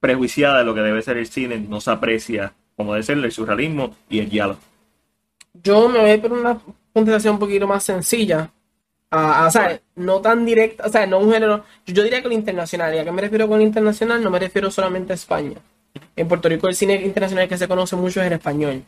prejuiciada de lo que debe ser el cine, no se aprecia como debe ser el surrealismo y el giallo. Yo me voy por una contestación un poquito más sencilla. Ah, ah, o sea, no tan directa, o sea, no un género. Yo diría que lo internacional. ¿Y a qué me refiero con internacional? No me refiero solamente a España. En Puerto Rico el cine internacional que se conoce mucho es el español.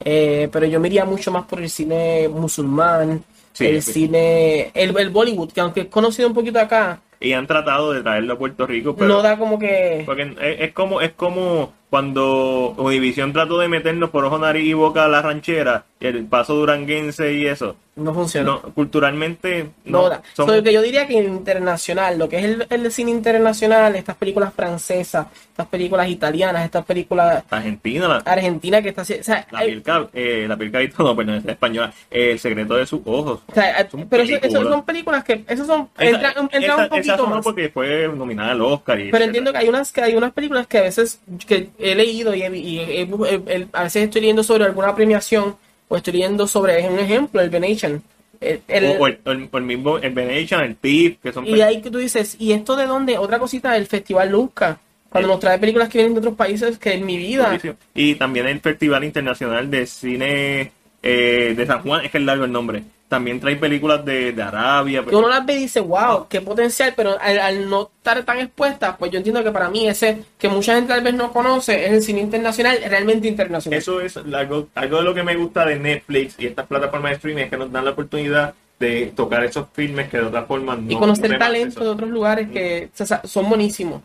Eh, pero yo me iría mucho más por el cine musulmán, Sí, el sí. cine, el, el Bollywood, que aunque es conocido un poquito acá, Y han tratado de traerlo a Puerto Rico, pero no da como que... porque es, es como es como cuando Univision trató de meternos por ojo, nariz y boca a la ranchera el paso duranguense y eso. No funciona. No, culturalmente No, no, da. somos- So, que yo diría que internacional, lo que es el, el cine internacional, estas películas francesas, estas películas italianas, estas películas Argentina, la, argentinas que está o sea, la hay- piel eh, la piel no, perdón, es española, eh, el secreto de sus ojos. o sea, son pero películas. son películas que esos son Esa- entran, entran esa- un poquito más. porque fue nominada al Oscar. Y Pero entiendo que hay unas que hay unas películas que a veces que he leído y, he- y he- he- he- a veces estoy leyendo sobre alguna premiación o estoy leyendo sobre un ejemplo el Venetian el, el- o, el, el- el mismo el Venetian, el Thief, que son y de ahí que tú dices y esto de dónde otra cosita del Festival Luzca cuando Eh. nos trae películas que vienen de otros países que en mi vida. Y también el Festival Internacional de Cine eh, de San Juan, es que es largo el nombre. También trae películas de, de Arabia. que uno las ve y dice wow qué potencial pero al, al no estar tan expuesta pues yo entiendo que para mí ese que mucha gente tal vez no conoce es el cine internacional realmente internacional Eso es algo, algo de lo que me gusta de Netflix y estas plataformas de streaming es que nos dan la oportunidad de tocar esos filmes que de otra forma no y conocer tenemos talento acceso. de otros lugares que sea, son buenísimos.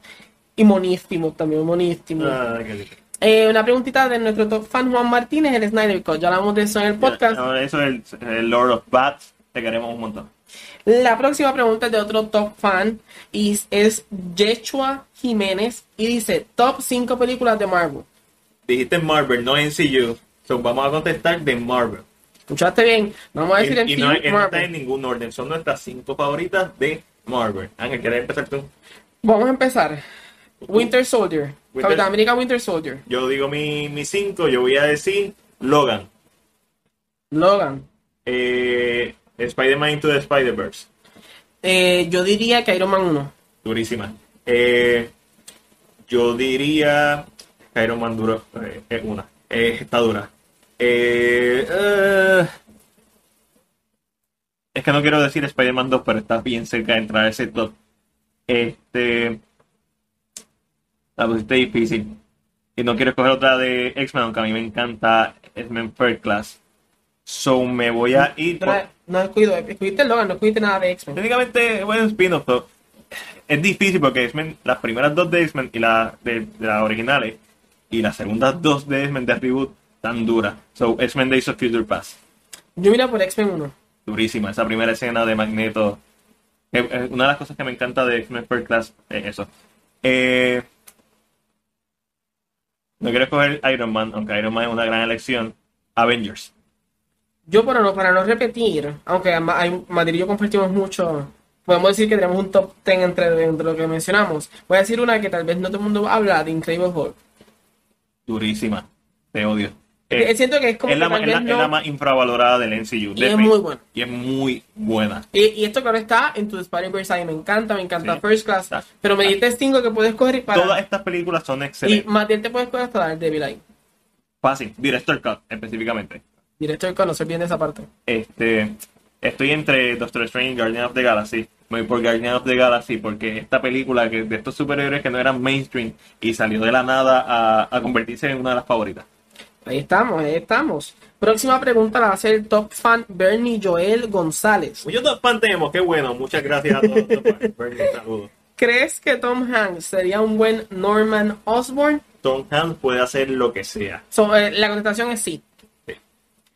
Y monísimos también, monísimos. Ah, qué. Eh, una preguntita de nuestro top fan Juan Martínez, el Snyder Cut. Ya hablamos de eso en el podcast. Eso es el, el Lord of Bats. Te queremos un montón. La próxima pregunta es de otro top fan y es Yechua Jiménez y dice top 5 películas de Marvel. Dijiste Marvel, no NCU. So, vamos a contestar de Marvel. ¿Escuchaste bien? Vamos a decir en y, y no, y no está Marvel. en ningún orden. Son nuestras cinco favoritas de Marvel. Ángel, ¿quieres empezar tú? Vamos a empezar. Winter Soldier. Winter- Capitán América Winter Soldier. Yo digo mi, mi cinco. Yo voy a decir Logan. Logan. Eh, Spider-Man Into the Spider-Verse. Eh, yo diría que Iron Man 1. Durísima. Eh, yo diría que Iron Man duro. es una. Está dura. Es que no quiero decir Spider-Man 2, pero está bien cerca de entrar a ese top. Este. La pusiste difícil. Y no quiero escoger otra de X-Men, aunque a mí me encanta X-Men First Class. So me voy a ir. No, por- no escuido, escogiste Logan, no escogiste nada de X-Men. Técnicamente, bueno, spin-off, es difícil porque X-Men, las primeras dos de X-Men y la de, de las originales y las segundas dos de X-Men de reboot tan duras. So, X-Men Days of Future Past, Yo mira por X-Men 1. durísima. Esa primera escena de Magneto. Eh, eh, Una de las cosas que me encanta de X-Men First Class es eso. Eh, no quiero escoger Iron Man, aunque Iron Man es una gran elección. Avengers. Yo para no, para no repetir, aunque hay- Madrid y yo compartimos mucho, podemos decir que tenemos un top 10 entre, entre lo que mencionamos. Voy a decir una que tal vez no todo el mundo habla de Incredible Hulk. Durísima. Te odio. Eh, siento que es como es, la, que es la- es más infravalorada del NCU. Y es definit- muy buena. Y es muy buena. Y, y esto claro está en tu Spider-Verse, a me encanta, me encanta Sí. First Class, Está. pero me diste 5 que puedes coger para... Todas estas películas son y excelentes. Matiel te puedes coger hasta Daredevil ahí. Fácil. Director Cut, específicamente. Director con no se olviden de esa parte. Este, estoy entre Doctor Strange y Guardian of the Galaxy. Me voy por Guardian of the Galaxy porque esta película que de estos superhéroes que no eran mainstream y salió de la nada a, a convertirse en una de las favoritas. Ahí estamos, ahí estamos. Próxima pregunta la va a hacer el top fan Bernie Joel González. Muchos dos fan tenemos, qué bueno. Muchas gracias a todos. Bernie, saludos. ¿Crees que Tom Hanks sería un buen Norman Osborn? Tom Hanks puede hacer lo que sea. So, eh, la contestación es sí. Sí.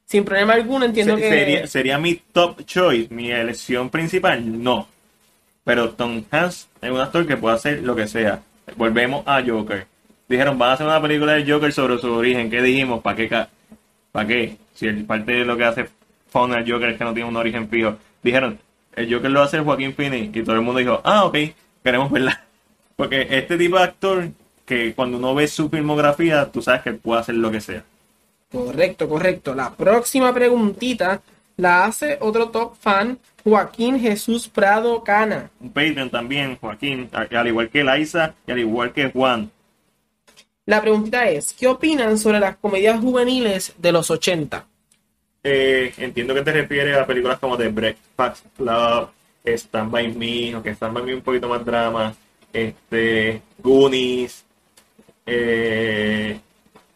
Sin problema alguno, entiendo Se- que. sería, sería mi top choice, mi elección principal, no. Pero Tom Hanks es un actor que puede hacer lo que sea. Volvemos a Joker. Dijeron, van a hacer una película de Joker sobre su origen. ¿Qué dijimos? ¿Para qué? ¿Para qué? Si el, parte de lo que hace fun al Joker es que no tiene un origen fijo. Dijeron, el Joker lo hacer Joaquín Phoenix. Y todo el mundo dijo, ah, ok, queremos verla. Porque este tipo de actor, que cuando uno ve su filmografía, tú sabes que puede hacer lo que sea. Correcto, correcto. La próxima preguntita la hace otro top fan, Joaquín Jesús Prado Cana. un Patreon también, Joaquín, al al igual que Liza y al igual que Juan. La preguntita es: ¿qué opinan sobre las comedias juveniles de los 80? Eh, entiendo que te refieres a películas como The Breakfast Club, Stand By Me, aunque Stand By Me un poquito más drama, este, Goonies, eh,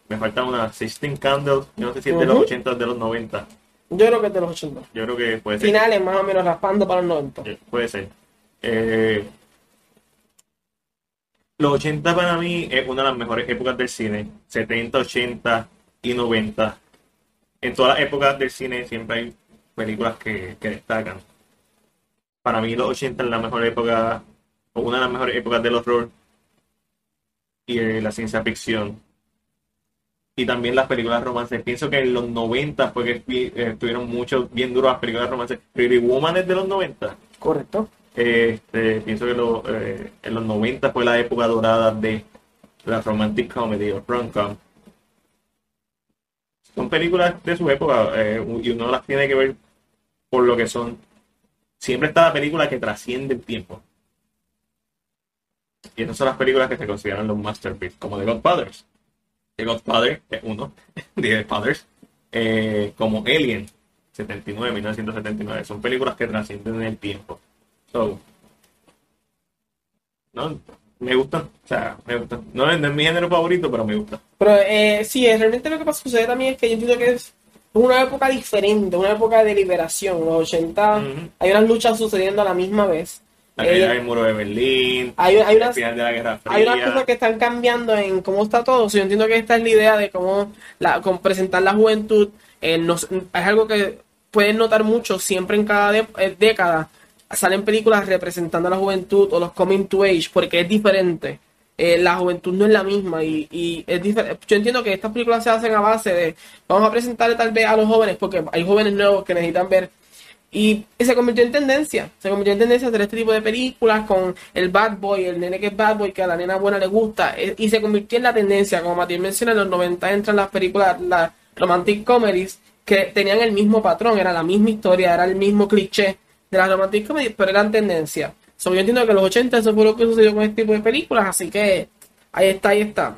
me falta una, Sixteen Candles, yo no sé si es de los Ujú. 80 o de los 90, Yo creo que es de los 80. yo creo que puede ser. Finales más o menos raspando para los 90. Eh, Puede ser. Eh, los 80 para mí es una de las mejores épocas del cine. 70, 80 y 90. En todas las épocas del cine siempre hay películas que, destacan. Para mí los 80 es la mejor época, o una de las mejores épocas del horror y eh, la ciencia ficción. Y también las películas de romance. Pienso que en los 90 fue que eh, estuvieron mucho, bien duras las películas de romance. Pretty Woman es de los 90. Correcto. Este, pienso que lo- eh, en los 90 fue la época dorada de la romantic comedy o rom-com. Son películas de su época eh, y uno las tiene que ver por lo que son. Siempre está la película que trasciende el tiempo. Y esas son las películas que se consideran los masterpieces, como The Godfathers. The Godfather es uno, The Fathers, eh, como Alien, 79, 1979. Son películas que trascienden en el tiempo. So, no, me gustan, o sea, me gustan. No, es no es mi género favorito, pero me gusta. Pero eh, sí, realmente lo que pasa, sucede también es que yo entiendo que es una época diferente, una época de liberación. Los 80 Ujú. hay unas luchas sucediendo a la misma vez. La caída Eh, del muro de Berlín, hay, hay unas final de la Guerra Fría. hay unas cosas que están cambiando en cómo está todo. So, yo entiendo que esta es la idea de cómo la, cómo presentar la juventud. eh, nos- es algo que pueden notar mucho siempre en cada de- eh, década. Salen películas representando a la juventud o los coming to age porque es diferente. Eh, la juventud no es la misma y, y es. Yo entiendo que estas películas se hacen a base de vamos a presentarle tal vez a los jóvenes porque hay jóvenes nuevos que necesitan ver y se convirtió en tendencia. Se convirtió en tendencia hacer este tipo de películas con el bad boy, el nene que es bad boy, que a la nena buena le gusta. eh, Y se convirtió en la tendencia. Como Matías menciona, en los 90 entran las películas, las romantic comedies, que tenían el mismo patrón, era la misma historia, era el mismo cliché de las romantic comedies, pero eran tendencia. So, yo entiendo que en los 80 eso fue lo que sucedió con este tipo de películas, así que ahí está, ahí está.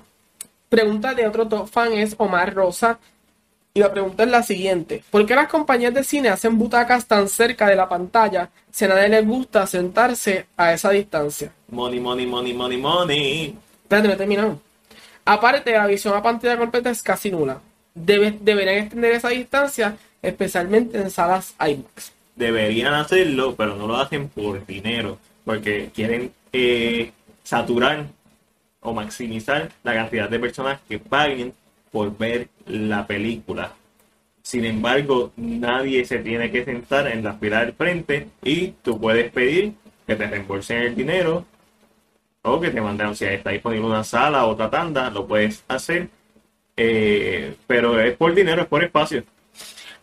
Pregunta de otro top fan es Omar Rosa. Y la pregunta es la siguiente: ¿Por qué las compañías de cine hacen butacas tan cerca de la pantalla si a nadie les gusta sentarse a esa distancia? Money, money, money, money, money. Espérate, no he terminado. Aparte, la visión a pantalla completa es casi nula. Debe- deberían extender esa distancia, especialmente en salas IMAX. Deberían hacerlo, pero no lo hacen por dinero, porque quieren eh, saturar o maximizar la cantidad de personas que paguen por ver la película. Sin embargo, nadie se tiene que sentar en la fila del frente y tú puedes pedir que te reembolsen el dinero o que te manden, si está disponible una sala o otra tanda, lo puedes hacer. eh, pero es por dinero, es por espacio.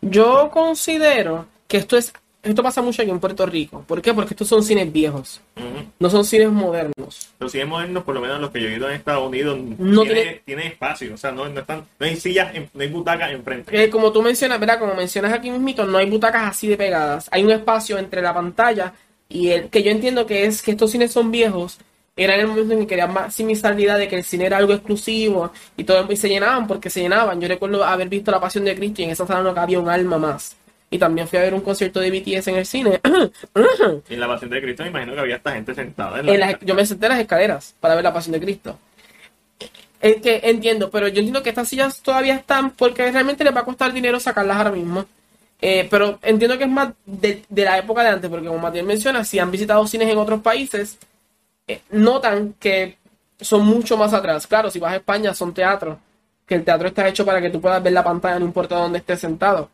Yo considero que esto es esto pasa mucho aquí en Puerto Rico. ¿Por qué? Porque estos son cines viejos, no son cines modernos. Los cines modernos, por lo menos los que yo he ido en Estados Unidos, No tiene, tiene- tiene espacio, o sea, no, no, están, no hay sillas, en- no hay butacas enfrente. Eh, como tú mencionas, ¿verdad? Como mencionas aquí mismito, no hay butacas así de pegadas. Hay un espacio entre la pantalla y el que yo entiendo que es que estos cines son viejos. Era en el momento en que querían maximizar la idea de que el cine era algo exclusivo y todo y se llenaban porque se llenaban. Yo recuerdo haber visto La Pasión de Cristo y en esa sala no cabía un alma más. Y también fui a ver un concierto de BTS en el cine. Y en la Pasión de Cristo me imagino que había esta gente sentada en la En yo me senté en las escaleras para ver la pasión de Cristo. Es que entiendo, pero yo entiendo que estas sillas todavía están porque realmente les va a costar dinero sacarlas ahora mismo. Eh, pero entiendo que es más de, de la época de antes, porque como Matías menciona, si han visitado cines en otros países, eh, notan que son mucho más atrás. Claro, si vas a España son teatros, que el teatro está hecho para que tú puedas ver la pantalla, no importa dónde estés sentado.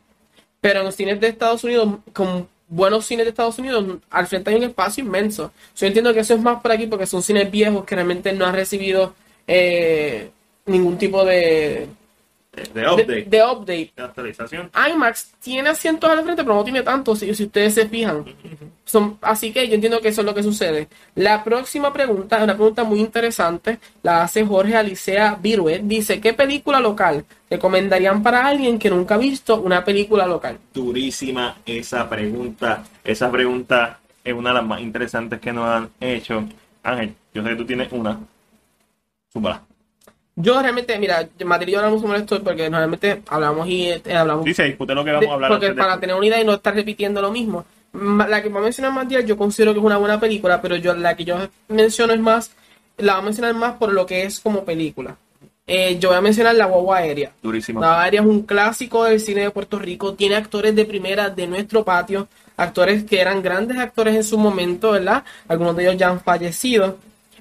Pero en los cines de Estados Unidos, con buenos cines de Estados Unidos, al frente hay un espacio inmenso. Yo entiendo que eso es más por aquí porque son cines viejos que realmente no han recibido eh, ningún tipo de, de de, update, de, de update. actualización. IMAX tiene asientos al frente, pero no tiene tantos, si, si ustedes se fijan. Son, así que yo entiendo que eso es lo que sucede. La próxima pregunta es una pregunta muy interesante. La hace Jorge Alicea Virue. Dice, ¿qué película local recomendarían para alguien que nunca ha visto una película local? Durísima esa pregunta. Esa pregunta es una de las más interesantes que nos han hecho. Ángel, yo sé que tú tienes una. Súbala. Yo realmente, mira, Madrid y yo hablamos sobre esto porque normalmente hablamos y eh, hablamos Sí, se discute lo que vamos a hablar. porque de para tener una idea y no estar repitiendo lo mismo. La que va a mencionar Matías, yo considero que es una buena película, pero yo la que yo menciono es más, la voy a mencionar más por lo que es como película. Eh, yo voy a mencionar La Guagua Aérea. Durísima. La Guagua Aérea es un clásico del cine de Puerto Rico, tiene actores de primera de nuestro patio, actores que eran grandes actores en su momento, ¿verdad? Algunos de ellos ya han fallecido.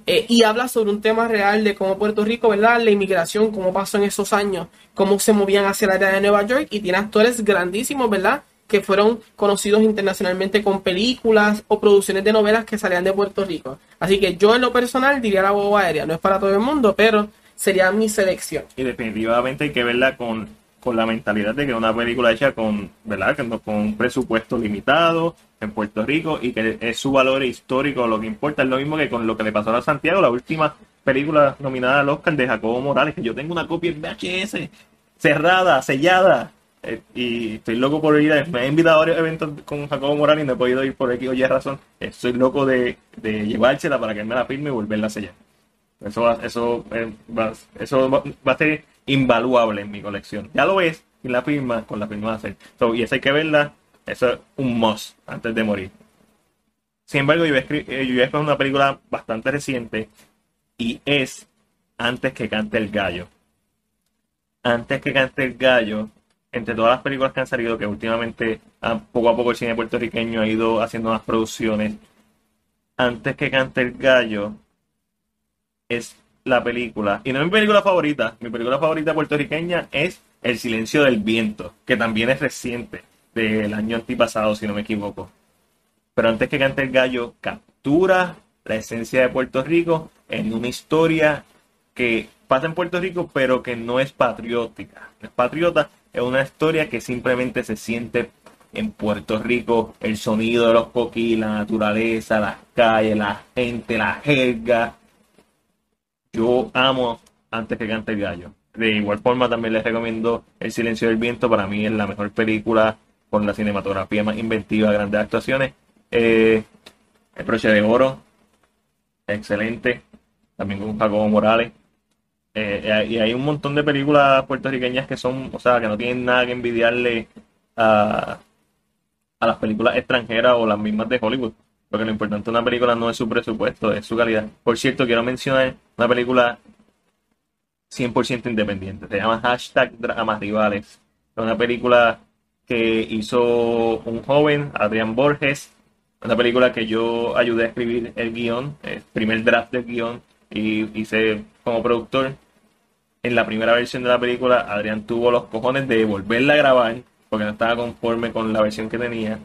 Eh, y habla sobre un tema real de cómo Puerto Rico, ¿verdad? La inmigración, cómo pasó en esos años, cómo se movían hacia el área de Nueva York y tiene actores grandísimos, ¿verdad? Que fueron conocidos internacionalmente con películas o producciones de novelas que salían de Puerto Rico. Así que yo en lo personal diría la boba aérea. No es para todo el mundo, pero sería mi selección. Y definitivamente hay que verla con, con la mentalidad de que una película hecha con, ¿verdad? Con un presupuesto limitado en Puerto Rico y que es su valor histórico lo que importa. Es lo mismo que con lo que le pasó a Santiago, la última película nominada al Oscar de Jacobo Morales, que yo tengo una copia en VHS cerrada, sellada. eh, y estoy loco por ir a, me he invitado a varios eventos con Jacobo Morales y no he podido ir por X o Y razón. Estoy loco de, de llevársela para que él me la firme y volverla a sellar. Eso eso, eh, eso va, va a ser invaluable en mi colección. Ya lo es, y la firma, con la firma va a ser. So, y esa hay que verla, eso es un must antes de morir. Sin embargo, a escri- eh, una película bastante reciente y es Antes que cante el gallo. Antes que cante el gallo entre todas las películas que han salido, que últimamente ah, poco a poco el cine puertorriqueño ha ido haciendo más producciones, antes que cante el gallo, es la película, y no es mi película favorita, mi película favorita puertorriqueña es El silencio del viento, que también es reciente, del año antipasado, si no me equivoco. Pero antes que cante el gallo, captura la esencia de Puerto Rico en una historia que pasa en Puerto Rico, pero que no es patriótica. No es patriota, es una historia que simplemente se siente en Puerto Rico, el sonido de los coquí, la naturaleza, las calles, la gente, la jerga. Yo amo antes que cante el gallo. De igual forma también les recomiendo El silencio del viento, para mí es la mejor película con la cinematografía más inventiva, grandes actuaciones. Eh, el broche de oro, excelente, también con Jacobo Morales. Eh, y hay un montón de películas puertorriqueñas que son, o sea, que no tienen nada que envidiarle a, a las películas extranjeras o las mismas de Hollywood. Porque lo importante de una película no es su presupuesto, es su calidad. Por cierto, quiero mencionar una película 100% independiente. Se llama Hashtag Dramas Rivales. Es una película que hizo un joven, Adrián Borges. Una película que yo ayudé a escribir el guion, el primer draft del guion, y hice como productor. En la primera versión de la película, Adrián tuvo los cojones de volverla a grabar porque no estaba conforme con la versión que tenía.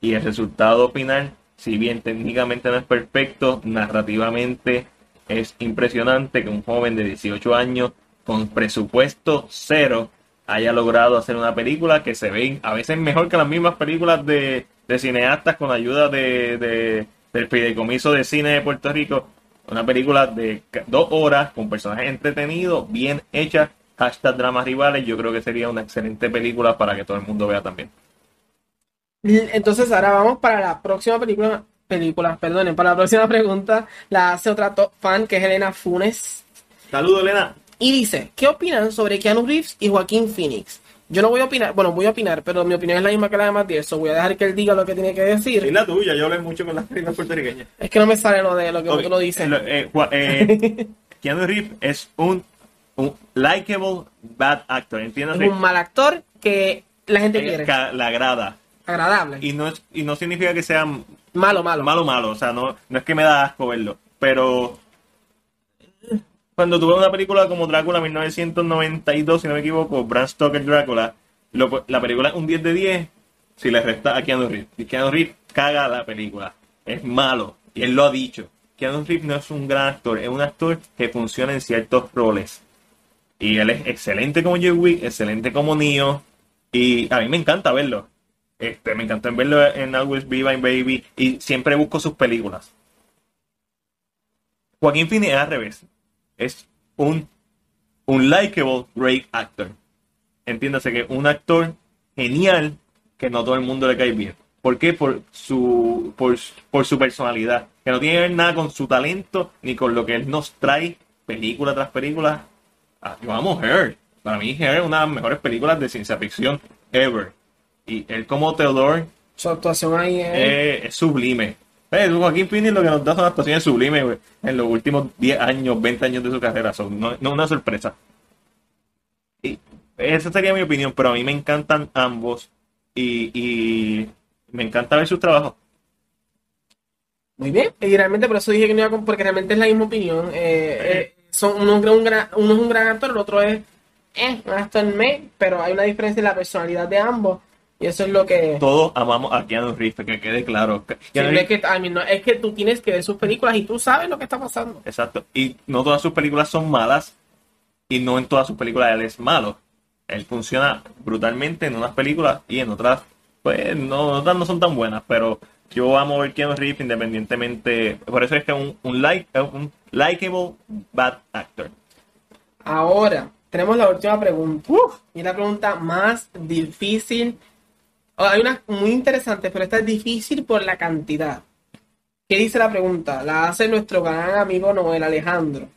Y el resultado final, si bien técnicamente no es perfecto, narrativamente es impresionante que un joven de 18 años con presupuesto cero haya logrado hacer una película que se ve a veces mejor que las mismas películas de, cineastas con ayuda de, de, del fideicomiso de cine de Puerto Rico. Una película de dos horas con personajes entretenidos, bien hechas, hashtag dramas rivales. Yo creo que sería una excelente película para que todo el mundo vea también. Entonces ahora vamos para la próxima película, película, perdonen, para la próxima pregunta la hace otra top fan que es Elena Funes Saludos, Elena. y dice, ¿qué opinan sobre Keanu Reeves y Joaquín Phoenix? Yo no voy a opinar, bueno, voy a opinar, pero mi opinión es la misma que la de Matías, so voy a dejar que él diga lo que tiene que decir. Es la tuya, yo hablé mucho con las películas puertorriqueñas. Es que no me sale lo de lo que Ok, tú lo dices. eh, eh, Keanu Reeves es un, un likable bad actor, ¿entiendes? Es un mal actor que la gente quiere. la agrada. Agradable. Y no, es, y no significa que sea Malo, malo. malo, malo. O sea, no, no es que me da asco verlo. Pero cuando tuve una película como Drácula 1992, si no me equivoco, Bram Stoker Drácula, lo- la película es un 10 de 10 si le resta a Keanu Reeves. Y Keanu Reeves caga la película. Es malo. Y él lo ha dicho. Keanu Reeves no es un gran actor, es un actor que funciona en ciertos roles. Y él es excelente como Joe Wick, excelente como Neo. Y a mí me encanta verlo. Este, me encantó en verlo en Always Be My Baby. Y siempre busco sus películas. Joaquín Phoenix es al revés. Es un, un likable great actor. Entiéndase que un actor genial que no todo el mundo le cae bien. ¿Por qué? Por su, por, su personalidad. Que no tiene que ver nada con su talento ni con lo que él nos trae película tras película. Ah, yo amo Her. Para mí Her es una de las mejores películas de ciencia ficción ever. Y él como Theodore Su actuación ahí es... eh, es sublime. Eh, Joaquín Phoenix lo que nos da son actuaciones sublimes en los últimos 10 años, 20 años de su carrera. Son, no, no una sorpresa. Y esa sería mi opinión, pero a mí me encantan ambos y, y me encanta ver sus trabajos. Muy bien. Y realmente por eso dije que no iba con... Porque realmente es la misma opinión. Eh, eh, son, uno, es un gran- un gran, uno es un gran actor, el otro es... Eh, un actor me, pero hay una diferencia en la personalidad de ambos. Y eso es lo que... Todos amamos a Keanu Reeves, que quede claro. Sí, es, que, I mean, no, es que tú tienes que ver sus películas y tú sabes lo que está pasando. Exacto. Y no todas sus películas son malas. Y no en todas sus películas él es malo. Él funciona brutalmente en unas películas y en otras, pues no, otras no son tan buenas. Pero yo amo ver Keanu Reeves independientemente. Por eso es que es un, un, like, es un likable bad actor. Ahora, tenemos la última pregunta. Y es la pregunta más difícil. Oh, hay una muy interesante, pero esta es difícil por la cantidad. ¿Qué dice la pregunta? La hace nuestro gran amigo Noel Alejandro.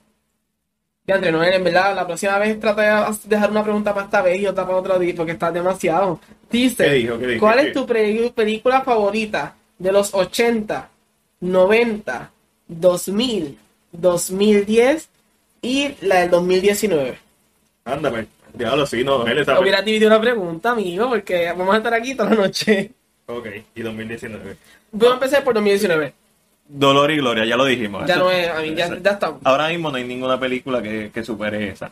Y André Noel, en verdad, la próxima vez trata de dejar una pregunta para esta vez y otra para otro día, porque está demasiado. Dice, ¿Qué dijo? ¿Qué dijo? ¿cuál ¿Qué? es tu película favorita de los 80, 90, 2000, 2010 y la del 2019? Anda, pues. Diablo, sí, no, él está. Hubiera dividido la pregunta, amigo, porque vamos a estar aquí toda la noche. Ok, y 2019. Voy a empezar por 2019. Dolor y Gloria, ya lo dijimos. Ya Eso- no es, a mí, ya, ya estamos. Ahora mismo no hay ninguna película que, que supere esa.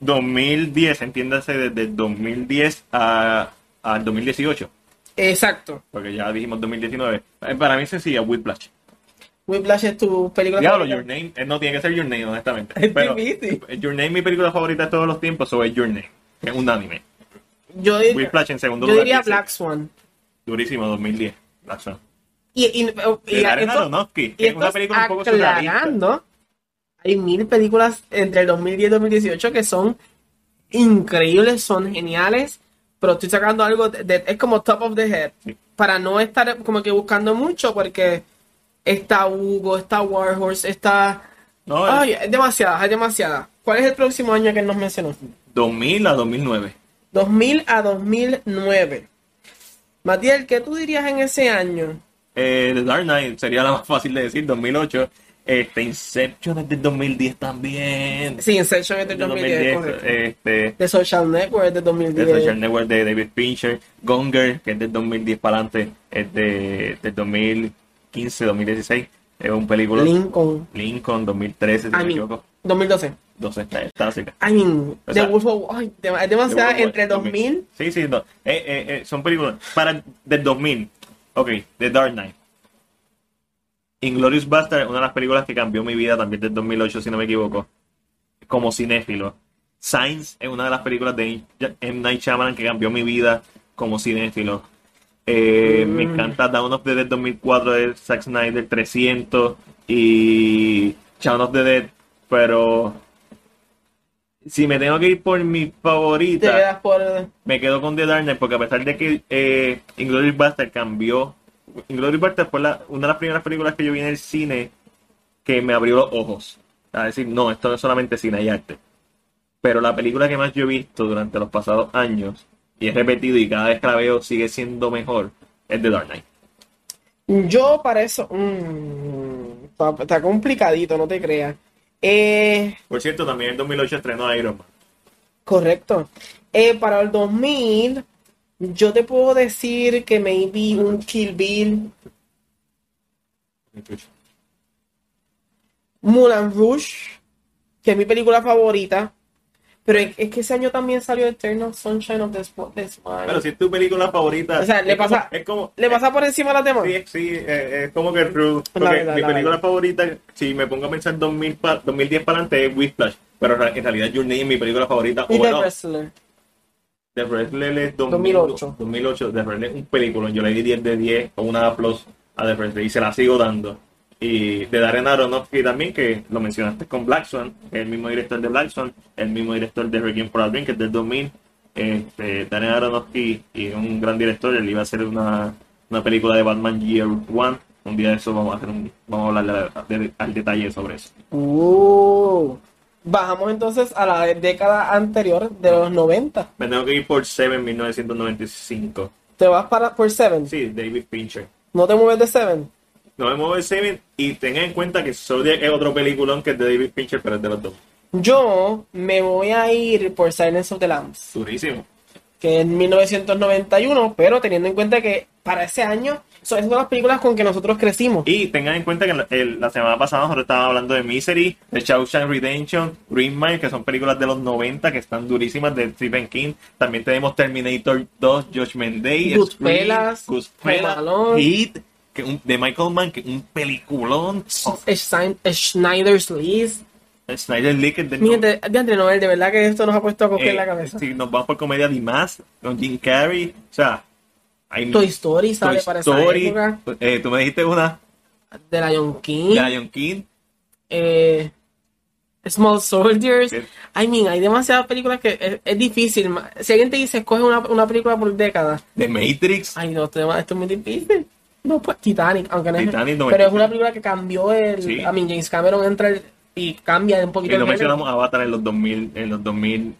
2010, entiéndase desde el 2010 a, al 2018, Exacto. porque ya dijimos 2019. Eh, Para mí es sencilla, Whiplash. Whiplash es tu película Diablo, favorita? Your Name, eh, no tiene que ser Your Name, honestamente. Es Pero difícil. Your Name, mi película favorita de todos los tiempos, so es Your Name, es un anime. Yo, diría- Whiplash en segundo yo lugar. diría dice, Black Swan. Durísimo, 2010. Black Swan. Y, y, y- Aronofsky, y que es una película un poco surrealista. hay mil películas entre el 2010 y 2018 que son increíbles, son geniales, pero estoy sacando algo, de, de- es como top of the head, Sí. para no estar como que buscando mucho, porque está Hugo, está Warhorse, está... No, Ay, es demasiada, es demasiada. ¿Cuál es el próximo año que nos mencionó? 2000 a 2009. 2000 a 2009. Matiel, ¿qué tú dirías en ese año? Eh, The Dark Knight sería la más fácil de decir, 2008. Este, Inception es del 2010 también. Sí, Inception es del Del 2010, correcto. Este, The Social Network es del The 2010. Social Network de David Fincher. Gonger, que es del 2010 para adelante, es de, del 2015, 2016. Es un película. Lincoln. Lincoln, 2013, si I no me mean, equivoco. 2012. 12 está, está cerca. I mean, O The sea, Wolf of ay, de- es demasiada The World entre War, 2000. Sí, sí, no. Eh, eh, eh, son películas. Para del 2000. Ok, The Dark Knight. Inglorious Bastard, una de las películas que cambió mi vida también del 2008, si no me equivoco. Como cinéfilo. Signs es una de las películas de M. Night Shyamalan que cambió mi vida como cinéfilo. Eh, Me Mm. encanta Dawn of the Dead 2004 de Zack Snyder 300 y Shaun of the Dead, pero si me tengo que ir por mi favorita, por. me quedo con The Dark Knight porque a pesar de que eh, Inglourious Bastard cambió, Inglourious Bastard fue la- una de las primeras películas que yo vi en el cine que me abrió los ojos. A decir, no, esto no es solamente cine y arte. Pero la película que más yo he visto durante los pasados años, y he repetido y cada vez que la veo sigue siendo mejor, es The Dark Knight. Yo para eso. mm, está, está complicadito, no te creas. Eh, Por cierto, también en 2008 estrenó Iron Man. correcto. Eh, para el 2000, yo te puedo decir que maybe un Kill Bill, Mulan Rouge, que es mi película favorita. Pero es, que ese año también salió Eternal Sunshine of the Spotless Mind. Pero si es tu película favorita, O sea, le es como- pasa- es como, ¿Le pasa por encima a las demás? Sí, sí, eh, es como que true. La Porque mi la película favorita, si me pongo a pensar 2000 pa- 2010 para adelante, es Whiplash. Pero en realidad Your Name es mi película favorita. Y The overall. Wrestler. The Wrestler es 2008. 2008. The Wrestler es un película. Yo le di 10 de 10 o una plus a The Wrestler y se la sigo dando. Y de Darren Aronofsky también, que lo mencionaste con Black Swan, el mismo director de Black Swan, el mismo director de Requiem for a Dream, que es del 2000. Este, Darren Aronofsky y un gran director, él iba a hacer una, una película de Batman Year One. Un día de eso vamos a hacer un, vamos a hablar de- de- al detalle sobre eso. Uh. Bajamos entonces a la década anterior de los 90. Me tengo que ir por Seven 1995. Te vas para por Seven. Sí, David Fincher. No te mueves de Seven. No me muevo el Seven y tengan en cuenta que Zodiac es otro peliculón que es de David Fincher, pero es de los dos. Yo me voy a ir por Silence of the Lambs, Durísimo. que es 1991, pero teniendo en cuenta que para ese año son esas son las películas con que nosotros crecimos. Y tengan en cuenta que la, el- la semana pasada nosotros estábamos hablando de Misery, de Shawshank Redemption, Green Mile, que son películas de los 90 que están durísimas de Stephen King. También tenemos Terminator 2, Judgment Day, Goodfellas, Goodfellas. Heat, que un- de Michael Mann, que un peliculón. Schneider's List. Snyder Mi gente, de Andre Noel, de verdad que esto nos ha puesto a coger Eh, la cabeza. Si nos vamos por comedia de más, con Jim Carrey, o sea, hay Toy Story sale Toy para Story, esa época. eh, tú me dijiste una De Lion King. de Lion King, eh, Small Soldiers. Sí. I mean, hay demasiadas películas que es, es difícil. Si alguien te dice, escoge una, una película por década. de Matrix, Ay, no, esto es muy difícil. No, pues Titanic, aunque no es- Titanic, no, Pero es una película que cambió el. Sí. I mean, James Cameron entra el- y cambia un poquito y no mencionamos Avatar en los 2000, en los 2000,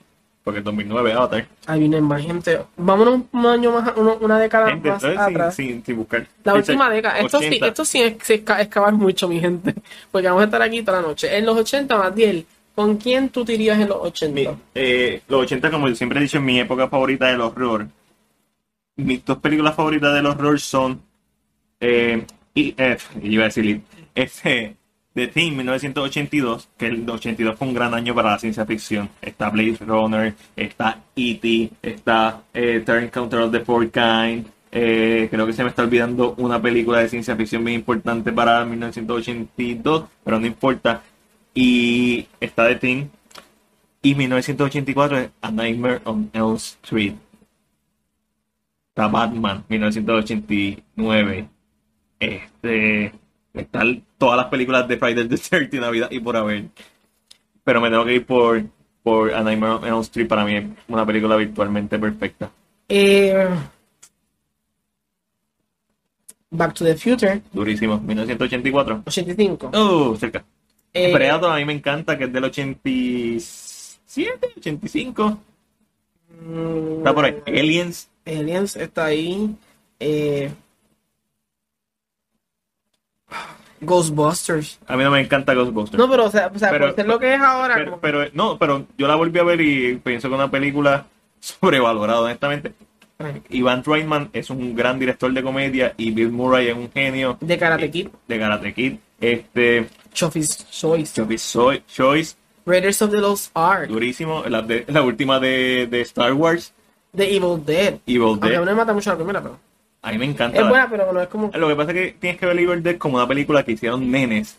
porque en 2009 Avatar. Viene más gente. Vámonos un año más, uno- una década Gente, más sin, atrás. sin, sin buscar. La última década. Esto sí, 80. esto sí es, excavar mucho, mi gente. Porque vamos a estar aquí toda la noche. En los 80, más bien, ¿con quién tú te irías en los 80? Mi- eh, los 80, como yo siempre he dicho, es mi época favorita del horror. Mis dos películas favoritas del horror son. Eh, y, eh, iba a decir. Este, The Thing 1982, que el 82 fue un gran año para la ciencia ficción. Está Blade Runner, está E.T., está eh, Third Encounter of the Fourth Kind. eh, creo que se me está olvidando una película de ciencia ficción bien importante para 1982, pero no importa. Y está The Thing, y 1984 es A Nightmare on Elm Street. Está Batman, 1989. Este. Están todas las películas de Friday the 13 Navidad y por haber. Pero me tengo que ir por, por A Nightmare on Elm Street. Para mí es una película virtualmente perfecta. Eh, Back to the Future, Durísimo. 1984. 85. Uh, cerca. Eh, Predator a mí me encanta, que es del 87, 85. mm, Está por ahí. Aliens. Aliens está ahí. Eh, Ghostbusters. A mí no me encanta Ghostbusters. No, pero o sea, o sea Pero- por ser lo que es ahora. pero, como- pero, no, pero yo la volví a ver y pienso que es una película sobrevalorada, honestamente. Ivan Reitman es un gran director de comedia y Bill Murray es un genio de Karate Kid, de Karate Kid. Este, Chofis Choice, Choice, Soy- Choice, Raiders of the Lost Ark, durísimo. La, de- la última de, de Star Wars, The Evil Dead. Evil Aunque a mí Dead. no me mata mucho la primera, pero. A mí me encanta. Es buena, pero no es como. Lo que pasa es que tienes que ver Evil Dead como una película que hicieron nenes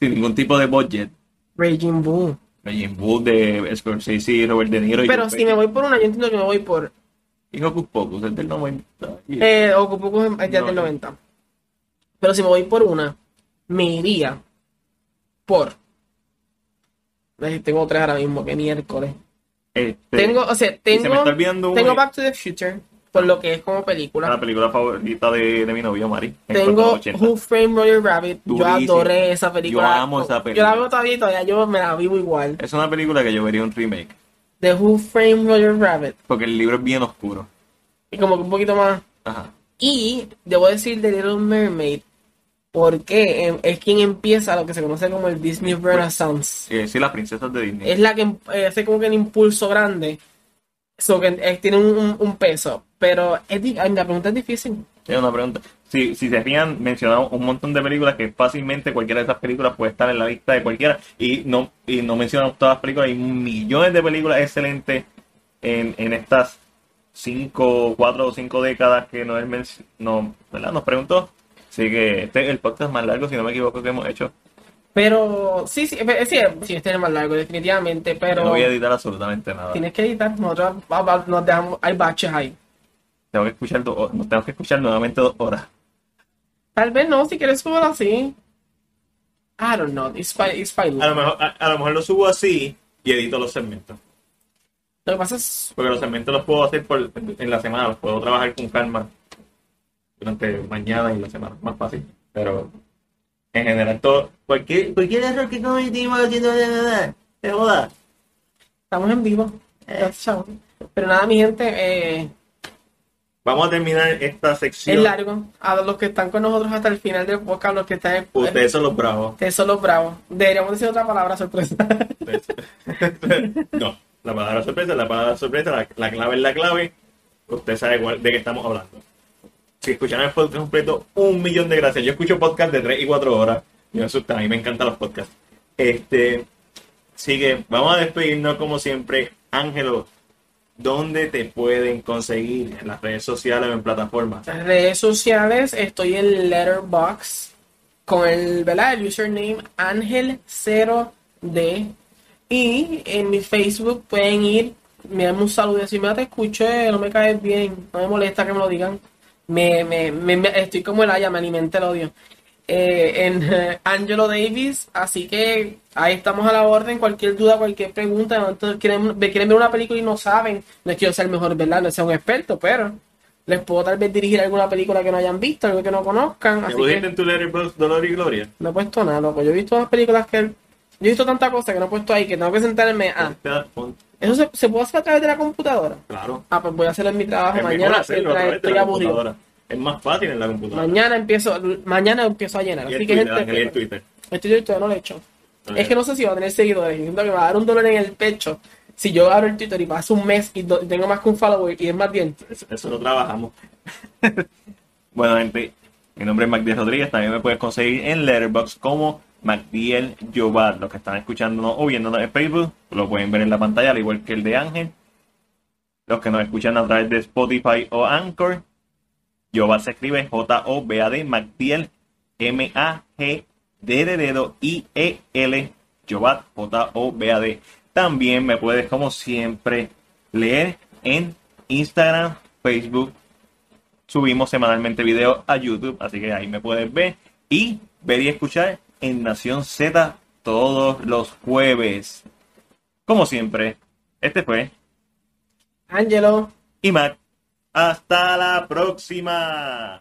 sin ningún tipo de budget. Raging Bull. Jim Bull de Scorsese, Robert De Niro Pero si me voy por una, yo entiendo que me voy por. Y Hocus Pocus, es del 90. y- Eh, Ocupocus es ya No, del no. 90. Pero si me voy por una, me iría por. Tengo tres ahora mismo, que miércoles. Este, Tengo, o sea, y se me tengo, está olvidando tengo Back to the Future, por lo que es como la película. película favorita de, de mi novio, Mari. en Tengo los 80. Who Framed Roger Rabbit. Yo adoré esa película. Yo amo esa Yo película. la veo todavía y todavía yo me la vivo igual. Es una película que yo vería un remake, The Who Framed Roger Rabbit. porque el libro es bien oscuro. Y como que un poquito más. Ajá. Y debo decir The Little Mermaid. Porque eh, es quien empieza lo que se conoce como el Disney Renaissance. Eh, sí, las princesas de Disney. Es la que eh, hace como que el impulso grande. So eh, tiene un, peso. Pero es, la pregunta es difícil. Es una pregunta. Si, si se fijan, mencionamos un montón de películas que fácilmente cualquiera de esas películas puede estar en la lista de cualquiera. Y no, y no mencionamos todas las películas. Hay millones de películas excelentes en, en estas cinco, cuatro o cinco décadas que nos, men- no, ¿verdad? nos preguntó. Así que este es el podcast más largo, si no me equivoco, que hemos hecho. Pero sí, sí, sí, sí, este es el más largo, definitivamente. Yo Pero no voy a editar absolutamente nada. tienes que editar. Nosotros va- va- nos dejamos, hay baches ahí. Tengo que escuchar, do- nos tengo que escuchar nuevamente dos horas. Tal vez no, si quieres subirlo así. I don't know. It's fine, it's fine. A lo mejor, a, a lo mejor lo subo así y edito los segmentos. Lo que pasa es. Porque los segmentos los puedo hacer por, en la semana, los puedo trabajar con calma durante mañana y la semana, más fácil. Pero en general, todo, cualquier, cualquier error que cometimos haciendo se joda. Estamos en vivo. Pero nada, mi gente, eh, Vamos a terminar esta es sección. largo. A los que están con nosotros hasta el final del podcast, los que están en. Ustedes son los bravos. Ustedes son los bravos. Deberíamos decir otra palabra sorpresa. no, la palabra sorpresa, la palabra sorpresa, la, la clave es la clave. Usted sabe cuál- de qué estamos hablando. Si escucharon el podcast completo, un millón de gracias. Yo escucho podcast de 3 y 4 horas. Me asusta, a mí me encantan los podcasts. Este, sigue, vamos a despedirnos como siempre. Ángelo, ¿dónde te pueden conseguir? ¿En las redes sociales o en plataformas? Las redes sociales, estoy en Letterbox con el, username Ángel0D. Y en mi Facebook pueden ir, me dan un saludo y decir, mira, te escuché, no me caes bien, no me molesta que me lo digan. Me, me, me- me- estoy como el haya, me alimenta el odio. Eh, en eh, Angelo Davis, así que ahí estamos a la orden. Cualquier duda, cualquier pregunta. Entonces, quieren, quieren ver una película y no saben. No es que yo sea el mejor, ¿verdad? No sea un experto, pero les puedo tal vez dirigir alguna película que no hayan visto, algo que no conozcan. ¿Te Así que en tu letterbox Dolor y Gloria? no he puesto nada, loco. Yo he visto las películas que. Yo he visto tanta cosa que no he puesto ahí que tengo que sentarme a. Ponte- ¿Eso se, se puede hacer a través de la computadora? Claro. Ah, pues voy a hacerlo en mi trabajo Es mejor mañana. hacerlo a través de estoy la aburrido. computadora. Es más fácil en la computadora. Mañana empiezo, mañana empiezo a llenar. Y Así el que Twitter, gente, el Twitter. Estoy yo todavía no lo he hecho. Es que no sé si va a tener seguidores. Siento que me va a dar un dolor en el pecho si yo abro el Twitter y paso un mes y tengo más que un follower y es más bien. Eso, eso lo trabajamos. bueno, gente, mi nombre es Magdiel Rodríguez. También me puedes conseguir en Letterboxd como Magdiel Yobat. Los que están escuchándonos o viéndonos en Facebook lo pueden ver en la pantalla, al igual que el de Ángel. Los que nos escuchan a través de Spotify o Anchor, Yobat se escribe J-O-B-A-D, Magdiel, M-A-G-D de dedo, I-E-L, Yobat, J-O-B-A-D. También me puedes, como siempre, leer en Instagram, Facebook. Subimos semanalmente videos a YouTube, así que ahí me puedes ver y ver y escuchar en Nación Z todos los jueves. Como siempre, este fue Angelo. IMAC. Hasta la próxima.